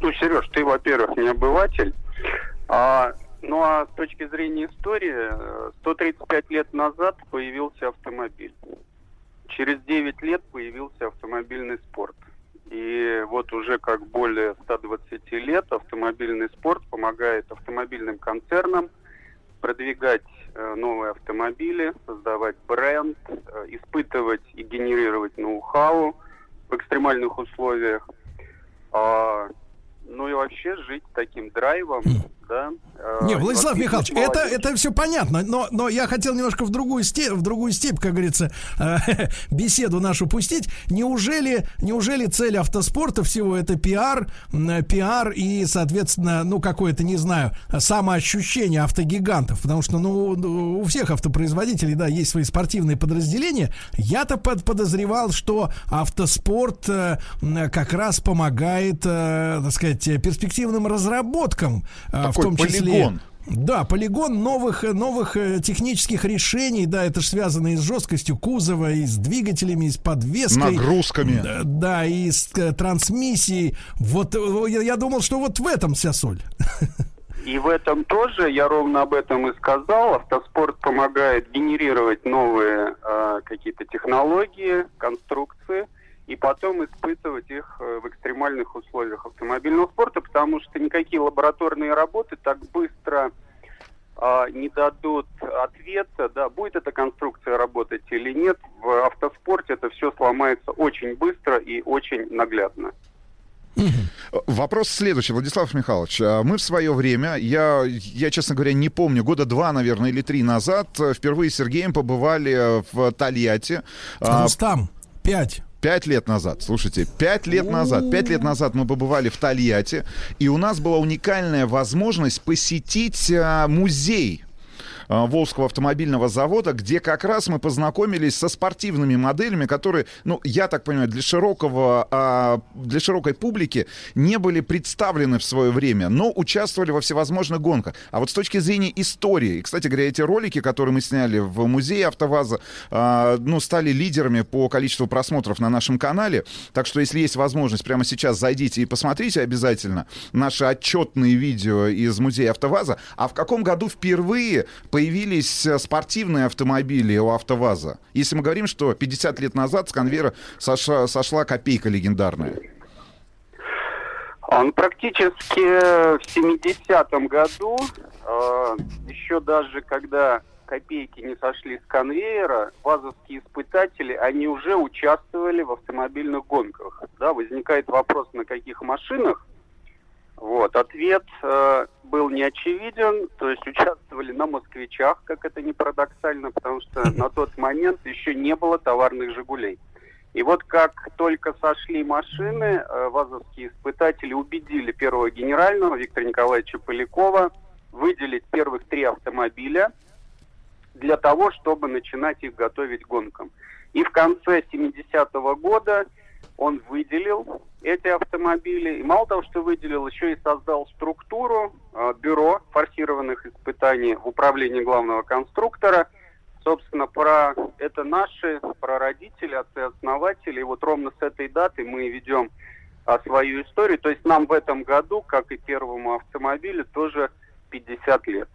Ну, Сереж, ты, во-первых, не обыватель. А, ну, а с точки зрения истории, э, 135 лет назад появился автомобиль. Через 9 лет появился автомобильный спорт. И вот уже как более 120 лет автомобильный спорт помогает автомобильным концернам продвигать э, новые автомобили, создавать бренд, э, испытывать и генерировать ноу-хау в экстремальных условиях. А, ну и вообще жить таким драйвом, да. э, Не, Владислав воспитывать Михайлович, это, это все понятно, но, но я хотел немножко в другую степь, в другую степь, как говорится, э, беседу нашу пустить. Неужели, неужели цель автоспорта всего это пиар, пиар и, соответственно, ну, какое-то, не знаю, самоощущение автогигантов, потому что, ну, у всех автопроизводителей, да, есть свои спортивные подразделения. Я-то под- подозревал, что автоспорт э, как раз помогает, э, так сказать, перспективным разработкам, э, в Такой том числе. полигон. Да, полигон новых, э, новых э, технических решений, да, это же связано и с жесткостью кузова, и с двигателями, и с подвеской. Нагрузками. Да, да, и с э, трансмиссией. Вот я, я думал, что вот в этом вся соль. И в этом тоже, я ровно об этом и сказал, автоспорт помогает генерировать новые э, какие-то технологии, конструкции, и потом испытывать их э, в экстремальных условиях автомобильного спорта, потому что никакие лабораторные работы так быстро а, не дадут ответа, да, будет эта конструкция работать или нет. В автоспорте это все сломается очень быстро и очень наглядно. Вопрос следующий, Владислав Михайлович. А Мы в свое время, я, я, честно говоря, не помню, года два, наверное, или три назад, э, впервые с Сергеем побывали в Тольятти. А, Рустам, пять. Пять лет назад, слушайте, пять лет назад, пять лет назад мы побывали в Тольятти, и у нас была уникальная возможность посетить а, музей Волжского автомобильного завода, где как раз мы познакомились со спортивными моделями, которые, ну, я так понимаю, для широкого, а, для широкой публики не были представлены в свое время, но участвовали во всевозможных гонках. А вот с точки зрения истории, и, кстати говоря, эти ролики, которые мы сняли в музее АвтоВАЗа, а, ну, стали лидерами по количеству просмотров на нашем канале. Так что, если есть возможность, прямо сейчас зайдите и посмотрите обязательно наши отчетные видео из музея АвтоВАЗа. А в каком году впервые появились э, спортивные автомобили у АвтоВАЗа? Если мы говорим, что 50 лет назад с конвейера сошла, сошла копейка легендарная. Он практически в 70-м году, э, еще даже когда копейки не сошли с конвейера, вазовские испытатели, они уже участвовали в автомобильных гонках. Да, возникает вопрос, на каких машинах. Вот, ответ э, был неочевиден, то есть участвовали на москвичах, как это не парадоксально, потому что на тот момент еще не было товарных «Жигулей». И вот как только сошли машины, э, вазовские испытатели убедили первого генерального Виктора Николаевича Полякова выделить первых три автомобиля для того, чтобы начинать их готовить к гонкам. И в конце 70-го года он выделил эти автомобили. И мало того, что выделил, еще и создал структуру, э, бюро форсированных испытаний в управлении главного конструктора. Собственно, про это наши прародители, отцы-основатели. И вот ровно с этой даты мы ведем а, свою историю. То есть нам в этом году, как и первому автомобилю, тоже 50 лет.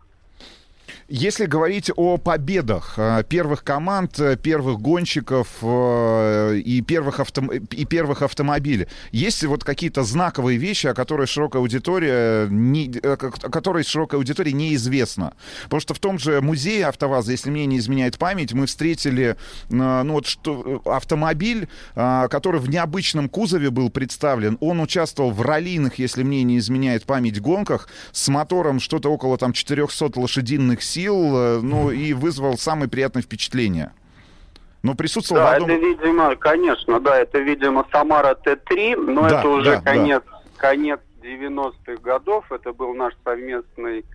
Если говорить о победах э, первых команд, э, первых гонщиков э, и первых, авто... и первых автомобилей, есть вот какие-то знаковые вещи, о которых широкая аудитория не... о которой широкой аудитории неизвестно? Потому что в том же музее АвтоВАЗа, если мне не изменяет память, мы встретили ну, вот, что... автомобиль, который в необычном кузове был представлен. Он участвовал в раллийных, если мне не изменяет память, гонках с мотором что-то около там 400 лошадиных сил, ну и вызвал самое приятное впечатление. Но присутствовал да, в одном... это, видимо, конечно, да, это, видимо, Самара Т-3, но Да, это уже да, конец, конец 90-х годов, это был наш совместный,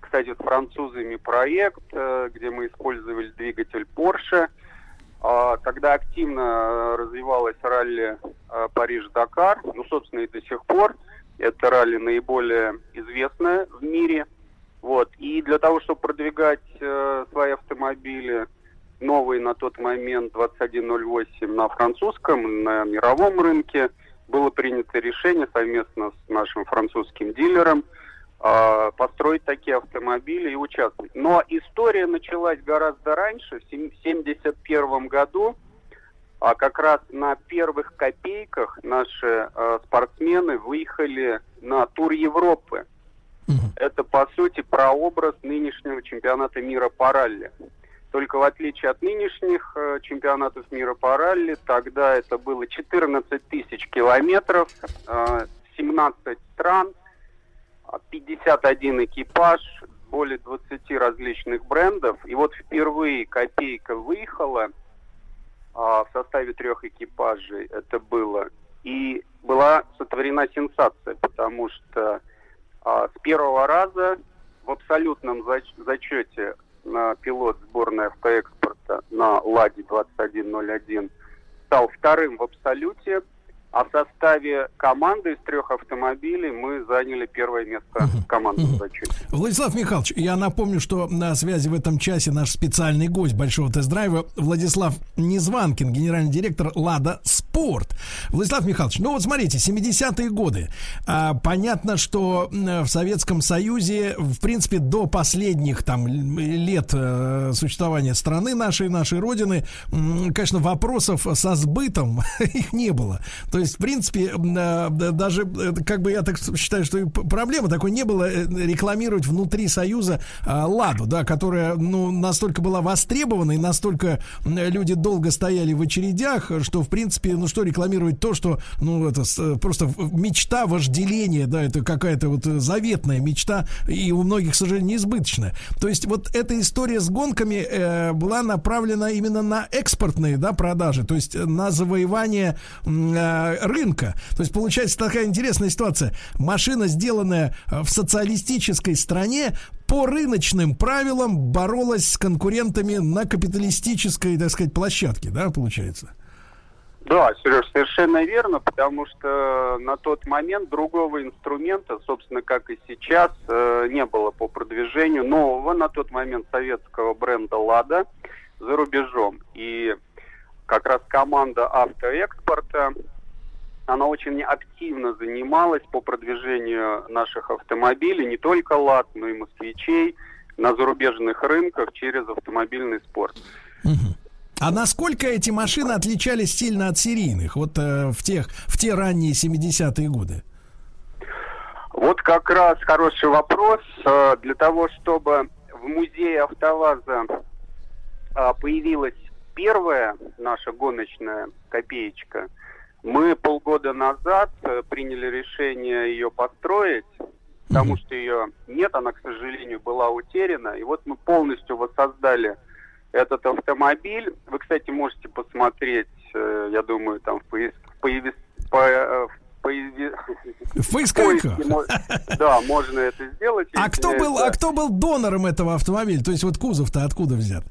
кстати, с французами проект, э, где мы использовали двигатель Porsche. А, Когда активно э, развивалась ралли э, Париж-Дакар, ну, собственно, и до сих пор, это ралли наиболее известное в мире. Вот. И для того, чтобы продвигать э, свои автомобили, новый на тот момент 2108 на французском, на мировом рынке, было принято решение совместно с нашим французским дилером э, построить такие автомобили и участвовать. Но история началась гораздо раньше, в 1971 году, а как раз на первых копейках наши э, спортсмены выехали на тур Европы. Это, по сути, прообраз нынешнего чемпионата мира по ралли. Только в отличие от нынешних э, чемпионатов мира по ралли, тогда это было 14 тысяч километров, э, 17 стран, а 51 экипаж, более 20 различных брендов. И вот впервые копейка выехала а, в составе трех экипажей. Это было. И была сотворена сенсация, потому что а, с первого раза в абсолютном зач- зачете на пилот сборной автоэкспорта на «Ладе» 2101 стал вторым в абсолюте, а в составе команды из трех автомобилей мы заняли первое место командном зачете. Владислав Михайлович, я напомню, что на связи в этом часе наш специальный гость большого тест-драйва Владислав Незванкин, генеральный директор «Лада Спорт». Владислав Михайлович, ну вот смотрите, 70-е годы. А, понятно, что в Советском Союзе, в принципе, до последних там лет э, существования страны нашей, нашей Родины, конечно, вопросов со сбытом их не было. То есть, в принципе, э, да, даже, э, как бы я так считаю, что и п- проблемы такой не было э, рекламировать внутри Союза а, Ладу, да, которая, ну, настолько была востребована и настолько люди долго стояли в очередях, что, в принципе, ну, что рекламировать то, что, ну, это просто мечта вожделения, да, это какая-то вот заветная мечта, и у многих, к сожалению, неизбыточная. То есть вот эта история с гонками была направлена именно на экспортные, да, продажи, то есть на завоевание рынка. То есть получается такая интересная ситуация. Машина, сделанная э, в социалистической стране, по рыночным правилам боролась с конкурентами на капиталистической, так сказать, площадке, да, получается? Да, Сереж, совершенно верно, потому что на тот момент другого инструмента, собственно, как и сейчас, э, не было по продвижению нового на тот момент советского бренда «Лада» за рубежом. И как раз команда автоэкспорта, она очень активно занималась по продвижению наших автомобилей, не только «Лад», но и «Москвичей» на зарубежных рынках через автомобильный спорт. А насколько эти машины отличались сильно от серийных, вот э, в тех, в те ранние 70-е годы? Вот как раз хороший вопрос. Э, Для того, чтобы в музее АвтоВАЗа а, появилась первая наша гоночная копеечка, мы полгода назад э, приняли решение ее построить, потому что ее нет, она, к сожалению, была утеряна. И вот мы полностью воссоздали этот автомобиль. Вы, кстати, можете посмотреть, э, я думаю, там в поис- в появи- по- э, в поисковиках? Да, можно это сделать. А кто был, а кто был донором этого автомобиля? То есть вот кузов-то откуда взят?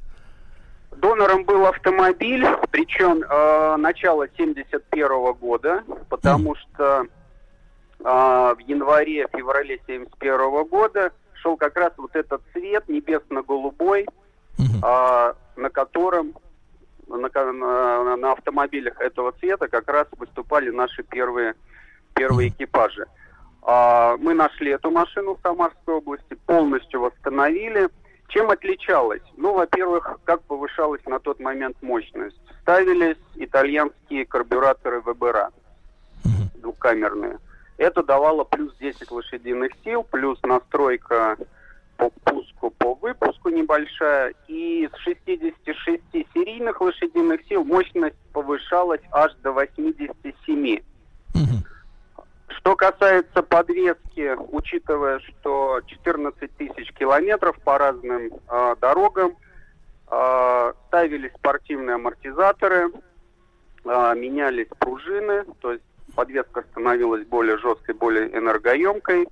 Донором был автомобиль, причем э, начало 71 года, потому что э, в январе-феврале 71 года шел как раз вот этот цвет небесно-голубой, э, на котором на, на- на автомобилях этого цвета как раз выступали наши первые, первые экипажи. А, Мы нашли эту машину в Самарской области, полностью восстановили. Чем отличалась? Ну, во-первых, как повышалась на тот момент мощность? Ставились итальянские карбюраторы ВБРА, двухкамерные. Это давало плюс 10 лошадиных сил, плюс настройка по пуску, по выпуску небольшая. И с 66 серийных лошадиных сил мощность повышалась аж до 87. Что касается подвески, учитывая, что 14 тысяч километров по разным э, дорогам, э, ставились спортивные амортизаторы, э, менялись пружины, то есть подвеска становилась более жесткой, более энергоемкой.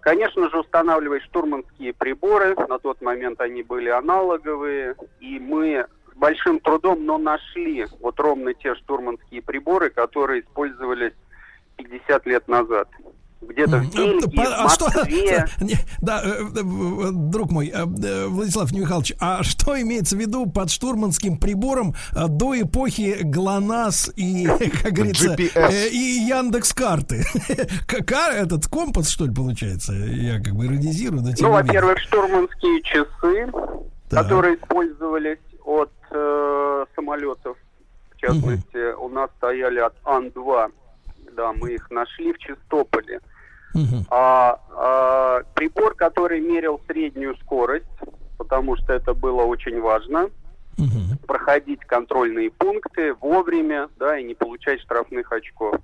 Конечно же, устанавливать штурманские приборы. На тот момент они были аналоговые. И мы с большим трудом, но нашли вот ровно те штурманские приборы, которые использовались 50 лет назад. Где-то в Бельгии, По- а в что, Москве. да, э, э, друг мой, э, э, Владислав Михайлович, а что имеется в виду под штурманским прибором э, до эпохи ГЛОНАСС и, как говорится, GPS. э, и Яндекс карты? Этот компас, что ли, получается? Я как бы иронизирую, но Ну, во-первых, штурманские часы, Так. которые использовались от э, самолетов. В частности, у нас стояли от Ан-2. Да, мы их нашли в Чистополе. А, а, прибор, который мерил среднюю скорость, потому что это было очень важно. Проходить контрольные пункты вовремя, да, и не получать штрафных очков.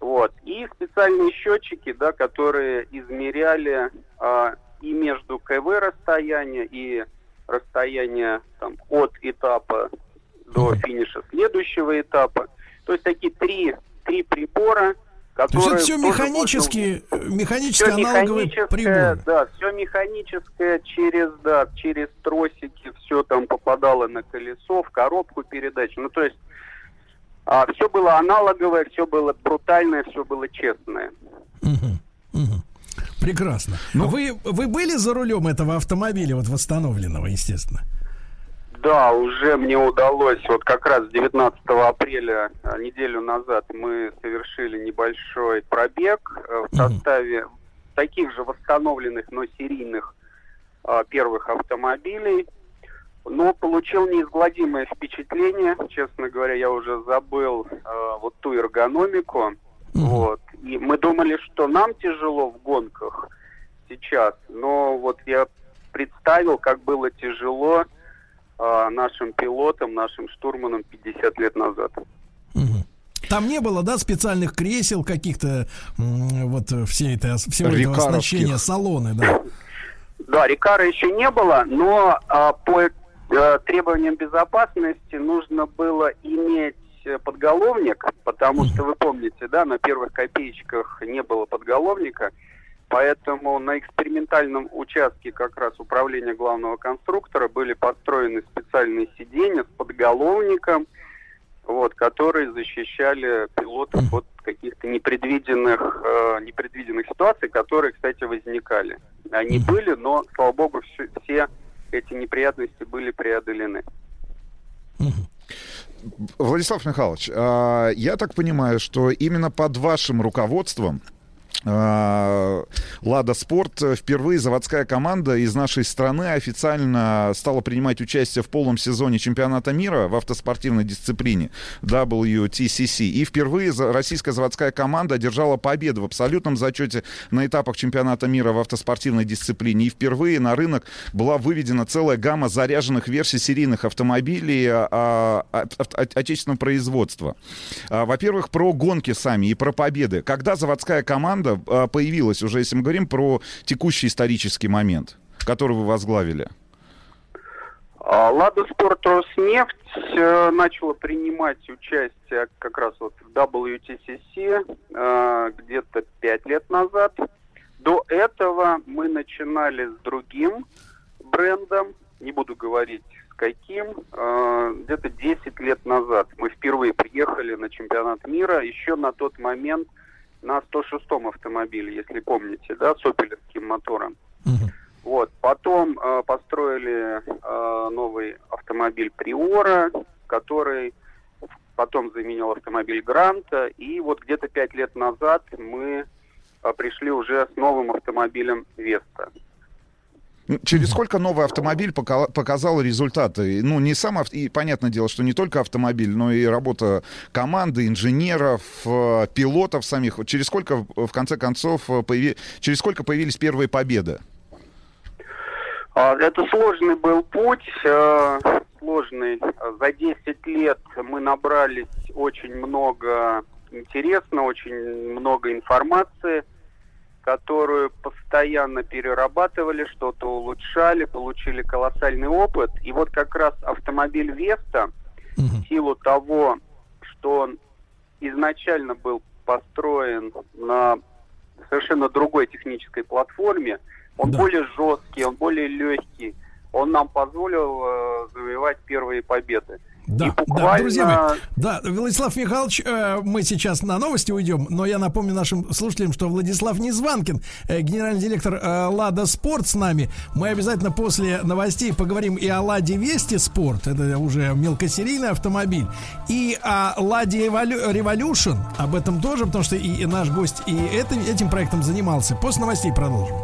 Вот. И специальные счетчики, да, которые измеряли а, и между КВ расстояние, и расстояние там, от этапа до финиша следующего этапа. То есть такие три, три прибора, То есть которые... это все тоже механические, э, механические Всё аналоговые приборы. Да, все механическое через, да, через тросики, все там попадало на колесо, в коробку передач. Ну, то есть все было аналоговое, все было брутальное, все было честное. Прекрасно. Ну. вы, вы были за рулем этого автомобиля, вот восстановленного, естественно? Да, уже мне удалось, вот как раз 19 апреля, э, неделю назад, мы совершили небольшой пробег э, в составе таких же восстановленных, но серийных э, первых автомобилей. Но получил неизгладимое впечатление. Честно говоря, я уже забыл э, вот ту эргономику. Вот. И мы думали, что нам тяжело в гонках сейчас, но вот я представил, как было тяжело а, нашим пилотам, нашим штурманам 50 лет назад. Там не было, да, специальных кресел каких-то, вот э, все это, всего этого оснащения, салоны, да. Да, Рикара еще не было, но а, по э, требованиям безопасности нужно было иметь э, подголовник, потому что вы помните, да, на первых копеечках не было подголовника, поэтому на экспериментальном участке как раз управления главного конструктора были построены специальные сиденья с подголовником, вот, которые защищали пилотов от каких-то непредвиденных, э, непредвиденных ситуаций, которые, кстати, возникали. Они были, но, слава богу, все, все эти неприятности были преодолены. Владислав Михайлович, а, я так понимаю, что именно под вашим руководством Лада Спорт впервые заводская команда из нашей страны официально стала принимать участие в полном сезоне чемпионата мира в автоспортивной дисциплине WTCC. И впервые российская заводская команда одержала победу в абсолютном зачете на этапах чемпионата мира в автоспортивной дисциплине. И впервые на рынок была выведена целая гамма заряженных версий серийных автомобилей а, а, от- от- отечественного производства. А, Во-первых, про гонки сами и про победы. Когда заводская команда а, появилась, уже если мы говорим про текущий исторический момент, который вы возглавили? А, Лада Спорт Роснефть э, начала принимать участие как раз вот в WTCC э, где-то пять лет назад. До этого мы начинали с другим брендом, не буду говорить с каким, э, где-то 10 лет назад. Мы впервые приехали на чемпионат мира, еще на тот момент на 106-м автомобиле, если помните, да, с опелевским мотором. Вот. Потом э, построили э, новый автомобиль Приора, который потом заменил автомобиль Гранта. И вот где-то пять лет назад мы э, пришли уже с новым автомобилем Веста. Через сколько новый автомобиль пока- показал результаты? Ну, не сам, ав- и понятное дело, что не только автомобиль, но и работа команды, инженеров, э, пилотов самих. Через сколько, в конце концов, э, появи- через сколько появились первые победы? А, Это сложный был путь, э, сложный. За 10 лет мы набрались очень много интересно, очень много информации, которую постоянно перерабатывали, что-то улучшали, получили колоссальный опыт. И вот как раз автомобиль Веста, в силу того, что он изначально был построен на совершенно другой технической платформе. Он Да. более жесткий, он более легкий. Он нам позволил э, завоевать первые победы. Да, да, друзья мои, да, Владислав Михайлович, э, мы сейчас на новости уйдем, но я напомню нашим слушателям, что Владислав Незванкин, э, генеральный директор э, Лада Спорт с нами. Мы обязательно после новостей поговорим и о Ладе Вести Спорт, это уже мелкосерийный автомобиль, и о Ладе Революшн, об этом тоже, потому что и, и наш гость и этим, этим проектом занимался. После новостей продолжим.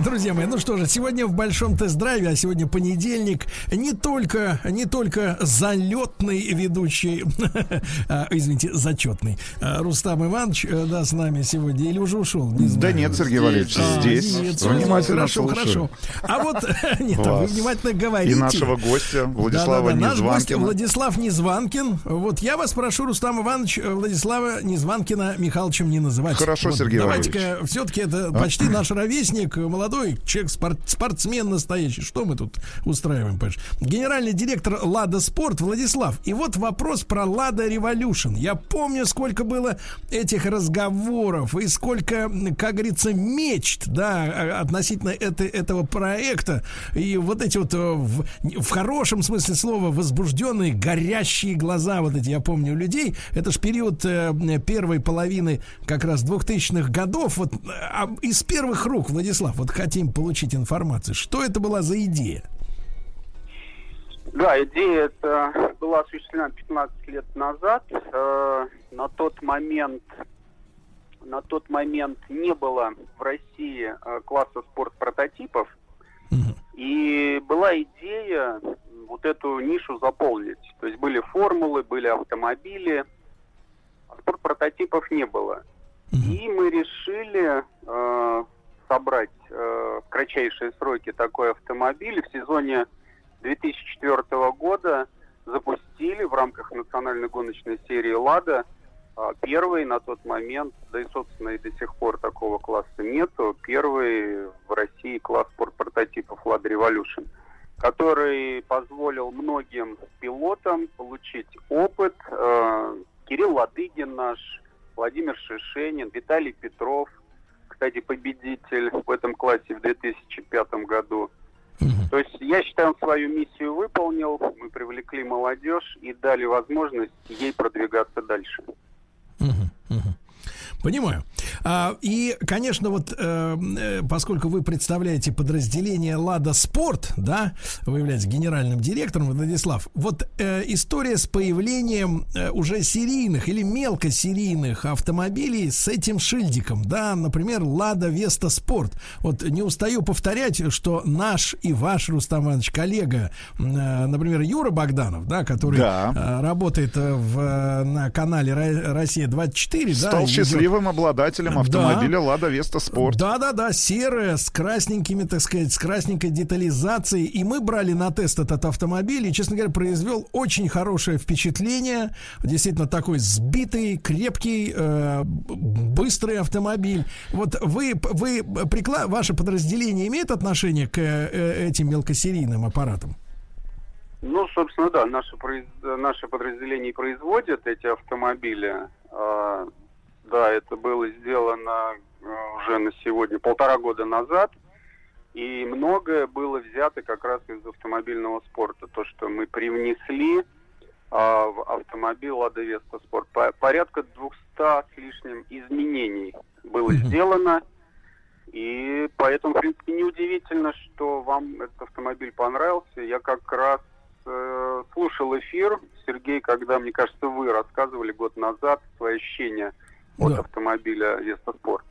Друзья мои, ну что же, сегодня в большом тест-драйве, а сегодня понедельник, не только, не только залетный ведущий, а, извините, зачетный, а, Рустам Иванович, э, да, с нами сегодня, или уже ушел? Не знаю. Да нет, Сергей Валерьевич, А, здесь. нет, Внимательно хорошо, слушаю. хорошо. А вот, нет, вы Вас. внимательно говорите. И нашего гостя Владислава Да-да-да, Наш гость Незванкина. Владислав Незванкин. Вот я вас прошу, Рустам Иванович, э, Владислава Незванкина Михайловичем не называть. Хорошо, Вот Сергей Давайте-ка, все-таки это А? почти наш ровесник, э, молодой человек, спорт- спортсмен настоящий. Что мы тут устраиваем, понимаешь? Генеральный директор Лада Спорт Владислав. И вот вопрос про Лада Революшн. Я помню, сколько было этих разговоров и сколько, как говорится, мечт, да, а- относительно это- этого проекта. И вот эти вот э, в, в хорошем смысле слова возбужденные, горящие глаза вот эти, я помню, у людей. Это ж период э, первой половины как раз 2000-х годов. Вот э, а из первых рук, Владислав, вот хотим получить информацию. Что это была за идея? Да, идея эта была осуществлена 15 лет назад. Э, на тот момент на тот момент не было в России э, класса спорт прототипов. И была идея вот эту нишу заполнить. То есть были формулы, были автомобили, а спорт прототипов не было. И мы решили э, собрать э, в кратчайшие сроки такой автомобиль. В сезоне 2004 года запустили в рамках национальной гоночной серии «Лада» а, первый на тот момент, да и, собственно, и до сих пор такого класса нету, первый в России класс спорт-прототипов «Лада Революшн», который позволил многим пилотам получить опыт. Э, Кирилл Ладыгин наш, Владимир Шишенин, Виталий Петров, кстати, победитель в этом классе в 2005 году. То есть я считаю, он свою миссию выполнил, мы привлекли молодежь и дали возможность ей продвигаться дальше. Понимаю. А, и, конечно, вот э, э, поскольку вы представляете подразделение Лада Спорт, да, вы являетесь генеральным директором, Владислав, вот э, история с появлением уже серийных или мелкосерийных автомобилей с этим шильдиком, да, например, Лада Веста Спорт. Вот не устаю повторять, что наш и ваш, Рустам Иванович, коллега, например, Юра Богданов, да, который Да. работает в, на канале Ро- Россия 24, да, Стал счастливым обладателем Да. автомобиля Лада Веста Спорт. да, да, да, серая, с красненькими, так сказать, с красненькой детализацией. И мы брали на тест этот автомобиль, и, честно говоря, произвел очень хорошее впечатление. Действительно, такой сбитый, крепкий, э, быстрый автомобиль. Вот вы, вы прикла... ваше подразделение имеет отношение к э, этим мелкосерийным аппаратам? Ну, собственно, да, наше, произ- наше подразделение производит эти автомобили. Да, это было сделано э, уже на сегодня полтора года назад. И многое было взято как раз из автомобильного спорта. То, что мы привнесли а, в автомобиль Лада Веста Спорт. По- порядка 200 с лишним изменений было сделано. И поэтому, в принципе, неудивительно, что вам этот автомобиль понравился. Я как раз э, слушал эфир, Сергей, когда, мне кажется, вы рассказывали год назад свои ощущения от Да. автомобиля Веста Спорт.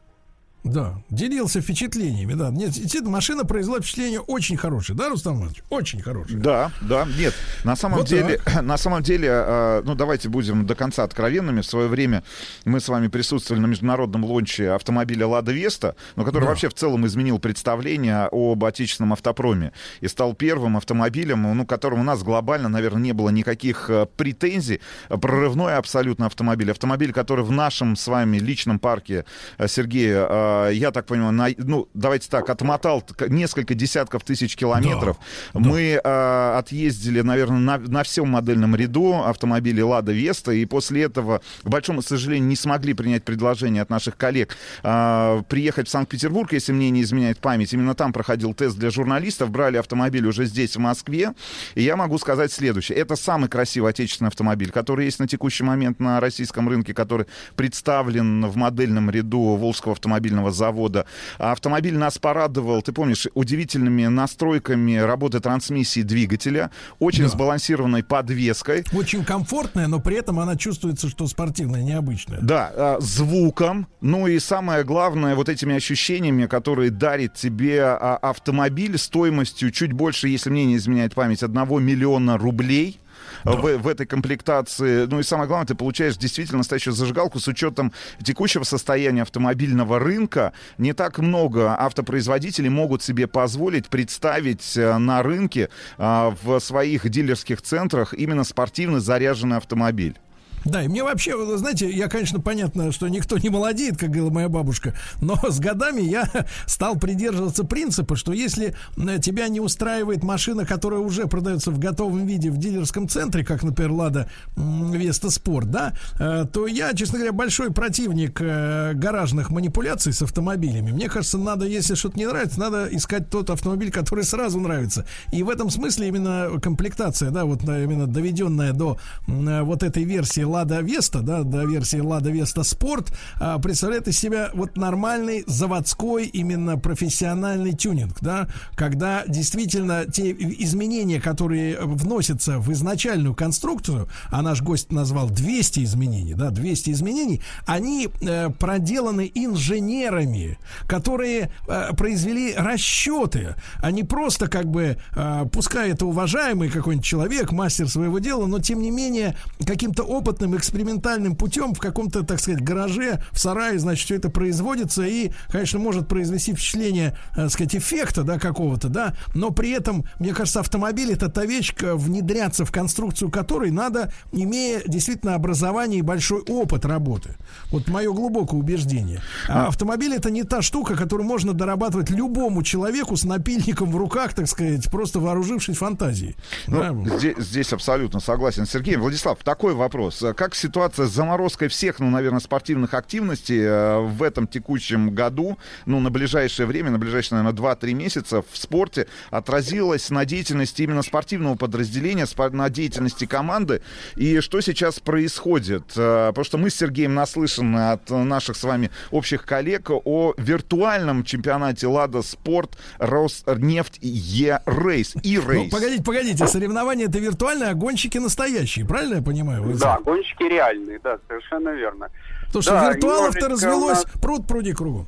Да, делился впечатлениями, да. Нет, действительно, машина произвела впечатление очень хорошее, да, Рустам Иванович? Очень хорошее. Да, да, нет. На самом Вот деле, на самом деле, э, ну давайте будем до конца откровенными. В свое время мы с вами присутствовали на международном лонче автомобиля Лада Веста, но который Да. вообще в целом изменил представление об отечественном автопроме и стал первым автомобилем, ну, которому у нас глобально, наверное, не было никаких э, претензий. Прорывной абсолютно автомобиль. Автомобиль, который в нашем с вами личном парке, э, Сергея, я так понимаю, на- ну, давайте так, отмотал несколько десятков тысяч километров. Мы э, отъездили, наверное, на, на всем модельном ряду автомобилей Лада Веста, и после этого, к большому сожалению, не смогли принять предложение от наших коллег э, приехать в Санкт-Петербург, если мне не изменяет память. Именно там проходил тест для журналистов, брали автомобиль уже здесь, в Москве. И я могу сказать следующее. Это самый красивый отечественный автомобиль, который есть на текущий момент на российском рынке, который представлен в модельном ряду Волжского автомобильного завода. А Автомобиль нас порадовал, ты помнишь, удивительными настройками работы трансмиссии двигателя, очень Да. сбалансированной подвеской. Очень комфортная, но при этом она чувствуется, что спортивная, необычная. Да, а, звуком, ну и самое главное, вот этими ощущениями, которые дарит тебе а, автомобиль стоимостью чуть больше, если мне не изменяет память, одного миллиона рублей. В, в этой комплектации. Ну и самое главное, ты получаешь действительно настоящую зажигалку с учетом текущего состояния автомобильного рынка. Не так много автопроизводителей могут себе позволить представить э, на рынке а, в своих дилерских центрах именно спортивно заряженный автомобиль. Да, и мне вообще, знаете, я, конечно, понятно, что никто не молодеет, как говорила моя бабушка, но с годами я стал придерживаться принципа, что если э, тебя не устраивает машина, которая уже продается в готовом виде в дилерском центре, как, например, Лада Веста Спорт, да, э, то я, честно говоря, большой противник э, гаражных манипуляций с автомобилями. Мне кажется, надо, если что-то не нравится, надо искать тот автомобиль, который сразу нравится. И в этом смысле именно комплектация, да, вот именно доведенная до вот этой версии Лада Веста, да, до версии Лада Веста Спорт, а, представляет из себя вот нормальный заводской, именно профессиональный тюнинг, да, когда действительно те изменения, которые вносятся в изначальную конструкцию, а наш гость назвал 200 изменений, да, 200 изменений, они э, проделаны инженерами, которые э, произвели расчеты, а не просто как бы, э, пускай это уважаемый какой-нибудь человек, мастер своего дела, но тем не менее каким-то опытным экспериментальным путем в каком-то, так сказать, гараже, в сарае, значит, все это производится и, конечно, может произвести впечатление, э, так сказать, эффекта, да, какого-то, да, но при этом, мне кажется, автомобиль это та вещь, внедряться в конструкцию которой надо, имея действительно образование и большой опыт работы. Вот мое глубокое убеждение. А автомобиль это не та штука, которую можно дорабатывать любому человеку с напильником в руках, так сказать, просто вооружившись фантазией. Да. Ну, здесь, здесь абсолютно согласен. Сергей, Владислав, такой вопрос. А Как ситуация с заморозкой всех, ну, наверное, спортивных активностей э, в этом текущем году, ну, на ближайшее время, на ближайшие, наверное, 2-3 месяца в спорте отразилась на деятельности именно спортивного подразделения, на деятельности команды? И что сейчас происходит? Э, Потому что мы с Сергеем наслышаны от наших с вами общих коллег о виртуальном чемпионате «Лада Спорт» Роснефть E-Race. И Ну, race. погодите, погодите, соревнования это виртуальные, а гонщики настоящие, правильно я понимаю? Владислав? Да, гонщики реальные, да, совершенно верно. Потому что Да, виртуалов-то немножечко у развелось нас- пруд пруди кругом.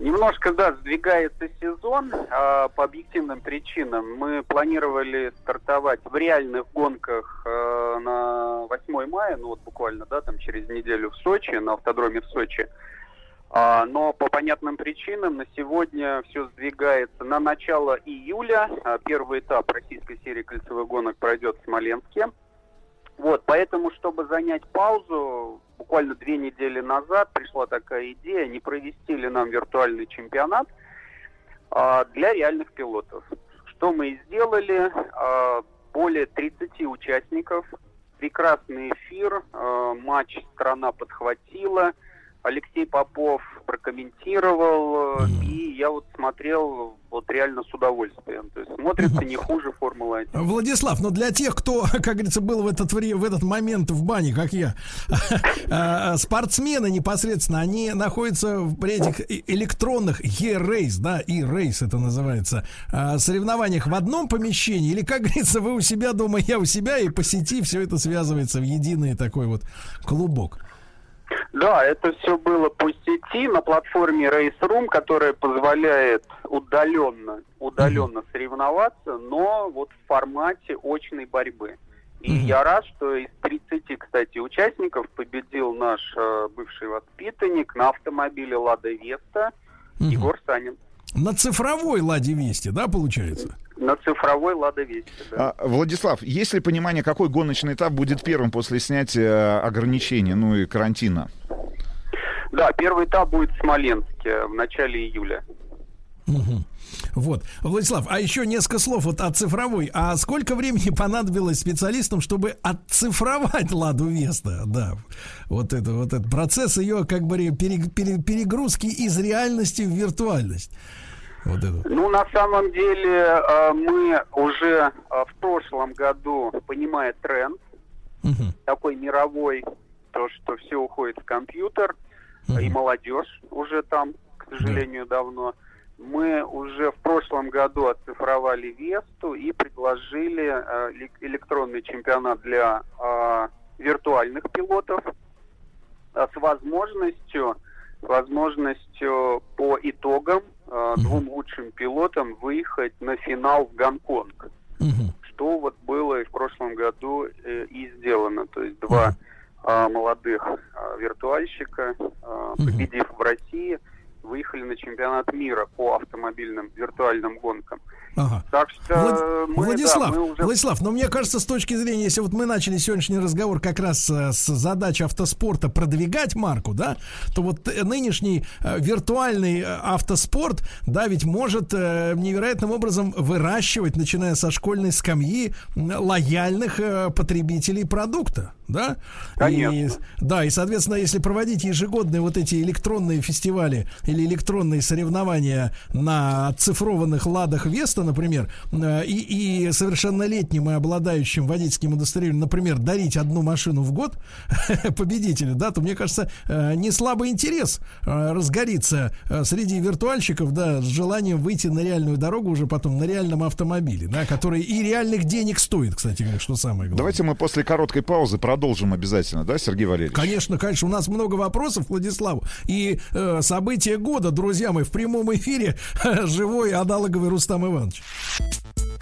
Немножко, да, сдвигается сезон а, по объективным причинам. Мы планировали стартовать в реальных гонках э, на 8 мая, ну вот буквально, да, там через неделю в Сочи, на автодроме в Сочи. А, но по понятным причинам на сегодня все сдвигается на начало июля. А, первый этап российской серии кольцевых гонок пройдет в Смоленске. Вот, поэтому, чтобы занять паузу, буквально две недели назад пришла такая идея, не провести ли нам виртуальный чемпионат а, для реальных пилотов. Что мы и сделали. А, более 30 участников, прекрасный эфир, а, матч страна подхватила, Алексей Попов прокомментировал, э, и я вот смотрел вот реально с удовольствием. То есть смотрится не хуже Формулы-1. Владислав, но для тех, кто, как говорится, был в этот, в этот момент в бане, как я, а, спортсмены непосредственно, они находятся в этих электронных e-race, да, e-race это называется, а, соревнованиях в одном помещении, или, как говорится, вы у себя дома, я у себя, и по сети все это связывается в единый такой вот клубок. Да, это все было по сети на платформе Race Room, которая позволяет удаленно, удаленно соревноваться, но вот в формате очной борьбы. И я рад, что из 30, кстати, участников победил наш э, бывший воспитанник на автомобиле Лада Веста Егор Санин. На цифровой Ладе Вести, да, получается? На цифровой Лада Вести, да. А, Владислав, есть ли понимание, какой гоночный этап будет первым после снятия ограничений, ну и карантина? Да, первый этап будет в Смоленске в начале июля. Мгм. Вот. Владислав, а еще несколько слов вот о цифровой. А сколько времени понадобилось специалистам, чтобы отцифровать Ладу Веста? Да. Вот это вот этот процесс ее как бы пере- пере- перегрузки из реальности в виртуальность. Вот это. Ну, на самом деле, э, мы уже э, в прошлом году, понимая тренд, такой мировой, то, что все уходит в компьютер, и молодежь уже там, к сожалению, давно, мы уже в прошлом году оцифровали Весту и предложили э, элек- электронный чемпионат для э, виртуальных пилотов э, с возможностью, возможностью по итогам э, двум лучшим пилотам выехать на финал в Гонконг. Что вот было и в прошлом году э, и сделано. То есть два э, молодых э, виртуальщика, э, победив в России, выехали на чемпионат мира по автомобильным виртуальным гонкам. Ага. Так что Влад- мы, да, Владислав, мы уже Владислав, но мне кажется, с точки зрения, если вот мы начали сегодняшний разговор как раз э, с задачи автоспорта продвигать марку, да, то вот нынешний э, виртуальный э, автоспорт, да, ведь может невероятным образом выращивать, начиная со школьной скамьи, лояльных потребителей продукта, да? И, да, и, соответственно, если проводить ежегодные вот эти электронные фестивали или электронные соревнования на оцифрованных ладах Веста, например, э, и, и совершеннолетним и обладающим водительским удостоверением, например, дарить одну машину в год победителю, да, то мне кажется, э, не слабый интерес э, разгорится среди виртуальщиков, да, с желанием выйти на реальную дорогу уже потом на реальном автомобиле, да, который и реальных денег стоит, кстати что самое главное. Давайте мы после короткой паузы продолжим обязательно, да, Сергей Валерьевич? Конечно, конечно, у нас много вопросов, Владиславу. И э, события года, друзья мои, в прямом эфире живой аналоговый Рустам Иванович. Давай,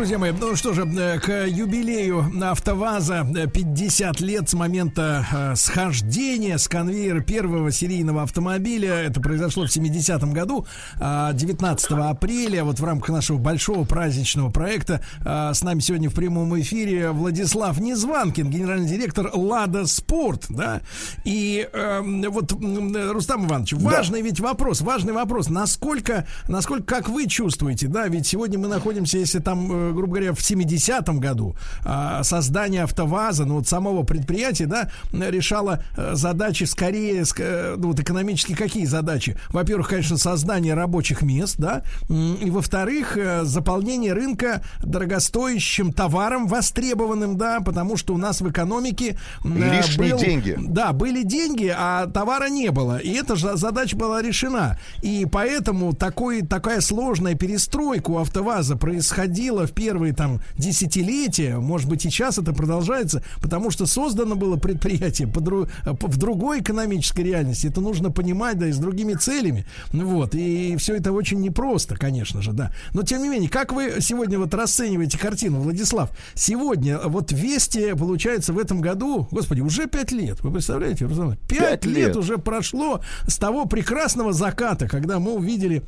Друзья мои, ну что же, э, к юбилею АвтоВАЗа э, 50 лет с момента э, схождения с конвейера первого серийного автомобиля. Это произошло в 70-м году, а, 19 апреля, вот в рамках нашего большого праздничного проекта. а, С нами сегодня в прямом эфире Владислав Незванкин, генеральный директор Лада Спорт, да. И эм, вот, Рустам Иванович, важный ведь вопрос, важный вопрос, насколько, насколько, как вы чувствуете, да, ведь сегодня мы находимся, если там, э, грубо говоря, в 70-м году а, создание АвтоВАЗа, ну вот самого предприятия, да, решало э, задачи скорее, ск- э, ну вот экономически какие задачи? Во-первых, конечно, создание рабочих мест, да, и во-вторых, э, заполнение рынка дорогостоящим товаром, востребованным, да, потому что у нас в экономике э, Лишние был- деньги. да, были деньги, а товара не было. И эта же задача была решена. И поэтому такой, такая сложная перестройка у АвтоВАЗа происходила в первые там десятилетия. Может быть, и сейчас это продолжается, потому что создано было предприятие по дру- в другой экономической реальности. Это нужно понимать, да, и с другими целями. Ну Вот. И все это очень непросто, конечно же, да. Но тем не менее, как вы сегодня вот расцениваете картину, Владислав? Сегодня вот Вести, получается, в этом году, господи, уже пять лет. Вы представляете, Руслан? Пять лет лет. уже прошло с того прекрасного заката, когда мы увидели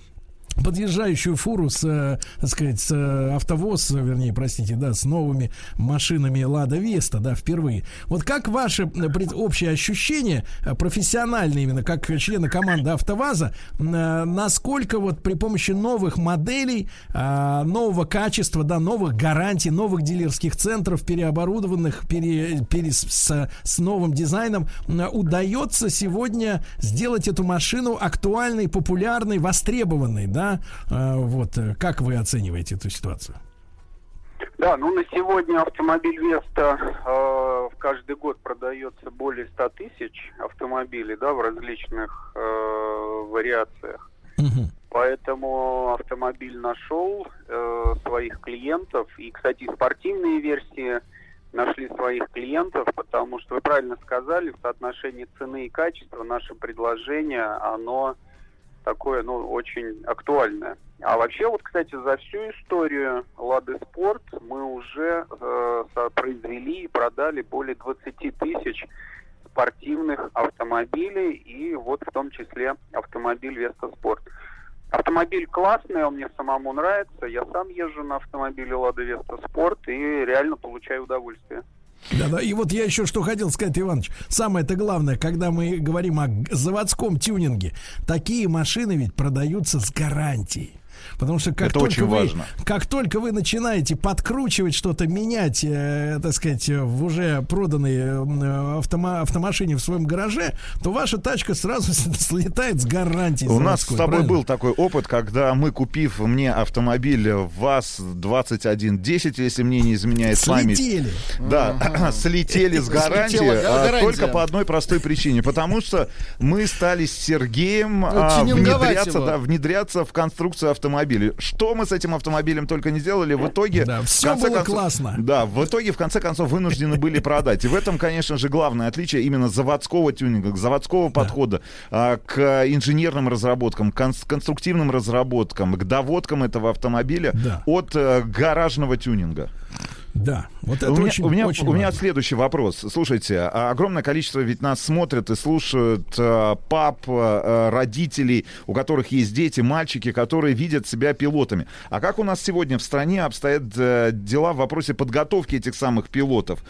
подъезжающую фуру с, э, так сказать, с э, автовоз, э, вернее, простите, да, с новыми машинами Лада Веста, да, впервые. Вот как ваши э, ощущения, э, профессиональные именно, как члена команды АвтоВАЗа, насколько вот при помощи новых моделей, а, нового качества, да, новых гарантий, новых дилерских центров, переоборудованных, пере, пере- с, с новым дизайном, удается сегодня сделать эту машину актуальной, популярной, востребованной, да? Э, Вот, э, как вы оцениваете эту ситуацию? Да, ну на сегодня автомобиль Веста э, в каждый год продается более 100 тысяч автомобилей, да, в различных э, вариациях. Поэтому автомобиль нашел э, своих клиентов. И, кстати, спортивные версии нашли своих клиентов, потому что вы правильно сказали, в соотношении цены и качества наше предложение, оно такое, ну, очень актуальное. А вообще, вот, кстати, за всю историю Лады Спорт мы уже э, произвели и продали более 20 тысяч спортивных автомобилей, и вот в том числе автомобиль Веста Спорт. Автомобиль классный, он мне самому нравится. Я сам езжу на автомобиле Лада Веста Спорт и реально получаю удовольствие. Да, да. И вот я еще что хотел сказать, Иванович. Самое-то главное, когда мы говорим о заводском тюнинге, такие машины ведь продаются с гарантией. Потому что как Это только очень вы, важно. как только вы начинаете подкручивать что-то, менять, э, так сказать, э, в уже проданной э, автома- автомашине в своем гараже, то ваша тачка сразу слетает с гарантией. У нас с тобой правильно? был такой опыт, когда мы, купив мне автомобиль ВАЗ-2110, если мне не изменяет Слетели. память. Да, слетели с гарантии, а, гарантия. только по одной простой причине. Потому что мы стали с Сергеем а, внедряться, да, внедряться в конструкцию автомобиля. Что мы с этим автомобилем только не сделали, в итоге... Да, в всё конце было концов- классно. Да, в итоге, в конце концов, вынуждены были продать. И в этом, конечно же, главное отличие именно заводского тюнинга, заводского подхода а, к инженерным разработкам, к конс- конструктивным разработкам, к доводкам этого автомобиля Да. от э, гаражного тюнинга. Да, вот это у меня, очень, у меня, очень у меня следующий вопрос. Слушайте, а огромное количество ведь нас смотрят и слушают э, пап, э, родителей, у которых есть дети, мальчики, которые видят себя пилотами. А как у нас сегодня в стране обстоят э, дела в вопросе подготовки этих самых пилотов?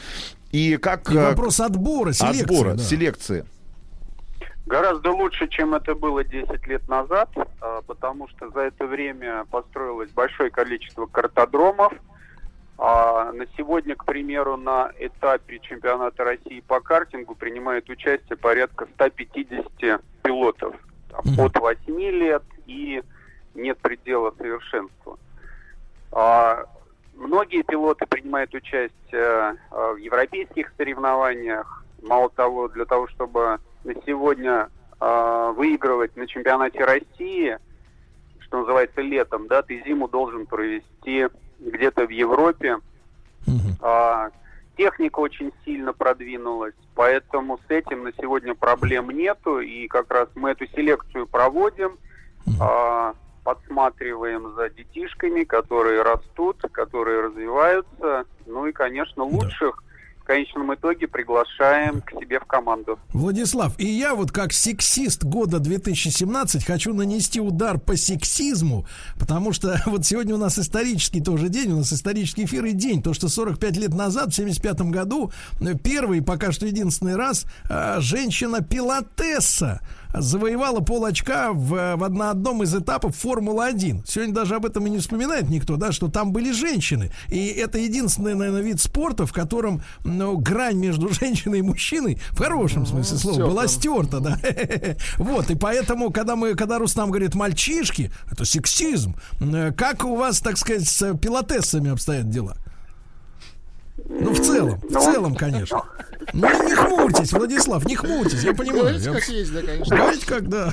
И как... И э, вопрос отбора, селекции. отбора, да. селекции. Гораздо лучше, чем это было 10 лет назад, а, потому что за это время построилось большое количество картодромов. А На сегодня, к примеру, на этапе чемпионата России по картингу принимает участие порядка 150 пилотов. Там, от 8 лет и нет предела совершенству. А, Многие пилоты принимают участие а, в европейских соревнованиях. Мало того, для того, чтобы на сегодня а, выигрывать на чемпионате России, что называется летом, да, ты зиму должен провести где-то в Европе. А, техника очень сильно продвинулась, поэтому с этим на сегодня проблем нету, и как раз мы эту селекцию проводим, а, подсматриваем за детишками, которые растут, которые развиваются, ну и, конечно, лучших в конечном итоге приглашаем к себе в команду. Владислав, и я вот как сексист года 2017 хочу нанести удар по сексизму, потому что вот сегодня у нас исторический тоже день, у нас исторический эфир и день, то, что 45 лет назад, в 75 году, первый, пока что единственный раз, э, женщина-пилотесса завоевала пол очка в, в одно- одном из этапов Формулы-1. Сегодня даже об этом и не вспоминает никто, да, что там были женщины. И это единственный, наверное, вид спорта, в котором ну, грань между женщиной и мужчиной, в хорошем смысле слова, стёрта. была стерта, да. Вот, и поэтому, когда мы, когда Рустам говорит мальчишки, это сексизм. Э, Как у вас, так сказать, с пилотессами обстоят дела? Ну, в целом, в целом, конечно. Ну, не хмурьтесь, Владислав, не хмурьтесь, я понимаю. Говорите, Я- как есть, да, конечно. Говорите, как, да.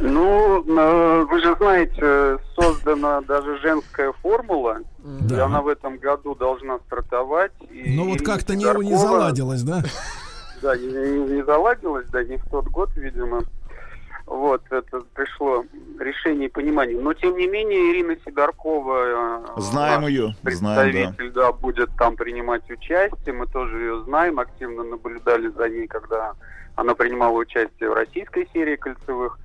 Ну, э, вы же знаете, создана даже женская формула, и Да. она в этом году должна стартовать. и Но вот как-то не, не заладилось, да? Да, не- не заладилось, да, не в тот год, видимо. Вот, это пришло решение и понимание. Но, тем не менее, Ирина Сидоркова... э, Знаем ее, знаем, да. Представитель, да, будет там принимать участие. Мы тоже ее знаем, активно наблюдали за ней, когда она принимала участие в российской серии кольцевых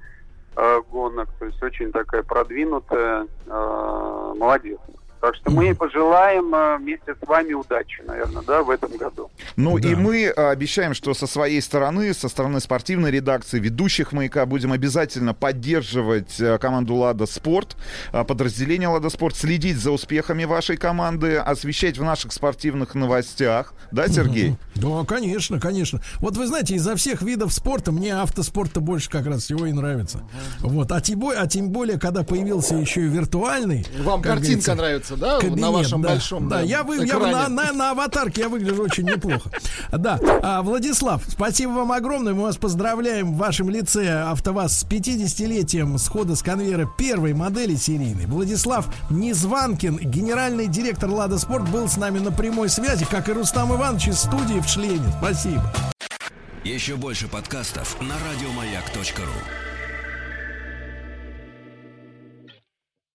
э, гонок. То есть очень такая продвинутая, э, молодец. Так что мы пожелаем э, вместе с вами удачи, наверное, да, в этом году. Ну и мы а, обещаем, что со своей стороны, со стороны спортивной редакции, ведущих «Маяка» будем обязательно поддерживать а, команду «Лада Спорт», подразделение «Лада Спорт», следить за успехами вашей команды, освещать в наших спортивных новостях. Да, Сергей? Да, конечно, конечно. Вот вы знаете, изо всех видов спорта мне автоспорта больше как раз всего и нравится. Вот, а тем, более, а тем более, когда появился еще и виртуальный. Вам картинка нравится, вашу, да, Кабинет, на вашем да. большом Да, да, я, вы, я на, на, на аватарке я выгляжу очень неплохо. Да, а, Владислав, спасибо вам огромное. Мы вас поздравляем в вашем лице АвтоВАЗ с 50-летием схода с конвейера первой модели серийной. Владислав Незванкин, генеральный директор Лада Спорт, был с нами на прямой связи, как и Рустам Иванович из студии в шлеме. Спасибо. Еще больше подкастов на радиомаяк.ру.